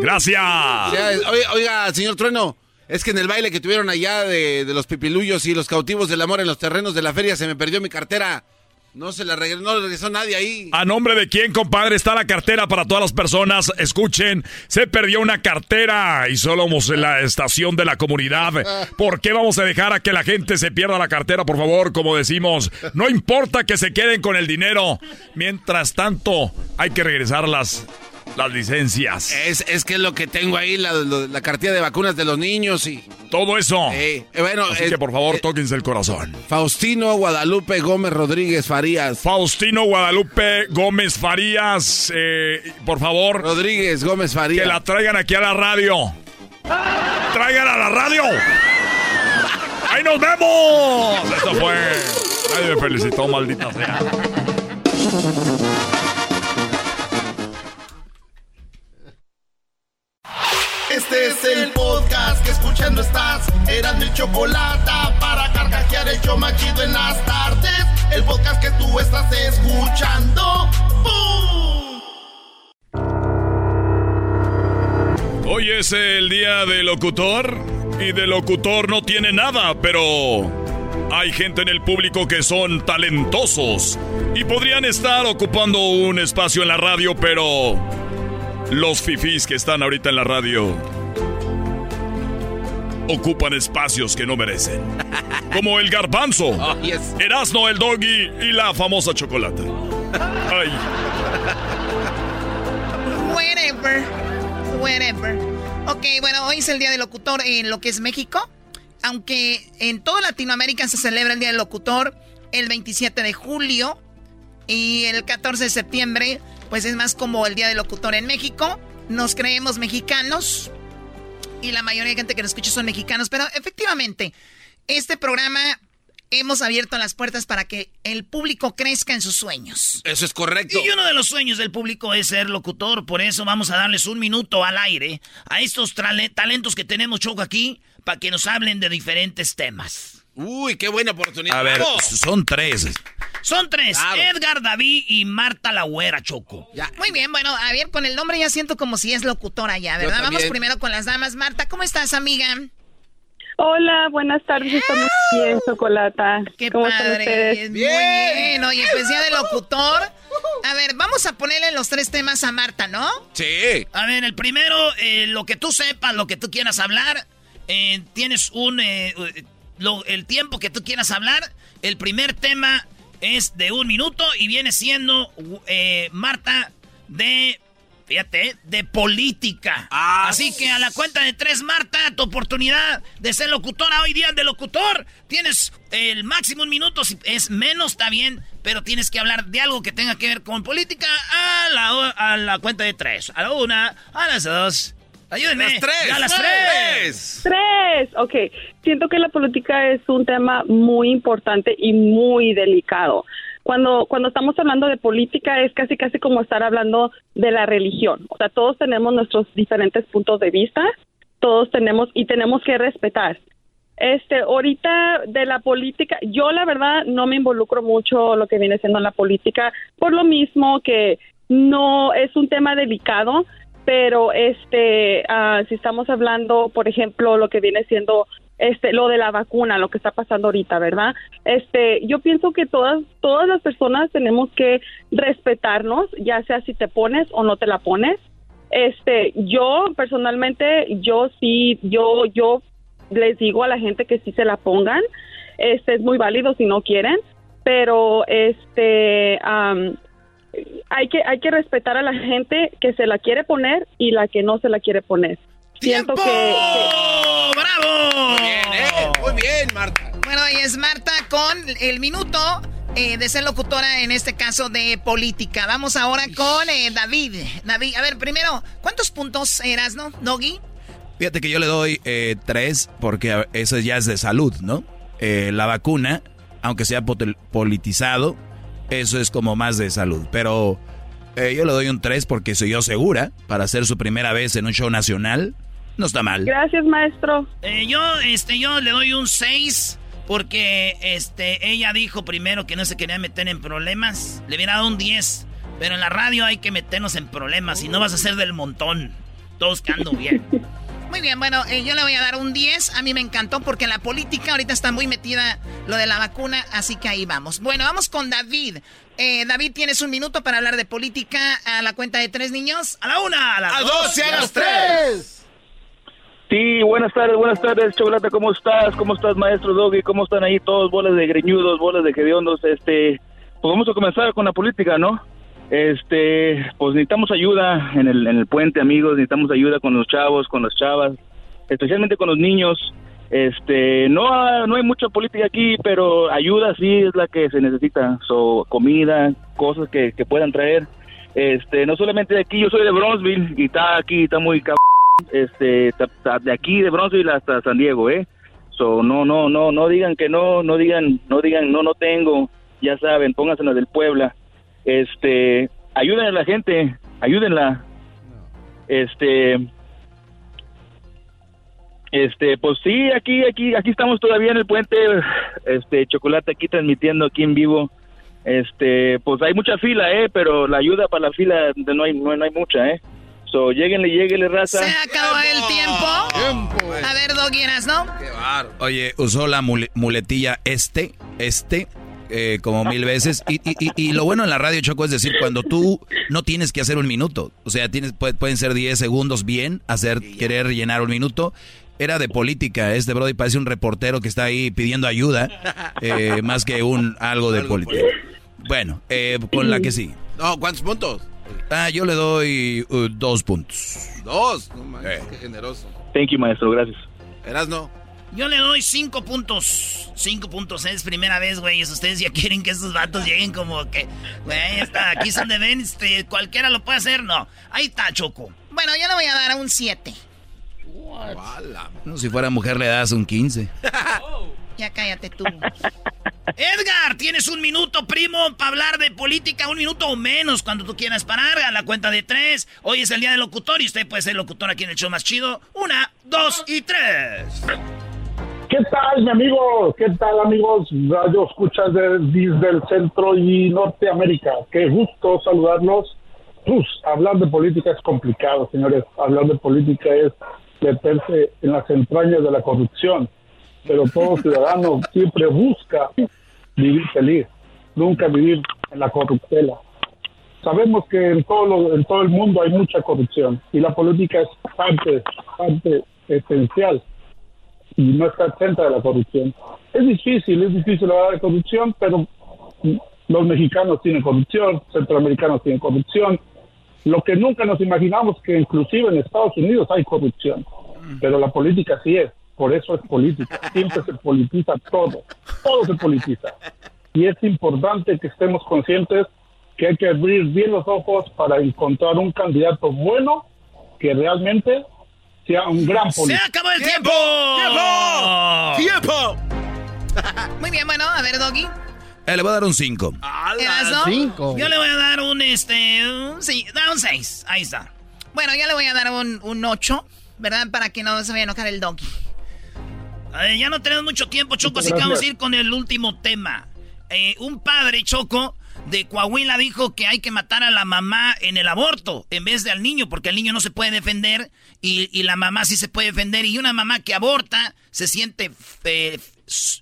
Gracias. Oiga, oiga, señor Trueno, es que en el baile que tuvieron allá de, de los pipiluyos y los cautivos del amor en los terrenos de la feria se me perdió mi cartera. No se la regresó, no regresó nadie ahí. ¿A nombre de quién, compadre? Está la cartera para todas las personas. Escuchen, se perdió una cartera y solo en la estación de la comunidad. ¿Por qué vamos a dejar a que la gente se pierda la cartera, por favor? Como decimos, no importa que se queden con el dinero. Mientras tanto, hay que regresarlas las licencias. Es, es que es lo que tengo ahí, la, la, cartilla de vacunas de los niños y... Todo eso. Eh, bueno, Así que por favor, tóquense el corazón. Faustino Guadalupe Gómez Rodríguez Farías. Faustino Guadalupe Gómez Farías, eh, por favor. Rodríguez Gómez Farías. Que la traigan aquí a la radio. ¡Traigan a la radio! ¡Ahí nos vemos! Esto fue... Nadie me felicitó, maldita sea. Este es el podcast que escuchando estás. Eran mi chocolate para carcajear el yo machido en las tardes. El podcast que tú estás escuchando. ¡Bum! Hoy es el día del locutor y del locutor no tiene nada, pero hay gente en el público que son talentosos y podrían estar ocupando un espacio en la radio, pero los fifís que están ahorita en la radio ocupan espacios que no merecen. Como el garbanzo, Oh, yes. Erasno el doggy y la famosa chocolate. Ay, Whatever. Whatever. Ok, bueno, hoy es el Día del Locutor en lo que es México. Aunque en toda Latinoamérica se celebra el Día del Locutor el 27 de julio y el 14 de septiembre, pues es más como el Día del Locutor en México. Nos creemos mexicanos y la mayoría de gente que nos escucha son mexicanos, pero efectivamente, este programa hemos abierto las puertas para que el público crezca en sus sueños. Eso es correcto. Y uno de los sueños del público es ser locutor, por eso vamos a darles un minuto al aire a estos talentos que tenemos Choco aquí para que nos hablen de diferentes temas. Uy, qué buena oportunidad. A ver, Bravo. son tres. Son tres, Claro. Edgar, David y Marta la Güera, Choco. Muy bien, bueno, a ver, con el nombre ya siento como si es locutora ya, ¿verdad? Vamos primero con las damas. Marta, ¿cómo estás, amiga? Hola, buenas tardes, está muy bien, Chocolata. Qué ¿Cómo están padre. ustedes? Muy bien, oye, pues ya de locutor. A ver, vamos a ponerle los tres temas a Marta, ¿no? Sí. A ver, el primero, eh, lo que tú sepas, lo que tú quieras hablar, eh, tienes un... eh, lo- el tiempo que tú quieras hablar, el primer tema es de un minuto y viene siendo, eh, Marta, de... Fíjate, de política. Así que a la cuenta de tres, Marta, tu oportunidad de ser locutora hoy día de locutor. Tienes el máximo un minuto, si es menos está bien, pero tienes que hablar de algo que tenga que ver con política a la, a la cuenta de tres. A la una, a las dos. Ayúdenme. Las tres. A las tres. Tres, ok. Siento que la política es un tema muy importante y muy delicado. Cuando, cuando estamos hablando de política es casi casi como estar hablando de la religión. O sea, todos tenemos nuestros diferentes puntos de vista, todos tenemos y tenemos que respetar. Este, ahorita de la política, yo la verdad no me involucro mucho lo que viene siendo la política, por lo mismo que no es un tema delicado, pero este, ah, si estamos hablando, por ejemplo, lo que viene siendo este, lo de la vacuna, lo que está pasando ahorita, ¿verdad? Este, yo pienso que todas, todas las personas tenemos que respetarnos, ya sea si te pones o no te la pones. Este, yo personalmente, yo sí, yo, yo les digo a la gente que sí se la pongan. Este es muy válido si no quieren, pero este am, hay que hay que respetar a la gente que se la quiere poner y la que no se la quiere poner. Siento que, que- ¡Bravo! Bien, eh, Muy bien, Marta. Bueno, y es Marta con el minuto eh, de ser locutora, en este caso de política. Vamos ahora con eh, David. David, a ver, primero, ¿cuántos puntos eras, no, Doggy? Fíjate que yo le doy eh, tres porque eso ya es de salud, ¿no? Eh, la vacuna, aunque sea potel- politizado, eso es como más de salud. Pero Eh, yo le doy un 3 porque soy yo segura para hacer su primera vez en un show nacional. No está mal. Gracias, maestro. Eh, yo, este, yo le doy un 6 porque, este, ella dijo primero que no se quería meter en problemas. Le hubiera dado un 10. Pero en la radio hay que meternos en problemas y no vas a ser del montón. Todos quedando bien. Muy bien, bueno, eh, yo le voy a dar un 10. A mí me encantó porque la política ahorita está muy metida lo de la vacuna, así que ahí vamos. Bueno, vamos con David. Eh, David, tienes un minuto para hablar de política a la cuenta de tres niños. A la una, a las dos, y a las tres. Sí, buenas tardes, buenas tardes, Chocolate, ¿cómo estás? ¿Cómo estás, maestro Doggy? ¿Cómo están ahí todos? Bolas de greñudos, bolas de hediondos, este... Pues vamos a comenzar con la política, ¿no? Este, pues necesitamos ayuda en el, en el puente, amigos, necesitamos ayuda con los chavos, con las chavas, especialmente con los niños. Este, no, no hay mucha política aquí, pero ayuda sí es la que se necesita. So, comida, cosas que, que puedan traer. Este, no solamente de aquí, yo soy de Bronzeville y está aquí, está muy cabrón. Este, de aquí de Bronzeville hasta San Diego, ¿eh? So, no, no, no, no digan que no, no digan, no digan, no, no tengo. Ya saben, pónganse la del Puebla. Este, ayuden a la gente, ayúdenla. Este, este, pues sí, aquí, aquí, aquí estamos todavía en el puente, este, chocolate aquí transmitiendo aquí en vivo. Este, pues hay mucha fila, eh, pero la ayuda para la fila de- no hay, no, no hay mucha, eh. So, lleguenle, lleguenle, raza. Se acabó el tiempo. A ver, Doggy, ¿no? Oye, usó la mule- muletilla este, este, eh, como mil veces. Y, y- y- y lo bueno en la radio, Choco, es decir, cuando tú no tienes que hacer un minuto. O sea, tienes, pu- pueden ser 10 segundos bien, hacer, querer llenar un minuto. Era de política, este Brody parece un reportero que está ahí pidiendo ayuda, eh, más que un algo de política. Bueno, eh, con la que sí. No, ¿cuántos puntos? Ah, yo le doy uh, dos puntos. Dos. No manches, qué generoso. Thank you, maestro, gracias. Eras no. Yo le doy cinco puntos. Cinco puntos. Es primera vez, güey. Ustedes ya quieren que estos vatos lleguen como que, güey, está, aquí son de ven, este, cualquiera lo puede hacer. No. Ahí está, Choco. Bueno, yo le voy a dar un 7. No, si fuera mujer le das un 15. Ya cállate tú. Edgar, tienes un minuto, primo, para hablar de política. Un minuto o menos cuando tú quieras parar. A la cuenta de tres. Hoy es el día del locutor y usted puede ser locutor aquí en el show más chido. Una, dos y tres. ¿Qué tal, mi amigo? ¿Qué tal, amigos? Radio escuchas de, desde el centro y Norteamérica. Qué gusto saludarlos. Pues, hablar de política es complicado, señores. Hablar de política es meterse en las entrañas de la corrupción. Pero todo ciudadano siempre busca vivir feliz, nunca vivir en la corruptela. Sabemos que en todo, lo- en todo el mundo hay mucha corrupción y la política es parte, parte esencial y no está exenta de la corrupción. Es difícil, es difícil hablar de corrupción, pero los mexicanos tienen corrupción, centroamericanos tienen corrupción. Lo que nunca nos imaginamos que inclusive en Estados Unidos hay corrupción, pero la política sí es, por eso es política. Siempre se politiza todo, todo se politiza. Y es importante que estemos conscientes que hay que abrir bien los ojos para encontrar un candidato bueno que realmente sea un gran ¡Se acabó el tiempo! ¡Tiempo! Muy bien, bueno, a ver, Doggy. Eh, le voy a dar un 5. ¿Erasno? Yo le voy a dar un, este, un, sí, da un seis. Ahí está. Bueno, yo le voy a dar un, un 8, ¿verdad? Para que no se vaya a enojar el Doggy. Ver, ya no tenemos mucho tiempo, Choco, así que vamos a ir con el último tema. Eh, un padre, Choco, de Coahuila dijo que hay que matar a la mamá en el aborto en vez de al niño, porque el niño no se puede defender y, la mamá sí se puede defender. Y una mamá que aborta se siente eh,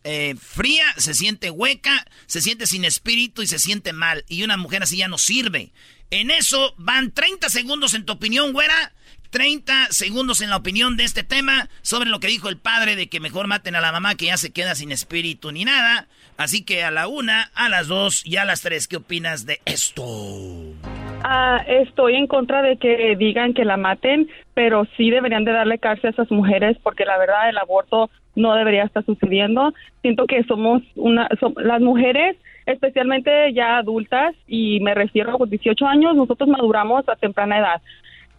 eh, fría, se siente hueca, se siente sin espíritu y se siente mal. Y una mujer así ya no sirve. En eso van 30 segundos en tu opinión, güera. 30 segundos en la opinión de este tema sobre lo que dijo el padre de que mejor maten a la mamá que ya se queda sin espíritu ni nada. Así que a la una, a las dos y a las tres, ¿qué opinas de esto? Ah, estoy en contra de que digan que la maten, pero sí deberían de darle cárcel a esas mujeres porque la verdad el aborto no debería estar sucediendo. Siento que somos una, som- las mujeres, especialmente ya adultas, y me refiero a los 18 años, nosotros maduramos a temprana edad.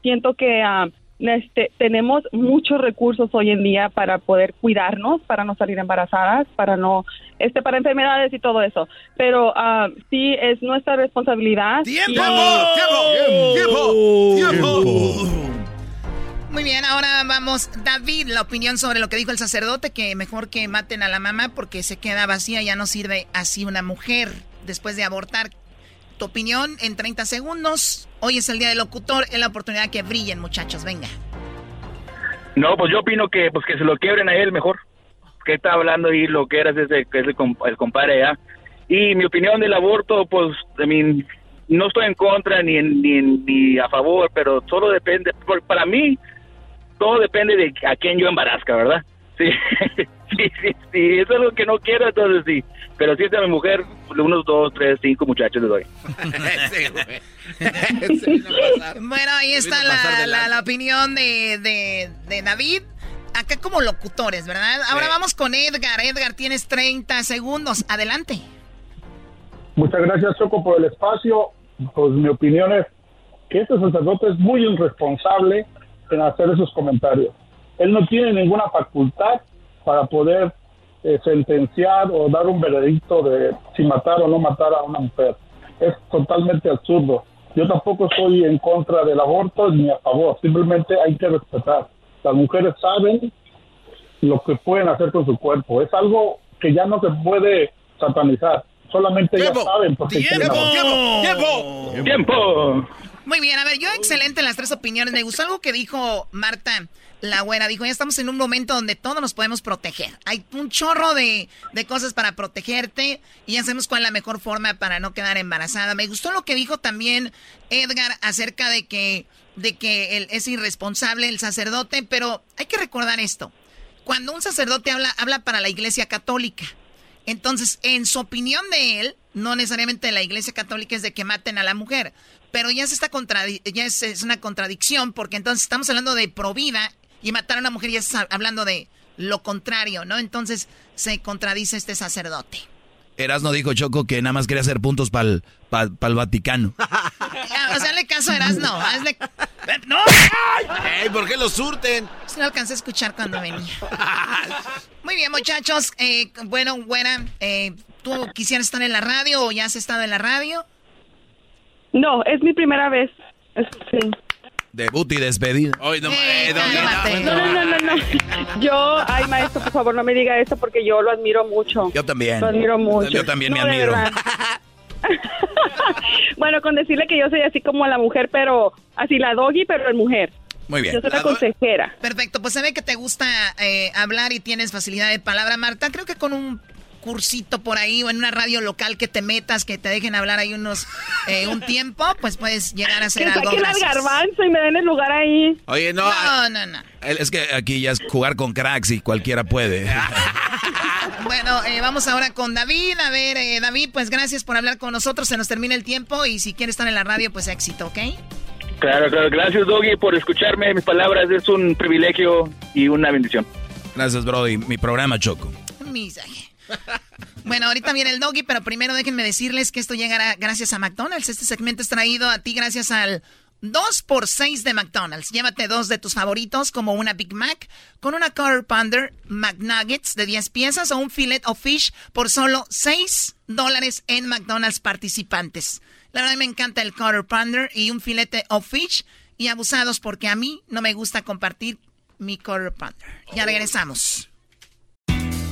Siento que ah, este, tenemos muchos recursos hoy en día para poder cuidarnos, para no salir embarazadas, para no, este, para enfermedades y todo eso. Pero ah, sí es nuestra responsabilidad. ¡Tiempo! Y- ¡Tiempo! ¡Tiempo! Muy bien, ahora vamos, David, la opinión sobre lo que dijo el sacerdote, que mejor que maten a la mamá porque se queda vacía, ya no sirve así una mujer después de abortar. Tu opinión en 30 segundos. Hoy es el día del locutor, es la oportunidad que brillen, muchachos, venga. No, pues yo opino que pues que se lo quiebren a él mejor. Que está hablando ahí lo que era ese que es el, comp- el compadre ya. Y mi opinión del aborto, pues, I mean, no estoy en contra ni, en- ni, en- ni a favor, pero solo depende. Para mí, todo depende de a quién yo embarazca, ¿verdad? Sí, sí, sí, sí, eso es lo que no quiero, entonces sí. Pero si es de mi mujer, unos dos, tres, cinco muchachos le doy. Bueno, ahí está la, la opinión de, de- de David. Acá como locutores, ¿verdad? Ahora vamos con Edgar. Edgar, tienes 30 segundos. Adelante. Muchas gracias, Choco, por el espacio. Pues mi opinión es que este sacerdote es muy irresponsable en hacer esos comentarios. Él no tiene ninguna facultad para poder eh, sentenciar o dar un veredicto de si matar o no matar a una mujer. Es totalmente absurdo. Yo tampoco estoy en contra del aborto ni a favor. Simplemente hay que respetar. Las mujeres saben lo que pueden hacer con su cuerpo. Es algo que ya no se puede satanizar. Solamente ellas saben por qué quieren abortar. ¡Tiempo! ¡Tiempo! Muy bien, a ver, yo excelente en las tres opiniones. Me gustó algo que dijo Marta, la güera. Dijo, ya estamos en un momento donde todos nos podemos proteger. Hay un chorro de, de cosas para protegerte y ya sabemos cuál es la mejor forma para no quedar embarazada. Me gustó lo que dijo también Edgar acerca de que, de que él es irresponsable el sacerdote, pero hay que recordar esto. Cuando un sacerdote habla, habla para la iglesia católica. Entonces, en su opinión de él, no necesariamente la iglesia católica es de que maten a la mujer, pero ya, se está ya es, es una contradicción porque entonces estamos hablando de provida y matar a una mujer ya está hablando de lo contrario, ¿no? Entonces se contradice este sacerdote. Erasno dijo Choco que nada más quería hacer puntos para el Vaticano. Ah, O sea, hazle caso a Erasno. hazle- ¡No! Ey, ¿Por qué lo surten? Sí lo alcancé a escuchar cuando venía. Muy bien, muchachos. Eh, bueno, buena. eh, ¿Tú quisieras estar en la radio o ya has estado en la radio? No, es mi primera vez. Es- sí. Debut y despedida. Hoy no, Eh, No, no, no, no, no. Yo, ay, maestro, por favor, no me diga esto porque yo lo admiro mucho. Yo también. Lo admiro mucho. Yo también me No, admiro. bueno, con decirle que yo soy así como la mujer, pero así la doggy, pero en mujer. Muy bien. Yo soy la consejera. Perfecto, pues se ve que te gusta eh, hablar y tienes facilidad de palabra, Marta. Creo que con un cursito por ahí o en una radio local que te metas, que te dejen hablar ahí unos eh, un tiempo, pues puedes llegar a hacer Que algo. saquen al garbanzo y me den el lugar ahí. Oye, no. No, no, no. Es que aquí ya es jugar con cracks y cualquiera puede. Bueno, eh, vamos ahora con David. A ver, eh, David, pues gracias por hablar con nosotros. Se nos termina el tiempo y si quieres estar en la radio, pues éxito, ¿ok? Claro, claro. Gracias, Doggy, por escucharme. Mis palabras es un privilegio y una bendición. Gracias, Brody. Mi programa, Choco. Misaje. Bueno, ahorita viene el doggy, pero primero déjenme decirles que esto llegará gracias a McDonald's. Este segmento es traído a ti gracias al 2x6 de McDonald's. Llévate dos de tus favoritos, como una Big Mac, con una Quarter Pounder McNuggets de 10 piezas o un Filet of Fish por solo 6 dólares en McDonald's participantes. La verdad me encanta el Quarter Pounder y un filete of Fish y abusados porque a mí no me gusta compartir mi Quarter Pounder. Ya regresamos.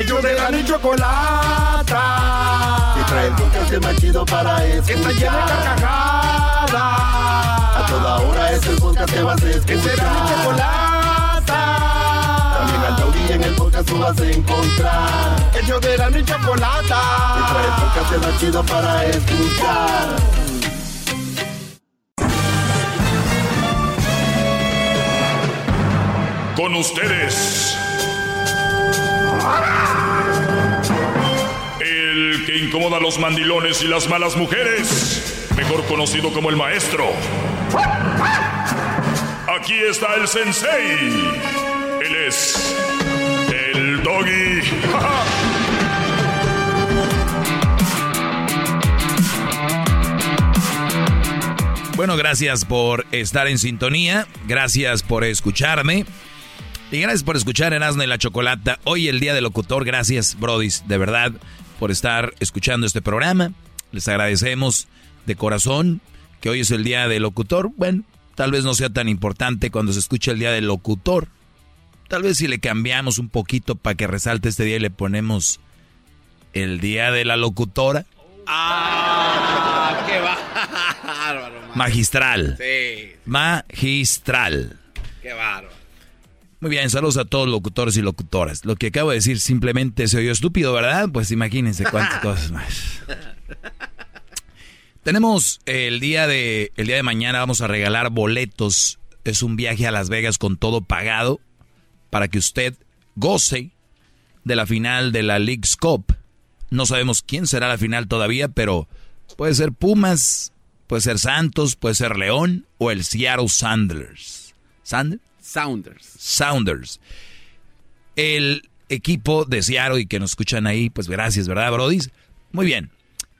Ellos de la ni chocolata. Y trae el podcast más chido para escuchar. Está llena de carcajadas. A toda hora es el podcast que vas a escuchar. Es de la ni chocolata. También al taurí en el podcast tú vas a encontrar. Ellos de la ni chocolata. Y trae el podcast más chido para escuchar. con ustedes. El que incomoda a los mandilones y las malas mujeres. Mejor conocido como el maestro. Aquí está el sensei. Él es el doggy. Bueno, gracias por estar en sintonía, gracias por escucharme y gracias por escuchar Erasmo y la Chocolata. Hoy el día del locutor, gracias Brodis, de verdad, por estar escuchando este programa. Les agradecemos de corazón que hoy es el día del locutor. Bueno, tal vez no sea tan importante cuando se escucha el día del locutor. Tal vez si le cambiamos un poquito para que resalte este día y le ponemos el día de la locutora. ¡Ah! ¡Qué bárbaro! Magistral. Sí. Magistral. ¡Qué bárbaro! Muy bien, saludos a todos los locutores y locutoras. Lo que acabo de decir simplemente se oyó estúpido, ¿verdad? Pues imagínense cuántas cosas más. Tenemos el día de el día de mañana vamos a regalar boletos. Es un viaje a Las Vegas con todo pagado para que usted goce de la final de la League Cup. No sabemos quién será la final todavía, pero puede ser Pumas, puede ser Santos, puede ser León o el Seattle Sounders. ¿Sanders? Sounders. Sounders. El equipo de Seattle y que nos escuchan ahí, pues gracias, ¿verdad, Brody? Muy bien.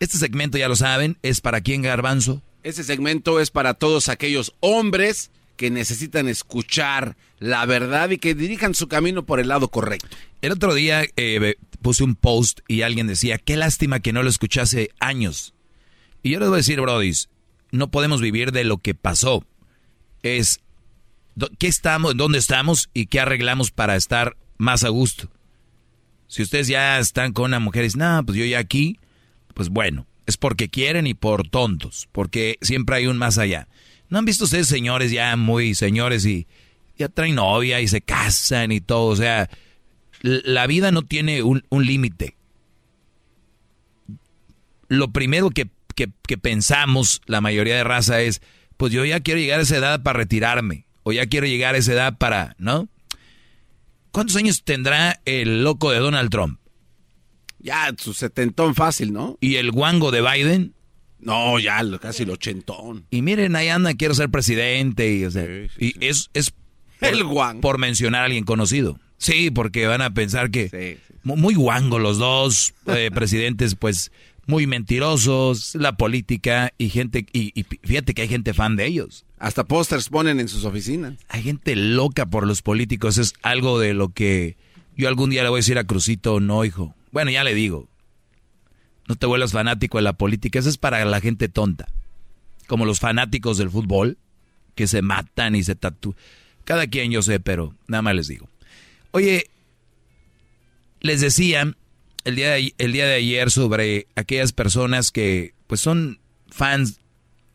Este segmento, ya lo saben, es para quién, Garbanzo. Este segmento es para todos aquellos hombres que necesitan escuchar la verdad y que dirijan su camino por el lado correcto. El otro día eh, puse un post y alguien decía, qué lástima que no lo escuchase años. Y yo les voy a decir, Brody, no podemos vivir de lo que pasó. Es qué estamos, dónde estamos y qué arreglamos para estar más a gusto. Si ustedes ya están con una mujer y dicen, no, pues yo ya aquí, pues bueno, es porque quieren y por tontos, porque siempre hay un más allá. ¿No han visto ustedes señores ya muy señores y ya traen novia y se casan y todo? O sea, la vida no tiene un, límite. Lo primero que, que, pensamos la mayoría de raza es, pues yo ya quiero llegar a esa edad para retirarme, o ya quiero llegar a esa edad para, ¿no? ¿Cuántos años tendrá el loco de Donald Trump? Ya, su setentón fácil, ¿no? ¿Y el guango de Biden? No, ya casi el ochentón. Y miren, ahí anda, quiero ser presidente. Y, y es, es por, el guango. por mencionar a alguien conocido. Sí, porque van a pensar que muy guango los dos eh, presidentes, pues muy mentirosos, la política y gente, y, y, fíjate que hay gente fan de ellos. Hasta pósters ponen en sus oficinas. Hay gente loca por los políticos, es algo de lo que yo algún día le voy a decir a Crucito, no, hijo. Bueno, ya le digo, no te vuelvas fanático de la política, eso es para la gente tonta. Como los fanáticos del fútbol, que se matan y se tatúan. Cada quien yo sé, pero nada más les digo. Oye, les decía el día, de, el día de ayer sobre aquellas personas que pues son fans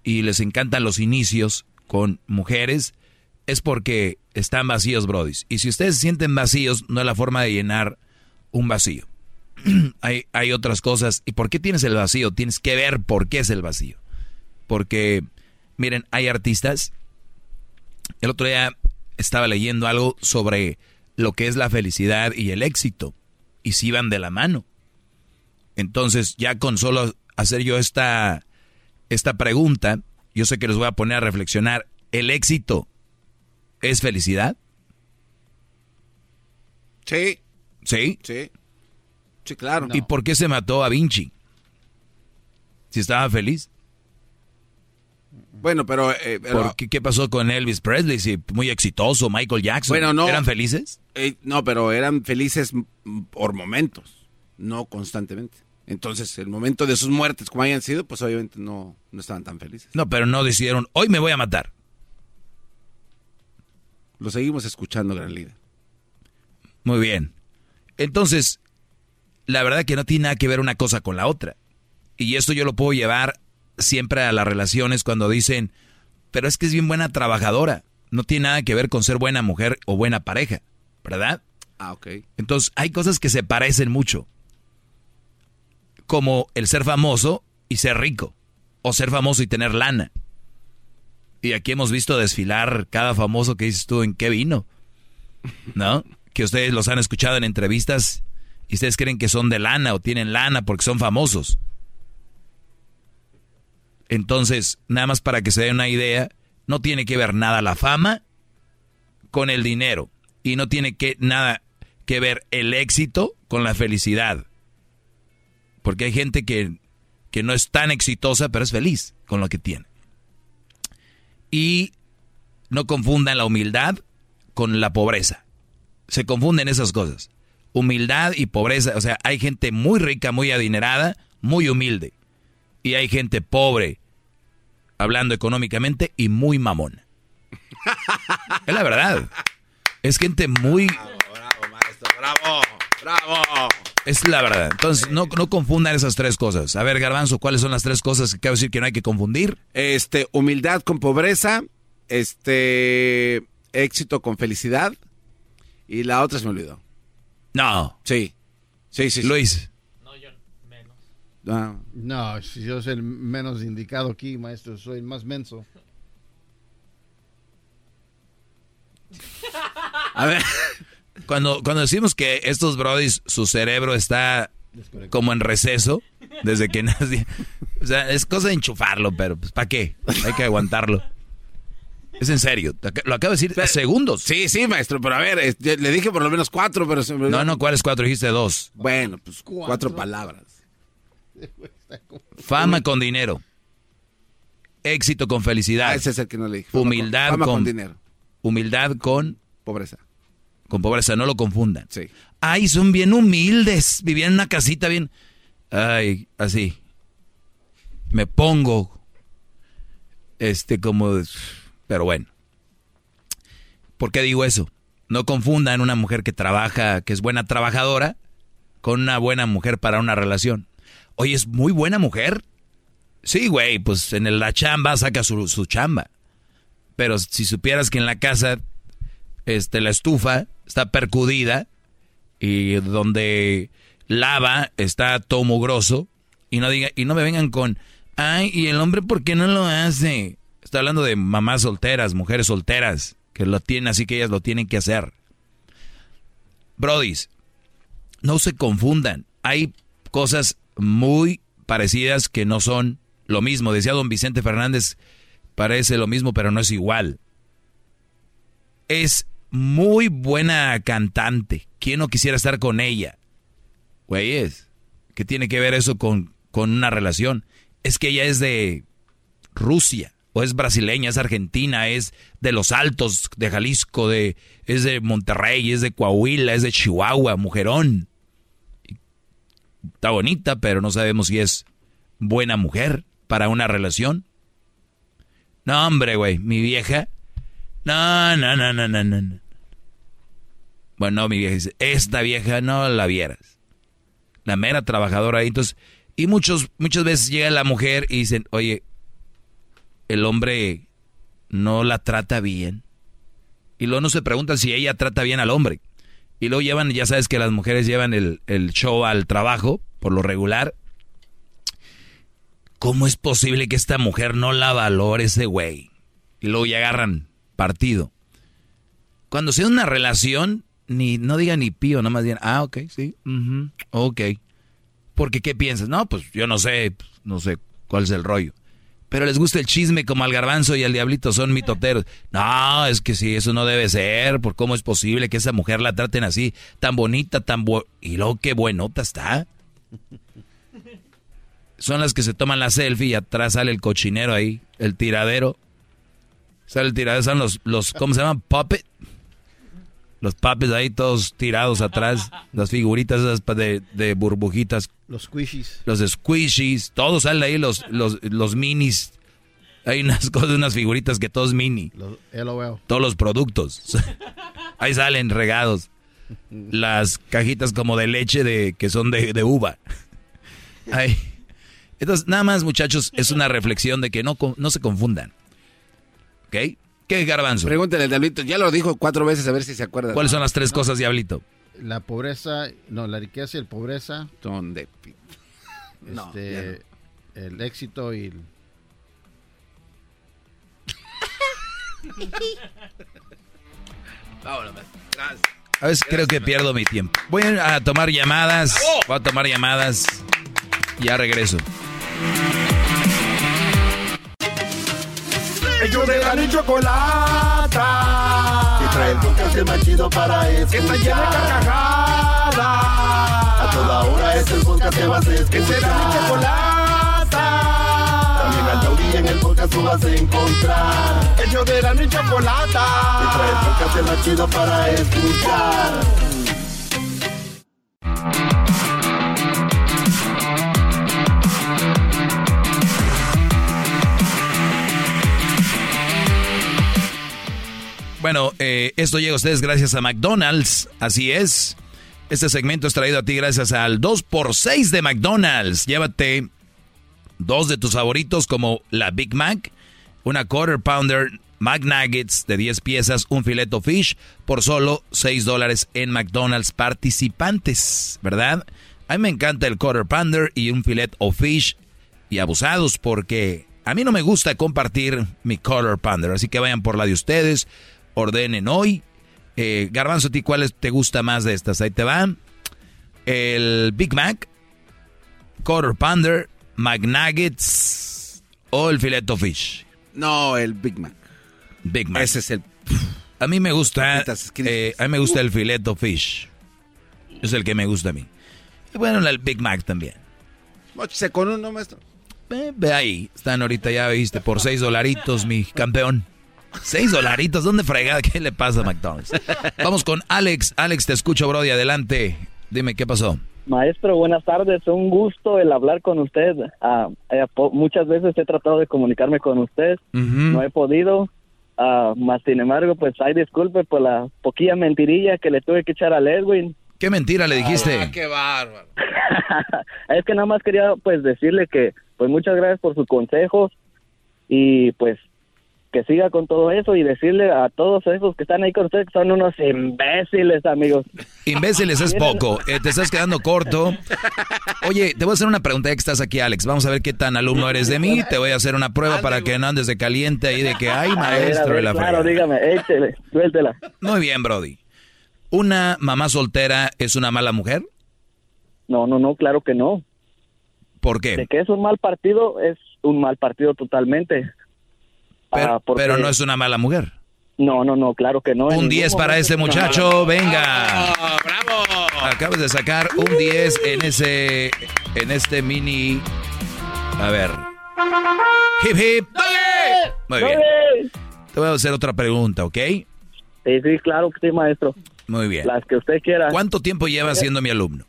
y les encantan los inicios con mujeres, es porque están vacíos, brodis. Y si ustedes se sienten vacíos, no es la forma de llenar un vacío. hay, hay otras cosas. ¿Y por qué tienes el vacío? Tienes que ver por qué es el vacío. Porque, miren, hay artistas. El otro día estaba leyendo algo sobre lo que es la felicidad y el éxito. Y si van de la mano. Entonces, ya con solo hacer yo esta, esta pregunta, yo sé que los voy a poner a reflexionar. ¿El éxito es felicidad? Sí. ¿Sí? Sí. Sí, claro. ¿Y por qué se mató a Vinci? Si estaba feliz. Bueno, pero... Eh, ¿Qué, pasó con Elvis Presley? Sí, muy exitoso, Michael Jackson. Bueno, no, ¿Eran felices? Eh, no, pero eran felices por momentos, no constantemente. Entonces, el momento de sus muertes, como hayan sido, pues obviamente no, no estaban tan felices. No, pero no decidieron, hoy me voy a matar. Lo seguimos escuchando, gran líder. Muy bien. Entonces, la verdad que no tiene nada que ver una cosa con la otra. Y esto yo lo puedo llevar siempre a las relaciones cuando dicen, pero es que es bien buena trabajadora. No tiene nada que ver con ser buena mujer o buena pareja, ¿verdad? Ah, ok. Entonces hay cosas que se parecen mucho. Como el ser famoso y ser rico. O ser famoso y tener lana. Y aquí hemos visto desfilar cada famoso que dices tú en qué vino. ¿no? Que ustedes los han escuchado en entrevistas y ustedes creen que son de lana o tienen lana porque son famosos. Entonces, nada más para que se den una idea, no tiene que ver nada la fama con el dinero y no tiene que nada que ver el éxito con la felicidad. Porque hay gente que, que no es tan exitosa, pero es feliz con lo que tiene. Y no confundan la humildad con la pobreza. Se confunden esas cosas. Humildad y pobreza. O sea, hay gente muy rica, muy adinerada, muy humilde. Y hay gente pobre, hablando económicamente, y muy mamón. es la verdad. Es gente muy... Bravo, bravo, maestro, bravo, bravo. Es la verdad. Entonces, no, no confundan esas tres cosas. A ver, Garbanzo, ¿cuáles son las tres cosas que quiero decir que no hay que confundir? Este, humildad con pobreza, este, éxito con felicidad, y la otra se me olvidó. No. Sí. Sí, sí. sí. Luis. Ah. No, si yo soy el menos indicado aquí, maestro, soy el más menso. A ver, cuando, cuando decimos que estos brodis, su cerebro está como en receso, desde que nací, o sea, es cosa de enchufarlo, pero pues ¿para qué? Hay que aguantarlo. Es en serio, lo acabo de decir Pero- segundos. Sí, sí, maestro, pero a ver, es- le dije por lo menos cuatro, pero se me. No, no, ¿cuáles cuatro? Dijiste dos. Bueno, pues cuatro, palabras. Fama con dinero. Éxito con felicidad. Ah, ese es el que no le dije. Fama Humildad con- fama con, con dinero. Humildad con Pobreza. con pobreza, no lo confundan. Sí. Ay, son bien humildes, vivían en una casita bien. Ay, así. Me pongo. Este, como. Pero bueno. ¿Por qué digo eso? No confundan una mujer que trabaja, que es buena trabajadora, con una buena mujer para una relación. Oye, es muy buena mujer. Sí, güey, pues en la chamba saca su, su chamba. Pero si supieras que en la casa este, la estufa está percudida y donde lava está todo mugroso y no diga y no me vengan con ay y el hombre por qué no lo hace está hablando de mamás solteras mujeres solteras que lo tienen así que ellas lo tienen que hacer brodis no se confundan hay cosas muy parecidas que no son lo mismo decía don Vicente Fernández parece lo mismo pero no es igual es muy buena cantante. ¿Quién no quisiera estar con ella? Güeyes, ¿qué tiene que ver eso con, con una relación? Es que ella es de Rusia, o es brasileña, es argentina, es de los Altos, de Jalisco, de, es de Monterrey, es de Coahuila, es de Chihuahua, mujerón. Está bonita, pero no sabemos si es buena mujer para una relación. No, hombre, güey, mi vieja. No, no, no, no, no, no. no. Bueno, no, mi vieja dice, esta vieja no la vieras. La mera trabajadora ahí. Entonces, y muchos, muchas veces llega la mujer y dicen, oye, el hombre no la trata bien. Y luego no se preguntan si ella trata bien al hombre. Y luego llevan, ya sabes que las mujeres llevan el, el show al trabajo, por lo regular. ¿Cómo es posible que esta mujer no la valore ese güey? Y luego ya agarran partido. Cuando sea una relación, ni no digan ni pío, nada más digan, ah, ok, sí, ok. Porque, ¿qué piensas? No, pues yo no sé, pues, no sé cuál es el rollo. Pero les gusta el chisme como al garbanzo y al diablito, son mitoteros. No, es que sí, eso no debe ser, por cómo es posible que esa mujer la traten así, tan bonita, tan bu Y luego qué buenota está. Son las que se toman la selfie y atrás sale el cochinero ahí, el tiradero. Sale el tiradero, son los, los ¿cómo se llaman? Puppet. Los puppets ahí todos tirados atrás, las figuritas esas de, de burbujitas, Los squishies. los squishies, todos salen ahí, los, los, los minis. Hay unas cosas, unas figuritas que todos mini. Los LOL. Todos los productos. Ahí salen regados. Las cajitas como de leche de que son de, de uva. Ahí. Entonces, nada más, muchachos, es una reflexión de que no, no se confundan. ¿Ok? ¿Qué garbanzo? Pregúntale al diablito, ya lo dijo cuatro veces a ver si se acuerda. ¿Cuáles son las tres cosas, diablito? La pobreza, no, la riqueza y la pobreza. Son de... pi- No, Este, el éxito y... el- Vámonos, Gracias. A veces creo que pierdo mi tiempo. Voy a tomar llamadas. Voy a tomar llamadas. Ya regreso. Ellos de la y chocolata. Que trae el podcast más chido para escuchar. Que está llena de carcajadas. A toda hora es el podcast que vas a escuchar. Que será mi chocolata. También al taurí en el podcast tú vas a encontrar. Ellos de la y chocolata. Que trae el podcast más chido para escuchar. Bueno, eh, esto llega a ustedes gracias a McDonald's. Así es. Este segmento es traído a ti gracias al 2x6 de McDonald's. Llévate dos de tus favoritos como la Big Mac, una Quarter Pounder McNuggets de 10 piezas, un fileto fish por solo 6 dólares en McDonald's participantes, ¿verdad? A mí me encanta el Quarter Pounder y un filet o fish y abusados porque a mí no me gusta compartir mi Quarter Pounder, así que vayan por la de ustedes ordenen hoy. Eh, Garbanzo, ¿a ti cuáles te gusta más de estas? Ahí te van. El Big Mac, Quarter Pounder, McNuggets o el Fileto Fish. No, el Big Mac. Big Mac. Ese es el... A mí me gusta, eh, a mí me gusta el Fileto Fish. Es el que me gusta a mí. Y bueno, el Big Mac también. Mochese con uno, maestro. ve ahí, están ahorita ya, viste, por seis dolaritos, mi campeón. Seis dolaritos, ¿dónde fregada? ¿Qué le pasa a McDonald's? Vamos con Alex. Alex, te escucho, Brody, adelante. Dime, ¿qué pasó? Maestro, buenas tardes. Un gusto el hablar con usted. Ah, eh, muchas veces he tratado de comunicarme con usted. No he podido. Uh, más sin embargo, pues hay disculpe por la poquilla mentirilla que le tuve que echar a Edwin. ¿Qué mentira le dijiste? Ah, qué bárbaro. es que nada más quería pues decirle que pues muchas gracias por sus consejos y pues que siga con todo eso y decirle a todos esos que están ahí con ustedes que son unos imbéciles, amigos. Imbéciles es poco, eh, te estás quedando corto. Oye, te voy a hacer una pregunta ya que estás aquí, Alex. Vamos a ver qué tan alumno eres de mí. Te voy a hacer una prueba para que no andes de caliente ahí de que hay maestro de la Claro, dígame, échele, suéltela. Muy bien, Brody. ¿Una mamá soltera es una mala mujer? No, no, no, claro que no. ¿Por qué? De que es un mal partido, es un mal partido totalmente. Pero, pero, no es una mala mujer. No, no, no, claro que no. Un 10 para ese muchacho, venga. ¡Bravo! Acabas de sacar un 10 en ese en este mini A ver. Hip hip. Muy bien. Te voy a hacer otra pregunta, ¿ok? Sí, sí, claro que sí, maestro. Muy bien. Las que usted quiera. ¿Cuánto tiempo lleva siendo mi alumno?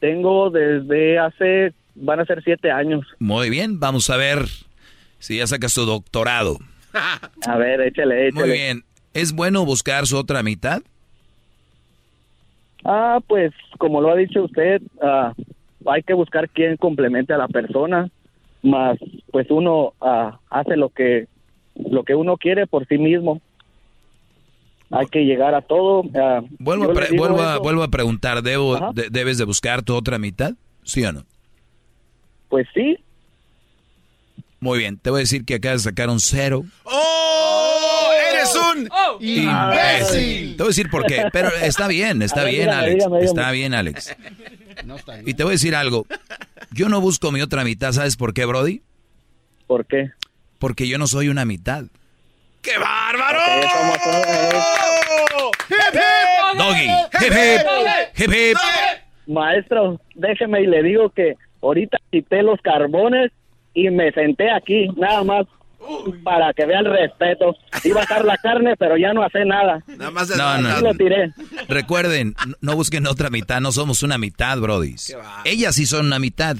Tengo desde hace, van a ser siete años. Muy bien, vamos a ver si ya sacas su doctorado. A ver, échale, échale. Muy bien. ¿Es bueno buscar su otra mitad? Ah, pues como lo ha dicho usted, ah, hay que buscar quien complemente a la persona, más pues uno ah, hace lo que lo que uno quiere por sí mismo. Hay que llegar a todo. ah, Vuelvo, a, pre- vuelvo, a, vuelvo a preguntar, ¿debo, de- ¿debes de buscar tu otra mitad? ¿Sí o no? Pues sí. Muy bien, te voy a decir que acabas de sacar un cero. ¡Oh! ¡Eres un Imbécil. Te voy a decir por qué, pero está bien, está ver, bien, dígame, Alex. dígame, dígame. Está bien, Alex. No está bien. Y te voy a decir algo. Yo no busco mi otra mitad, ¿sabes por qué, Brody? ¿Por qué? Porque yo no soy una mitad. ¡Qué bárbaro! Doggy, hip hip, hip hip. Maestro, déjeme y le digo que ahorita quité los carbones y me senté aquí, nada más para que vea el respeto. Iba a estar la carne, pero ya no hace nada. Nada más No, no. Lo tiré. Recuerden, no- busquen otra mitad, no somos una mitad, Brody. Ellas sí son una mitad.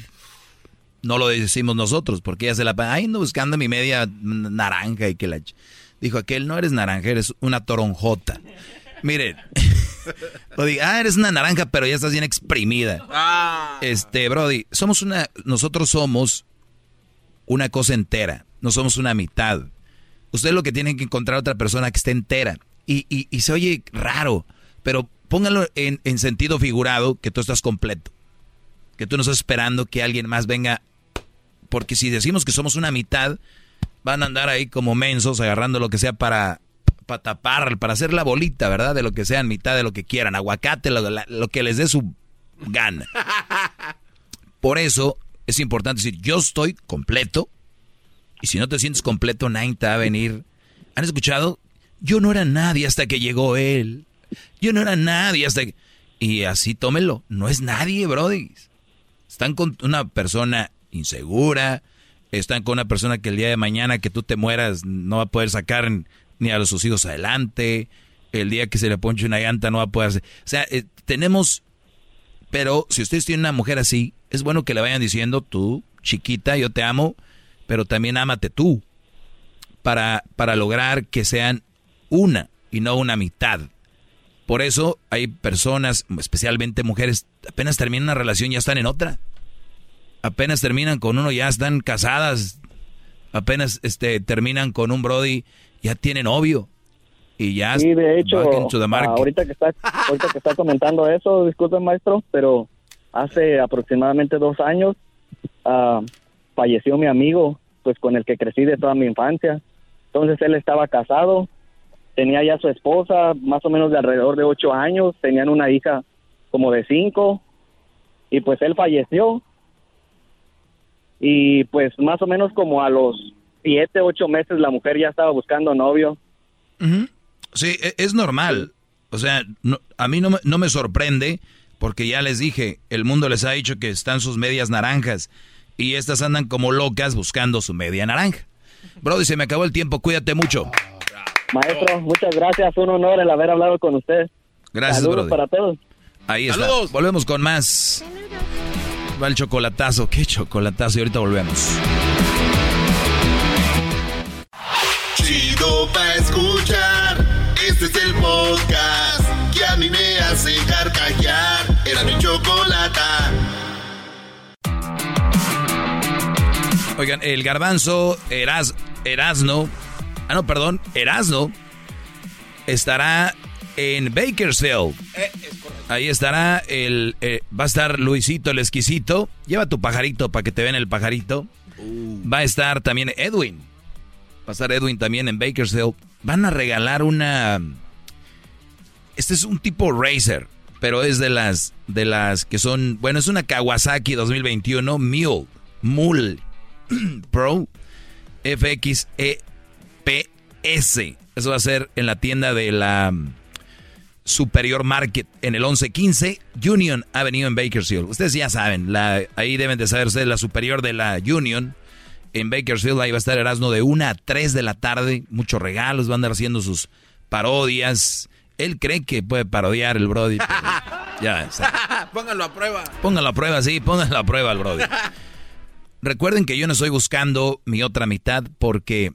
No lo decimos nosotros, porque ellas se la Ay, ando buscando mi media naranja y que la... ch-". Dijo aquel, no eres naranja, eres una toronjota. Miren, o diga, ah, eres una naranja, pero ya estás bien exprimida. Ah. Este, Brody, somos una, nosotros somos una cosa entera, no somos una mitad. Usted lo que tiene que encontrar otra persona que esté entera. Y, y- y se oye raro, pero póngalo en, en sentido figurado que tú estás completo. Que tú no estás esperando que alguien más venga. Porque si decimos que somos una mitad, van a andar ahí como mensos agarrando lo que sea para, para tapar, para hacer la bolita, ¿verdad? De lo que sean, mitad de lo que quieran, aguacate, lo, lo que les dé su gana. Por eso es importante decir, yo estoy completo, y si no te sientes completo, nadie te va a venir. ¿Han escuchado? Yo no era nadie hasta que llegó él. Yo no era nadie hasta que... Y así tómelo. No es nadie, brody. Están con una persona insegura. Están con una persona que el día de mañana que tú te mueras no va a poder sacar ni a sus hijos adelante. El día que se le ponche una llanta no va a poder. O sea, eh, tenemos... Pero si ustedes tienen una mujer así, es bueno que le vayan diciendo, tú, chiquita, yo te amo, pero también ámate tú. Para, para lograr que sean una y no una mitad. Por eso hay personas, especialmente mujeres, apenas terminan una relación ya están en otra. Apenas terminan con uno ya están casadas. Apenas este terminan con un brody ya tienen novio. Y ya sí, de hecho, ahorita que está ahorita que está comentando eso, disculpe maestro, pero hace aproximadamente dos años uh, falleció mi amigo, pues con el que crecí de toda mi infancia. Entonces él estaba casado tenía ya su esposa, más o menos de alrededor de ocho años, tenían una hija como de cinco, y pues él falleció. Y pues más o menos como a los siete, ocho meses la mujer ya estaba buscando novio. Sí, e, es normal. O sea, a mí no me, no me sorprende porque ya les dije, el mundo les ha dicho que están sus medias naranjas y estas andan como locas buscando su media naranja. Brody, se me acabó el tiempo, cuídate mucho. Maestro, muchas gracias. Un honor el haber hablado con usted. Gracias, Saludos para todos. Ahí está. Volvemos con más. Va el chocolatazo. ¿Qué chocolatazo? Y ahorita volvemos. Chido pa' escuchar. Este es el podcast que a mí me hace carcajear. Era mi chocolata. Oigan, el garbanzo Eras, Erasno Ah, no, perdón, Erasno estará en Bakersfield. Eh, Ahí estará el. Eh, va a estar Luisito el exquisito. Lleva tu pajarito para que te vean el pajarito. Uh. Va a estar también Edwin. Va a estar Edwin también en Bakersfield. Van a regalar una. Este es un tipo Racer, pero es de las de las que son, bueno, es una Kawasaki 2021 Mule, Mule Pro FXE PS. Eso va a ser en la tienda de la mm, Superior Market en el 1115 Union Avenue en Bakersfield. Ustedes ya saben, la, ahí deben de saber ustedes la superior de la Union en Bakersfield. Ahí va a estar Erasmo de 1 a 3 de la tarde. Muchos regalos, van a andar haciendo sus parodias. Él cree que puede parodiar el Brody. ya, pónganlo a prueba. Pónganlo a prueba, sí, pónganlo a prueba al Brody. Recuerden que yo no estoy buscando mi otra mitad porque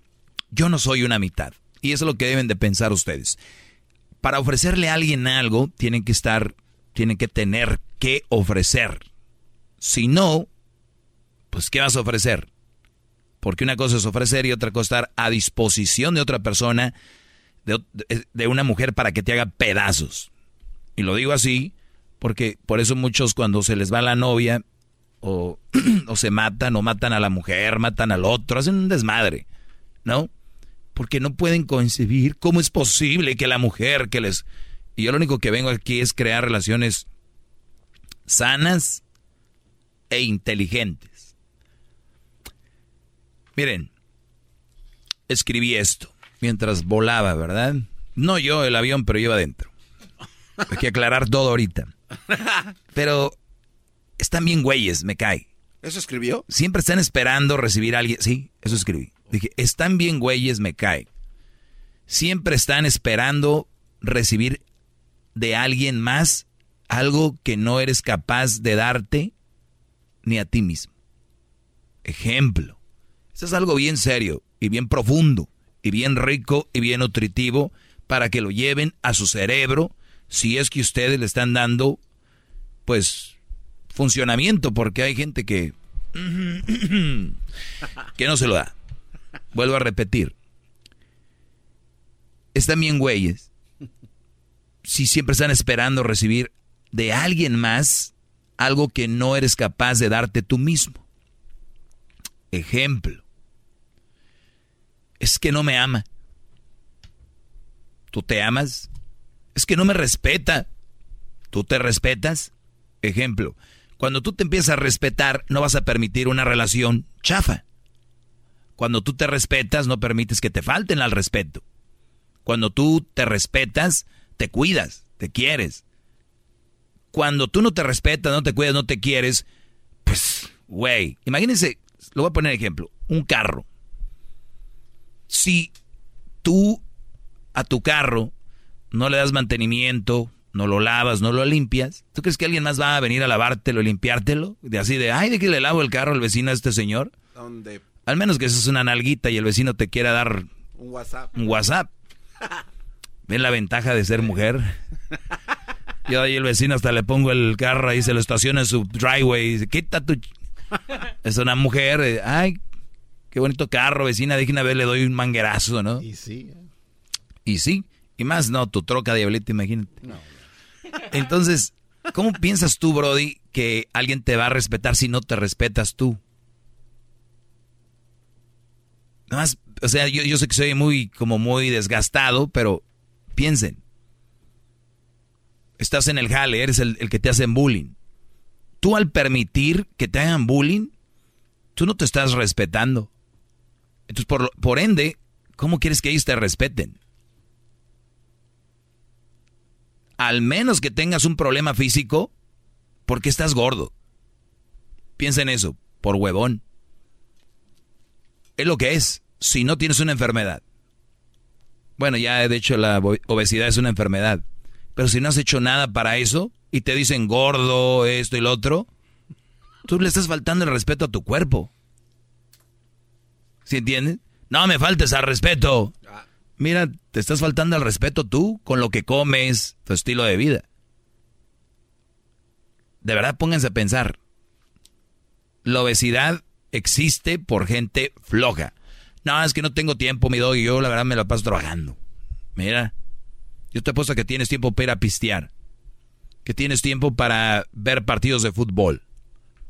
yo no soy una mitad. Y eso es lo que deben de pensar ustedes. Para ofrecerle a alguien algo, tienen que estar, tienen que tener que ofrecer. Si no, pues ¿qué vas a ofrecer? Porque una cosa es ofrecer y otra cosa estar a disposición de otra persona, de, una mujer para que te haga pedazos. Y lo digo así porque por eso muchos cuando se les va la novia o, o se matan o matan a la mujer, matan al otro, hacen un desmadre, ¿no? porque no pueden concebir cómo es posible que la mujer que les... Y yo lo único que vengo aquí es crear relaciones sanas e inteligentes. Miren, escribí esto mientras volaba, ¿verdad? No yo el avión, pero iba adentro. Hay que aclarar todo ahorita. Pero están bien güeyes, me cae. ¿Eso escribió? Siempre están esperando recibir a alguien. Sí, eso escribí. Dije, están bien güeyes, me cae. Siempre están esperando recibir de alguien más algo que no eres capaz de darte ni a ti mismo. Ejemplo. Es algo bien serio y bien profundo y bien rico y bien nutritivo para que lo lleven a su cerebro si es que ustedes le están dando pues funcionamiento porque hay gente que que no se lo da. Vuelvo a repetir. Están bien güeyes. Si siempre están esperando recibir de alguien más algo que no eres capaz de darte tú mismo. Ejemplo. Es que no me ama. ¿Tú te amas? Es que no me respeta. ¿Tú te respetas? Ejemplo, cuando tú te empiezas a respetar, no vas a permitir una relación chafa. Cuando tú te respetas, no permites que te falten al respeto. Cuando tú te respetas, te cuidas, te quieres. Cuando tú no te respetas, no te cuidas, no te quieres, pues, güey, imagínense, lo voy a poner ejemplo, un carro. Si tú a tu carro no le das mantenimiento, no lo lavas, no lo limpias, ¿tú crees que alguien más va a venir a lavártelo y limpiártelo? De así de, ay, de que le lavo el carro al vecino a este señor. ¿Dónde? Al menos que eso es una nalguita y el vecino te quiera dar Un WhatsApp. un WhatsApp. ¿Ven la ventaja de ser mujer? Yo ahí el vecino hasta le pongo el carro ahí, se lo estaciona en su driveway y dice, quita tu... ch-". Es una mujer, eh, ay, qué bonito carro, vecina, déjenme ver, le doy un manguerazo, ¿no? Y sí. Y sí, y más no, tu troca diablita, imagínate. Entonces, ¿cómo piensas tú, Brody, que alguien te va a respetar si no te respetas tú? Nada más, o sea, yo, yo sé que soy muy, como muy desgastado, pero piensen. Estás en el jale, eres el, el que te hacen bullying. Tú al permitir que te hagan bullying, tú no te estás respetando. Entonces, por, por ende, ¿cómo quieres que ellos te respeten? Al menos que tengas un problema físico, porque estás gordo. Piensa en eso, por huevón. Es lo que es, si no tienes una enfermedad. Bueno, ya de hecho la obesidad es una enfermedad. Pero si no has hecho nada para eso y te dicen gordo, esto y lo otro, tú le estás faltando el respeto a tu cuerpo. ¿Sí entiendes? No me faltes al respeto. Mira, te estás faltando al respeto tú con lo que comes, tu estilo de vida. De verdad, pónganse a pensar. La obesidad existe por gente floja. No, es que no tengo tiempo, mi dog, y yo la verdad me la paso trabajando. Mira, yo te apuesto que tienes tiempo para pistear. Que tienes tiempo para ver partidos de fútbol.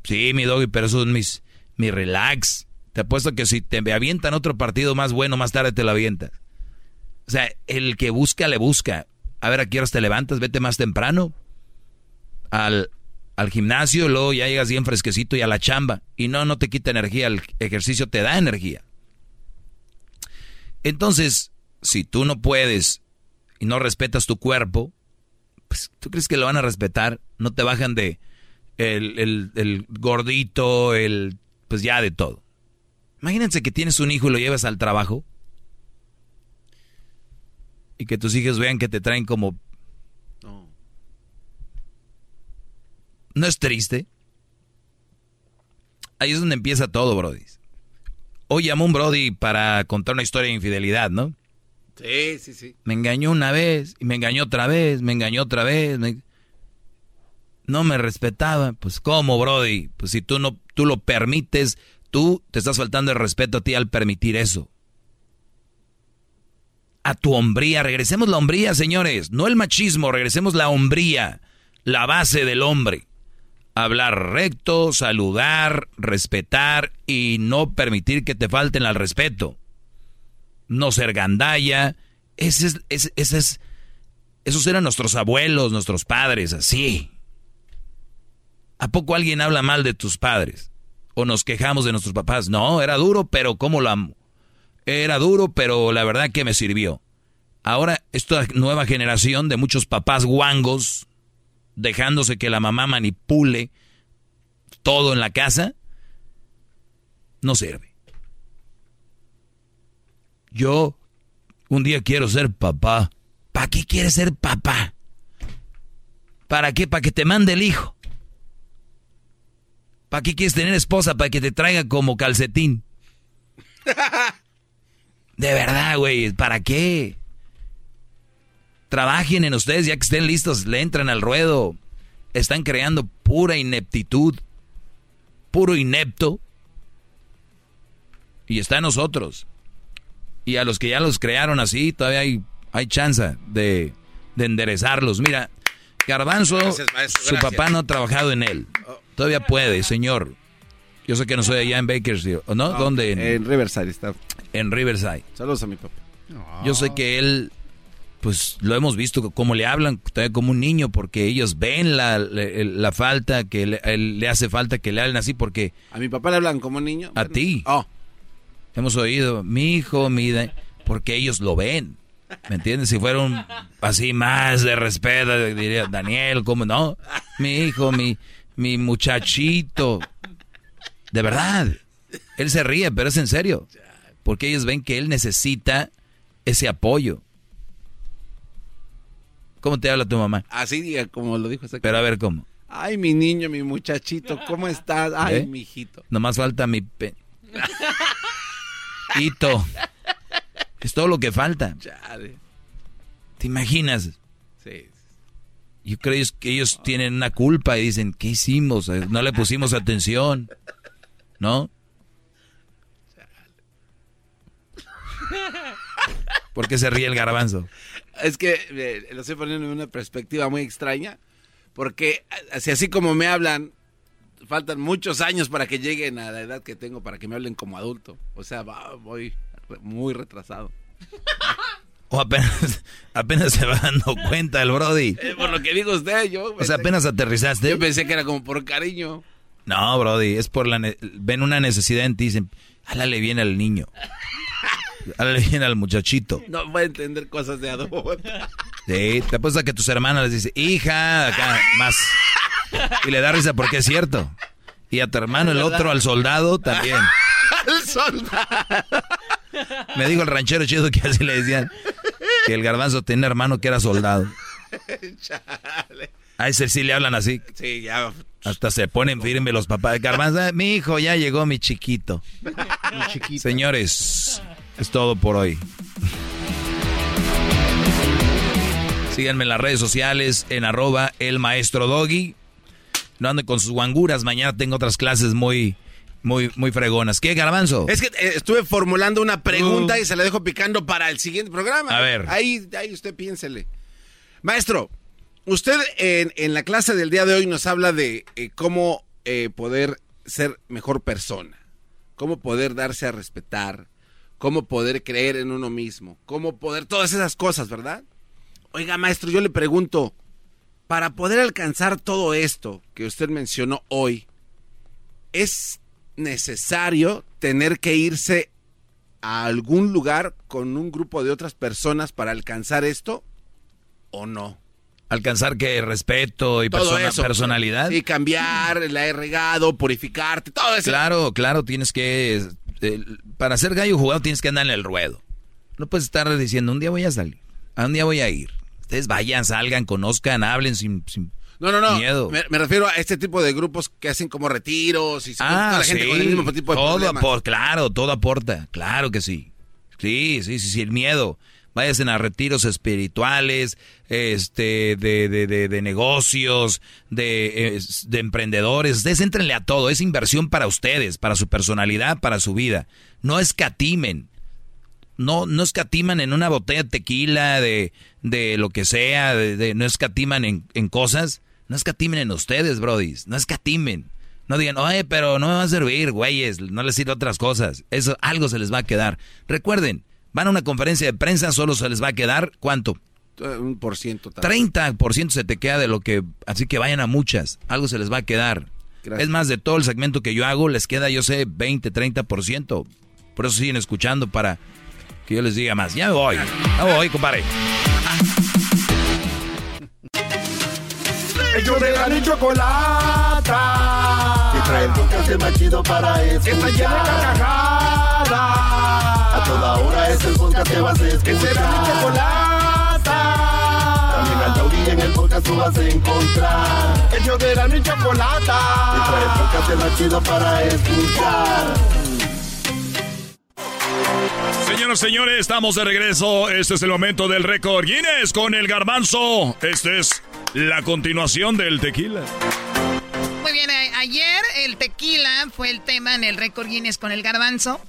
Sí, mi doggy, pero eso es mis, mi relax. Te apuesto que si te avientan otro partido más bueno, más tarde te lo avientas. O sea, el que busca, le busca. A ver, ¿a qué horas te levantas? Vete más temprano al, al gimnasio, luego ya llegas bien fresquecito y a la chamba. Y no, no te quita energía, el ejercicio te da energía. Entonces, si tú no puedes y no respetas tu cuerpo, pues tú crees que lo van a respetar, no te bajan de el, el- el gordito, el pues ya de todo. Imagínense que tienes un hijo y lo llevas al trabajo y que tus hijos vean que te traen como... ¿No es triste? Ahí es donde empieza todo, Brody. Hoy llamó un Brody para contar una historia de infidelidad, ¿no? Sí, sí, sí. Me engañó una vez, y me engañó otra vez, me engañó otra vez. me- No me respetaba. Pues, ¿cómo, Brody? Pues si tú no, tú lo permites, tú te estás faltando el respeto a ti al permitir eso. A tu hombría, regresemos la hombría, señores. No el machismo, regresemos la hombría, la base del hombre. Hablar recto, saludar, respetar y no permitir que te falten al respeto no ser gandalla. Esos eran nuestros abuelos, nuestros padres, así. ¿A poco alguien habla mal de tus padres? ¿O nos quejamos de nuestros papás? No, era duro, pero ¿cómo lo amo? Era duro, pero la verdad que me sirvió. Ahora, esta nueva generación de muchos papás guangos, dejándose que la mamá manipule todo en la casa, no sirve. Yo un día quiero ser papá. ¿Para qué quieres ser papá? ¿Para qué? Para que te mande el hijo. ¿Para qué quieres tener esposa? Para que te traiga como calcetín. De verdad, güey. ¿Para qué? Trabajen en ustedes ya que estén listos, le entran al ruedo. Están creando pura ineptitud. Puro inepto. Y está en nosotros. Y a los que ya los crearon así, todavía hay, hay chance de, de enderezarlos. Mira, Garbanzo, Gracias, maestro, su papá no ha trabajado en él. Todavía puede, señor. Yo sé que no soy allá en Bakersfield, ¿o ¿no? No, ¿Dónde? en Riverside está. En Riverside. Saludos a mi papá. Yo sé que él pues lo hemos visto como le hablan como un niño porque ellos ven la, la, falta que le, hace falta que le hablen así porque a mi papá le hablan como un niño a ti oh. hemos oído mi hijo mi porque ellos lo ven ¿me entiendes? si fueron así más de respeto diría Daniel cómo no mi hijo mi mi muchachito de verdad él se ríe pero es en serio porque ellos ven que él necesita ese apoyo ¿Cómo te habla tu mamá? Así como lo dijo Pero a ver, ¿cómo? Ay, mi niño, mi muchachito, ¿cómo estás? Ay, ¿Eh? mi hijito. Nomás falta mi... Pe... Hito. Es todo lo que falta. ¿Te imaginas? Yo creo que ellos tienen una culpa y dicen, ¿qué hicimos? No le pusimos atención. ¿No? ¿Por qué se ríe el garbanzo? Es que eh, lo estoy poniendo en una perspectiva muy extraña, porque así, así como me hablan, faltan muchos años para que lleguen a la edad que tengo para que me hablen como adulto. O sea, voy muy retrasado. O apenas, apenas se va dando cuenta el Brody. Eh, por lo que digo usted, yo. O sea, apenas aterrizaste. Yo pensé que era como por cariño. No, Brody, es por la. Ven una necesidad en ti y dicen, háblale bien al niño. Háblale bien al muchachito. No va a entender cosas de adulto. Sí, te apuesto que tus hermanas les dice, hija, acá, más. Y le da risa porque es cierto. Y a tu hermano, el otro, al soldado, también. al soldado. Me dijo el ranchero chido que así le decían que el garbanzo tenía hermano que era soldado. A ese sí le hablan así. Sí, ya. Hasta se ponen firme los papás de garbanzo. Mi hijo, ya llegó mi chiquito. Mi chiquito. Señores, es todo por hoy. Síganme en las redes sociales en arroba el maestro doggy. No anden con sus guanguras. Mañana tengo otras clases muy, muy, muy fregonas. ¿Qué, Garbanzo? Es que eh, estuve formulando una pregunta uh. y se la dejo picando para el siguiente programa. A ver. Ahí, ahí usted piénsele. Maestro, usted en, la clase del día de hoy nos habla de eh, cómo eh, poder ser mejor persona, cómo poder darse a respetar, cómo poder creer en uno mismo, cómo poder, todas esas cosas, ¿verdad? Oiga, maestro, yo le pregunto, para poder alcanzar todo esto que usted mencionó hoy, ¿es necesario tener que irse a algún lugar con un grupo de otras personas para alcanzar esto o no? Alcanzar que respeto y personalidad. Y cambiar, la he regado, purificarte, todo eso. Claro, claro, tienes que para ser gallo jugado tienes que andar en el ruedo. No puedes estar diciendo, un día voy a salir, a un día voy a ir. Ustedes vayan, salgan, conozcan, hablen sin, no, no, no. Miedo. Me, refiero a este tipo de grupos que hacen como retiros y ah, la gente con el mismo tipo de todo claro, todo aporta. Claro que sí. Sí, sí, sí, sí, el miedo. Váyanse a retiros espirituales, este, de, de, de, de negocios, de, de emprendedores. Ustedes entrenle a todo. Es inversión para ustedes, para su personalidad, para su vida. No escatimen. No, no escatiman en una botella de tequila, de, de lo que sea, de, no escatiman en, en cosas. No escatimen en ustedes, brodis. No escatimen. No digan, oye, pero no me va a servir, güeyes. No les sirve otras cosas. Eso, algo se les va a quedar. Recuerden, Van a una conferencia de prensa, solo se les va a quedar, ¿cuánto? Eh, un por ciento. por ciento se te queda de lo que... Así que vayan a muchas, algo se les va a quedar. Es más, de todo el segmento que yo hago, les queda, yo sé, 20, 30%. Por eso siguen escuchando para que yo les diga más. Ya me voy, ya me voy, compadre. Ellos de la ni chocolata. Y trae el podcast más chido para escuchar. Que está llena de a toda hora es el podcast que vas a escuchar. Que será mi chocolata. También al taurí en el podcast tú vas a encontrar. El yo de la mi chocolata. Y trae el podcast más chido para escuchar. Señoras y señores, estamos de regreso. Este es el momento del récord Guinness con el garbanzo. Este es la continuación del tequila. Muy bien, ayer el tequila fue el tema en el récord Guinness con el garbanzo.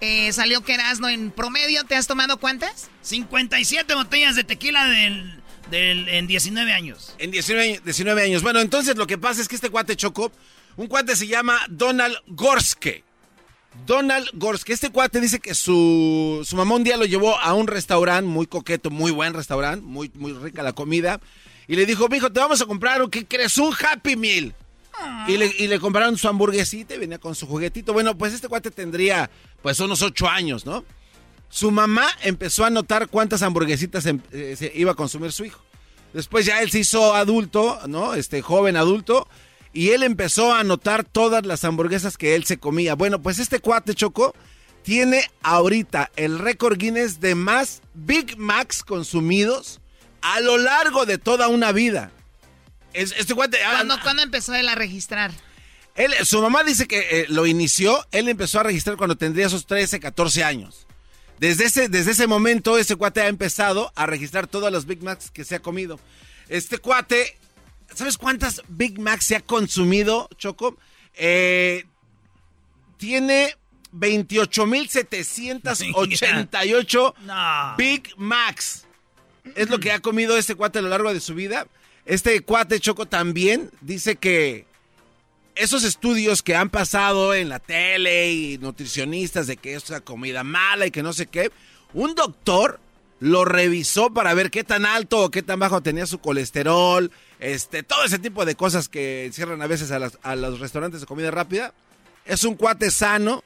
Eh, salió que Erasno en promedio, ¿te has tomado cuántas? 57 botellas de tequila del, en 19 años. En 19, 19 años. Bueno, entonces lo que pasa es que este cuate chocó. Un cuate se llama Donald Gorske. Donald Gorski. Este cuate dice que su, su mamá un día lo llevó a un restaurante muy coqueto, muy buen restaurante, muy, muy rica la comida. Y le dijo, mijo, te vamos a comprar, ¿qué crees? Un Happy Meal. Y le, y le compraron su hamburguesita y venía con su juguetito. Bueno, pues este cuate tendría pues unos ocho años, ¿no? Su mamá empezó a notar cuántas hamburguesitas em- eh, se iba a consumir su hijo. Después ya él se hizo adulto, ¿no? Este joven adulto. Y él empezó a notar todas las hamburguesas que él se comía. Bueno, pues este cuate Choco tiene ahorita el récord Guinness de más Big Macs consumidos a lo largo de toda una vida. Es- este cuate... ah, ¿Cuándo, cuándo empezó él a registrar? él, su mamá dice que eh, lo inició, él empezó a registrar cuando tendría esos 13, 14 años. Desde ese, desde ese momento, ese cuate ha empezado a registrar todas las Big Macs que se ha comido. Este cuate, ¿sabes cuántas Big Macs se ha consumido, Choco? Eh, tiene 28.788 No. Big Macs. Es lo que ha comido este cuate a lo largo de su vida. Este cuate Choco también dice que esos estudios que han pasado en la tele y nutricionistas de que es una comida mala y que no sé qué, un doctor lo revisó para ver qué tan alto o qué tan bajo tenía su colesterol, este, todo ese tipo de cosas que cierran a veces a, a los restaurantes de comida rápida. Es un cuate sano,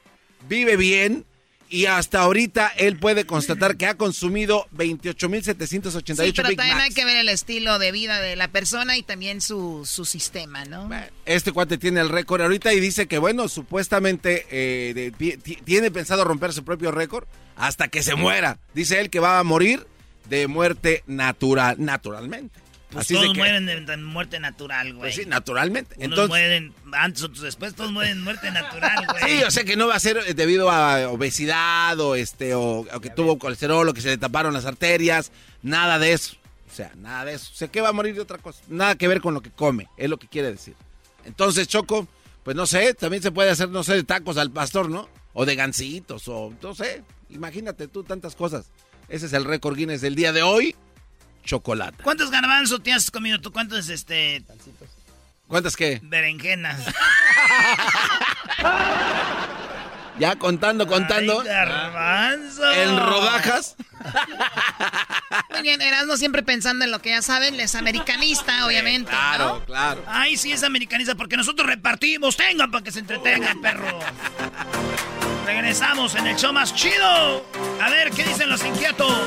vive bien y hasta ahorita él puede constatar que ha consumido 28.788 Sí, pero Big también hay que ver el estilo de vida de la persona y también su, su sistema, ¿no? Este cuate tiene el récord ahorita y dice que, bueno, supuestamente eh, de- tiene pensado romper su propio récord hasta que se muera. Dice él que va a morir de muerte natural, naturalmente. Pues Así todos que- mueren de, de muerte natural, güey. Pues sí, naturalmente. Unos Entonces, mueren antes, otros después, todos mueren de muerte natural, güey. sí, o sea que no va a ser eh, debido a obesidad o este o, o que tuvo colesterol o que se le taparon las arterias, nada de eso. O sea, nada de eso. O sea, que va a morir de otra cosa. Nada que ver con lo que come, es lo que quiere decir. Entonces, Choco, pues no sé, también se puede hacer, no sé, de tacos al pastor, ¿no? O de gancitos, o no sé. Imagínate tú tantas cosas. Ese es el récord Guinness del día de hoy. Chocolate. ¿Cuántos garbanzos te has comido tú? ¿Cuántos, este, ¿Cuántas qué? berenjenas? Ya contando, contando. Ay, garbanzo. En rodajas. Muy bien, Erasmo siempre pensando en lo que ya saben, es americanista, obviamente. Claro, ¿no? claro. Ay, sí es americanista porque nosotros repartimos. Tengan para que se entretengan, perro. Regresamos en el show más chido. A ver, ¿qué dicen los inquietos?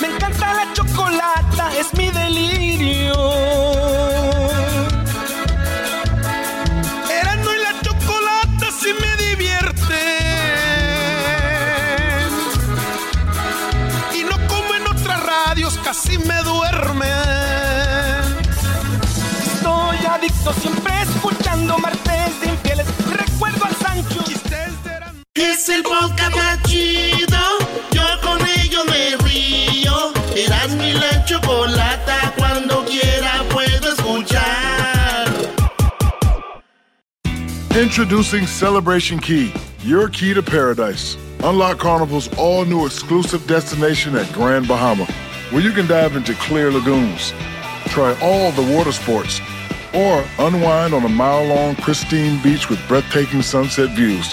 Me encanta la chocolata, es mi delirio. Erasmo y la chocolata sí me divierten. Y no como en otras radios, casi me duermen. Estoy adicto siempre Es el podcast más chido. Yo con ello me río. Eras mi la chocolata. Cuando quiera puedo escuchar. Introducing Celebration Key, your key to paradise. Unlock Carnival's all new exclusive destination at Grand Bahama, where you can dive into clear lagoons, try all the water sports, or unwind on a mile long, pristine beach with breathtaking sunset views.